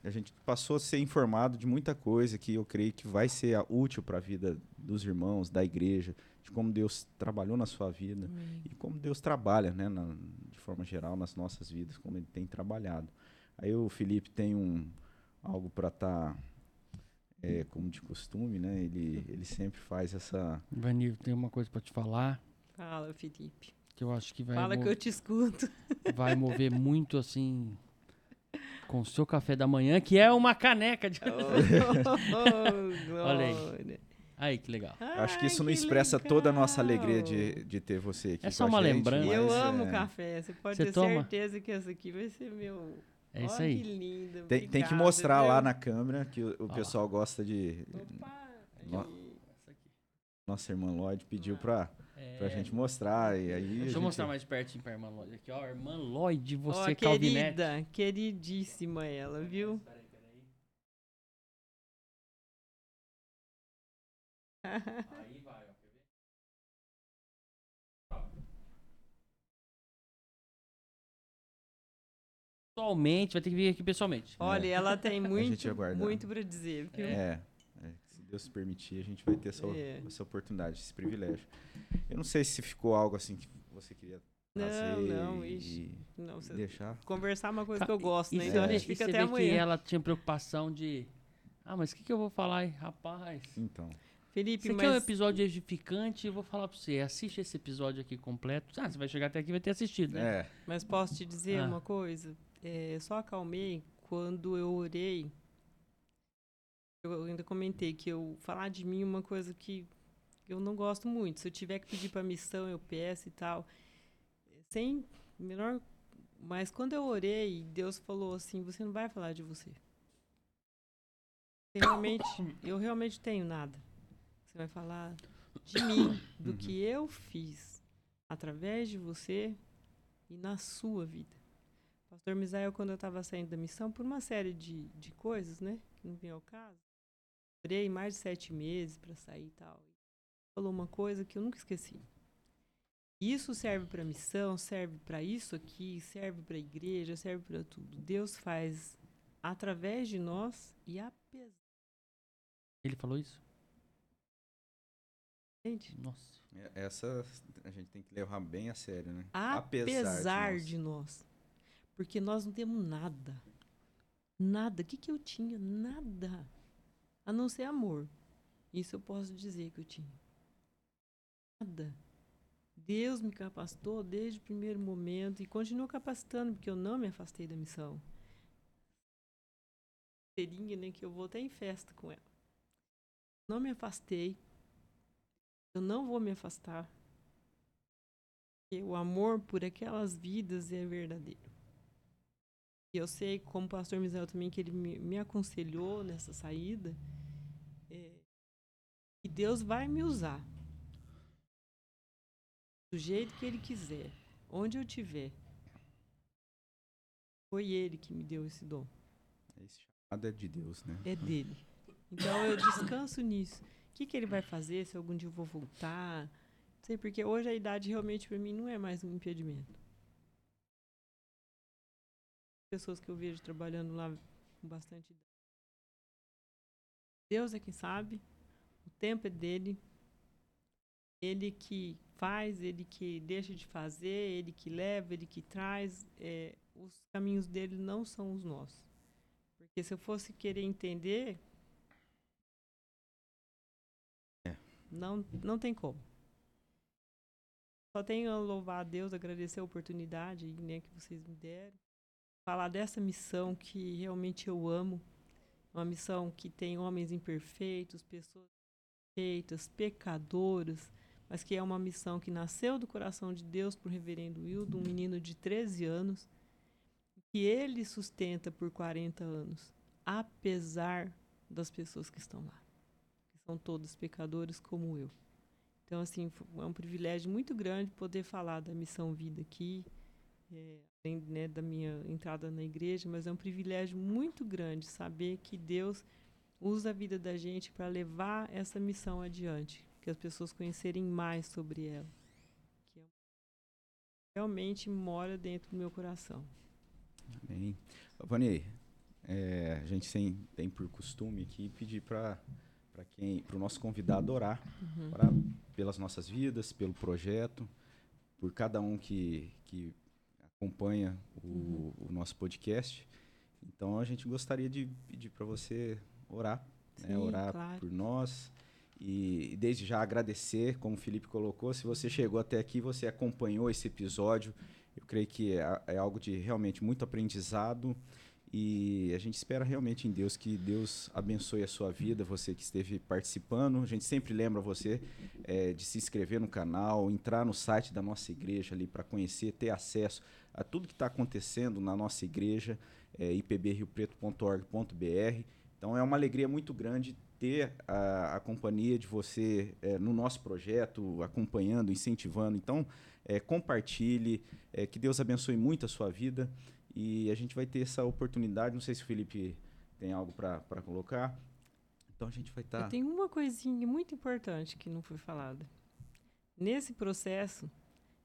a gente passou a ser informado de muita coisa que eu creio que vai ser útil para a vida dos irmãos, da igreja, de como Deus trabalhou na sua vida Amém. e como Deus trabalha, né, na, de forma geral nas nossas vidas, como Ele tem trabalhado. Aí o Felipe tem um algo para estar tá é, como de costume, né? Ele, ele sempre faz essa. Vanil, tem uma coisa para te falar. Fala, Felipe. Que eu acho que vai. Fala que eu te escuto. [laughs] Vai mover muito assim. Com o seu café da manhã, que é uma caneca de. Oh, [laughs] oh, Olha aí. Aí, que legal. Ai, acho que isso não expressa legal. toda a nossa alegria de, de ter você aqui. É só uma gente, lembrança. Eu amo é... café. Você pode você ter toma? certeza que essa aqui vai ser meu É isso aí. que linda. Tem, tem que mostrar lá na câmera que o, o pessoal gosta de. Opa, No- aí. Nossa irmã Lloyd pediu pra, pra É, gente mostrar. E aí Deixa eu gente- mostrar mais pertinho pra irmã Lloyd. Aqui, ó, irmã Lloyd, você Ó, Calvinete. querida, queridíssima ela, viu? Peraí, peraí. [laughs] Aí Pessoalmente, vai ter que vir aqui pessoalmente. Olha, ela tem [laughs] muito, muito para dizer, viu? É, é, se Deus permitir, a gente vai ter essa, É. essa oportunidade, esse privilégio. Eu não sei se ficou algo assim que você queria Não, não, e, ixi. Não, você- deixar. Conversar é uma coisa que eu gosto, né? Então a você gente fica você até vê que amanhã. ela tinha preocupação de... Ah, mas o que, que eu vou falar aí? Rapaz... Então, Felipe, Esse aqui é um mas episódio edificante eu vou falar pra você. Assiste esse episódio aqui completo. Ah, você vai chegar até aqui e vai ter assistido, né? é, Mas posso te dizer Ah. uma coisa? É, só acalmei quando eu orei. Eu ainda comentei que eu falar de mim é uma coisa que eu não gosto muito. Se eu tiver que pedir para missão, eu peço e tal. Sem menor. Mas quando eu orei, Deus falou assim: você não vai falar de você. Você realmente, eu realmente tenho nada. Você vai falar de mim, do que eu fiz através de você e na sua vida. Pastor Misael, quando eu estava saindo da missão, por uma série de, de coisas, né? Que não vem ao caso. Orei mais de sete meses para sair e tal. Falou uma coisa que eu nunca esqueci. Isso serve para missão, serve para isso aqui, serve para a igreja, serve para tudo. Deus faz através de nós e apesar. Ele falou isso? Gente, Nossa. é- essa a gente tem que levar bem a sério, né? apesar, nós. de, nós. Porque nós não temos nada. Nada. O que, que eu tinha? Nada. A não ser amor. Isso eu posso dizer que eu tinha. Nada. Deus me capacitou desde o primeiro momento e continua capacitando, porque eu não me afastei da missão. Serinha, né, que eu vou até em festa com ela. Não me afastei. Eu não vou me afastar. O amor por aquelas vidas é verdadeiro. E eu sei, como o pastor Misael também, que ele me, me aconselhou nessa saída, é, que Deus vai me usar. Do jeito que Ele quiser, onde eu estiver. Foi Ele que me deu esse dom. Esse chamado é de Deus, né? É dele. Então eu descanso nisso. O que, que ele vai fazer se algum dia eu vou voltar? Não sei, porque hoje a idade realmente para mim não é mais um impedimento. Pessoas que eu vejo trabalhando lá com bastante. Deus é quem sabe, o tempo é dele. Ele que faz, ele que deixa de fazer, ele que leva, ele que traz. é, os caminhos dele não são os nossos. Porque se eu fosse querer entender. É. Não, não tem como. Só tenho a louvar a Deus, agradecer a oportunidade né, que vocês me deram. Falar dessa missão que realmente eu amo. Uma missão que tem homens imperfeitos, pessoas imperfeitas, pecadoras, mas que é uma missão que nasceu do coração de Deus por reverendo Wildo, um menino de 13 anos, que ele sustenta por 40 anos, apesar das pessoas que estão lá, que são todos pecadores como eu. Então, assim, é um privilégio muito grande poder falar da missão vida aqui, é, além né, da minha entrada na igreja, mas é um privilégio muito grande saber que Deus usa a vida da gente para levar essa missão adiante, que as pessoas conhecerem mais sobre ela, que é- realmente mora dentro do meu coração. Amém. Vani, é, a gente tem, tem por costume aqui pedir para para quem, para o nosso convidado orar, Uhum. orar pelas nossas vidas, pelo projeto, por cada um que, que acompanha o, o nosso podcast. Então a gente gostaria de pedir para você orar, né, Sim, orar claro. por nós e, e desde já agradecer, como o Felipe colocou, se você chegou até aqui, você acompanhou esse episódio, eu creio que é, é algo de realmente muito aprendizado e a gente espera realmente em Deus que Deus abençoe a sua vida, você que esteve participando. A gente sempre lembra você é, de se inscrever no canal, entrar no site da nossa igreja ali para conhecer, ter acesso a tudo que está acontecendo na nossa igreja, é, ipbriopreto.org.br. Então é uma alegria muito grande ter a, a companhia de você é, no nosso projeto, acompanhando, incentivando. Então, é, compartilhe, é, que Deus abençoe muito a sua vida e a gente vai ter essa oportunidade. Não sei se o Felipe tem algo para colocar. Então a gente vai estar. Tá... Tem uma coisinha muito importante que não foi falada. Nesse processo,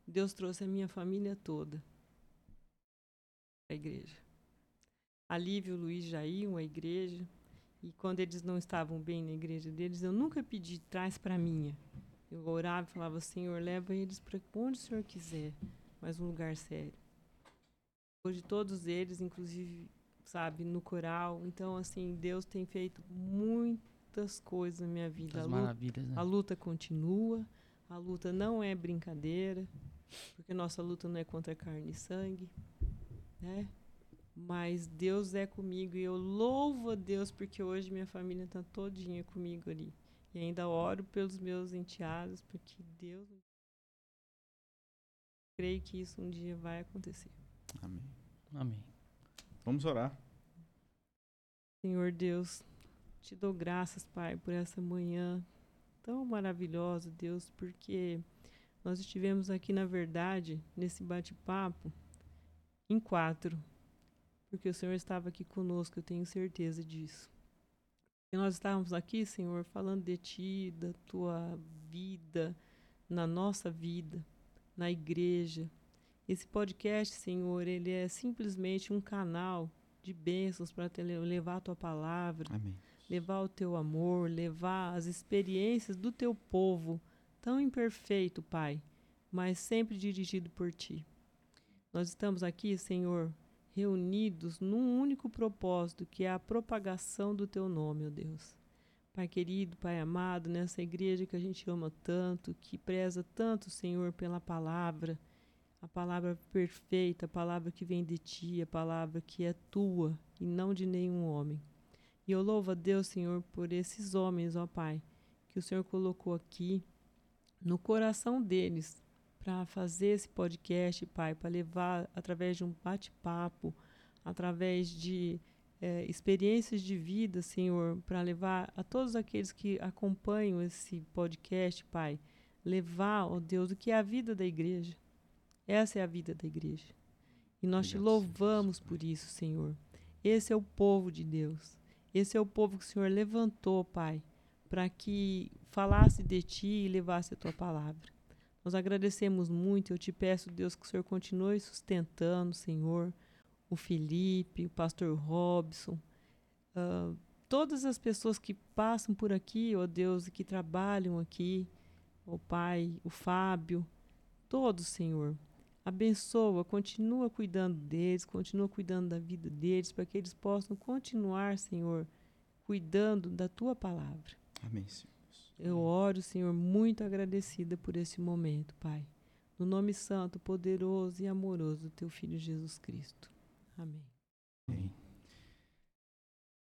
Deus trouxe a minha família toda a igreja. A Lívia e o Luiz iam à igreja. E quando eles não estavam bem na igreja deles, eu nunca pedi traz para minha. Eu orava e falava, Senhor, leva eles para onde o Senhor quiser, mas um lugar sério. Hoje todos eles, inclusive, sabe, no coral. Então, assim, Deus tem feito muitas coisas na minha vida. Muitas maravilhas, né? a luta continua, a luta não é brincadeira, porque nossa luta não é contra carne e sangue, né? Mas Deus é comigo e eu louvo a Deus porque hoje minha família está todinha comigo ali. E ainda oro pelos meus enteados, porque Deus. Creio que isso um dia vai acontecer. Amém. Amém. Vamos orar. Senhor Deus, te dou graças, Pai, por essa manhã tão maravilhosa, Deus, porque nós estivemos aqui, na verdade, nesse bate-papo, em quatro porque o Senhor estava aqui conosco, eu tenho certeza disso. E nós estávamos aqui, Senhor, falando de Ti, da Tua vida, na nossa vida, na igreja. Esse podcast, Senhor, ele é simplesmente um canal de bênçãos para levar a Tua palavra, Amém. levar o Teu amor, levar as experiências do Teu povo, tão imperfeito, Pai, mas sempre dirigido por Ti. Nós estamos aqui, Senhor, reunidos num único propósito, que é a propagação do teu nome, ó Deus. Pai querido, Pai amado, nessa igreja que a gente ama tanto, que preza tanto, Senhor, pela palavra, a palavra perfeita, a palavra que vem de ti, a palavra que é tua e não de nenhum homem. E eu louvo a Deus, Senhor, por esses homens, ó Pai, que o Senhor colocou aqui no coração deles para fazer esse podcast, Pai, para levar através de um bate-papo, através de é, experiências de vida, Senhor, para levar a todos aqueles que acompanham esse podcast, Pai, levar, ó Deus, o que é a vida da igreja. Essa é a vida da igreja. E nós te louvamos por isso, Senhor. Esse é o povo de Deus. Esse é o povo que o Senhor levantou, Pai, para que falasse de ti e levasse a tua palavra. Nós agradecemos muito. Eu te peço, Deus, que o Senhor continue sustentando, Senhor, o Felipe, o pastor Robson, uh, todas as pessoas que passam por aqui, ó oh Deus, e que trabalham aqui, o oh Pai, o Fábio, todos, Senhor. Abençoa, continua cuidando deles, continua cuidando da vida deles, para que eles possam continuar, Senhor, cuidando da tua palavra. Amém, Senhor. Eu oro, Senhor, muito agradecida por esse momento, Pai. No nome santo, poderoso e amoroso do Teu Filho Jesus Cristo. Amém. Amém.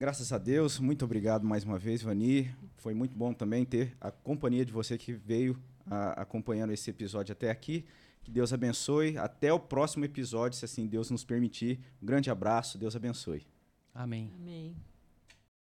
Graças a Deus, muito obrigado mais uma vez, Vani. Foi muito bom também ter a companhia de você que veio a, acompanhando esse episódio até aqui. Que Deus abençoe. Até o próximo episódio, se assim Deus nos permitir. Um grande abraço. Deus abençoe. Amém. Amém.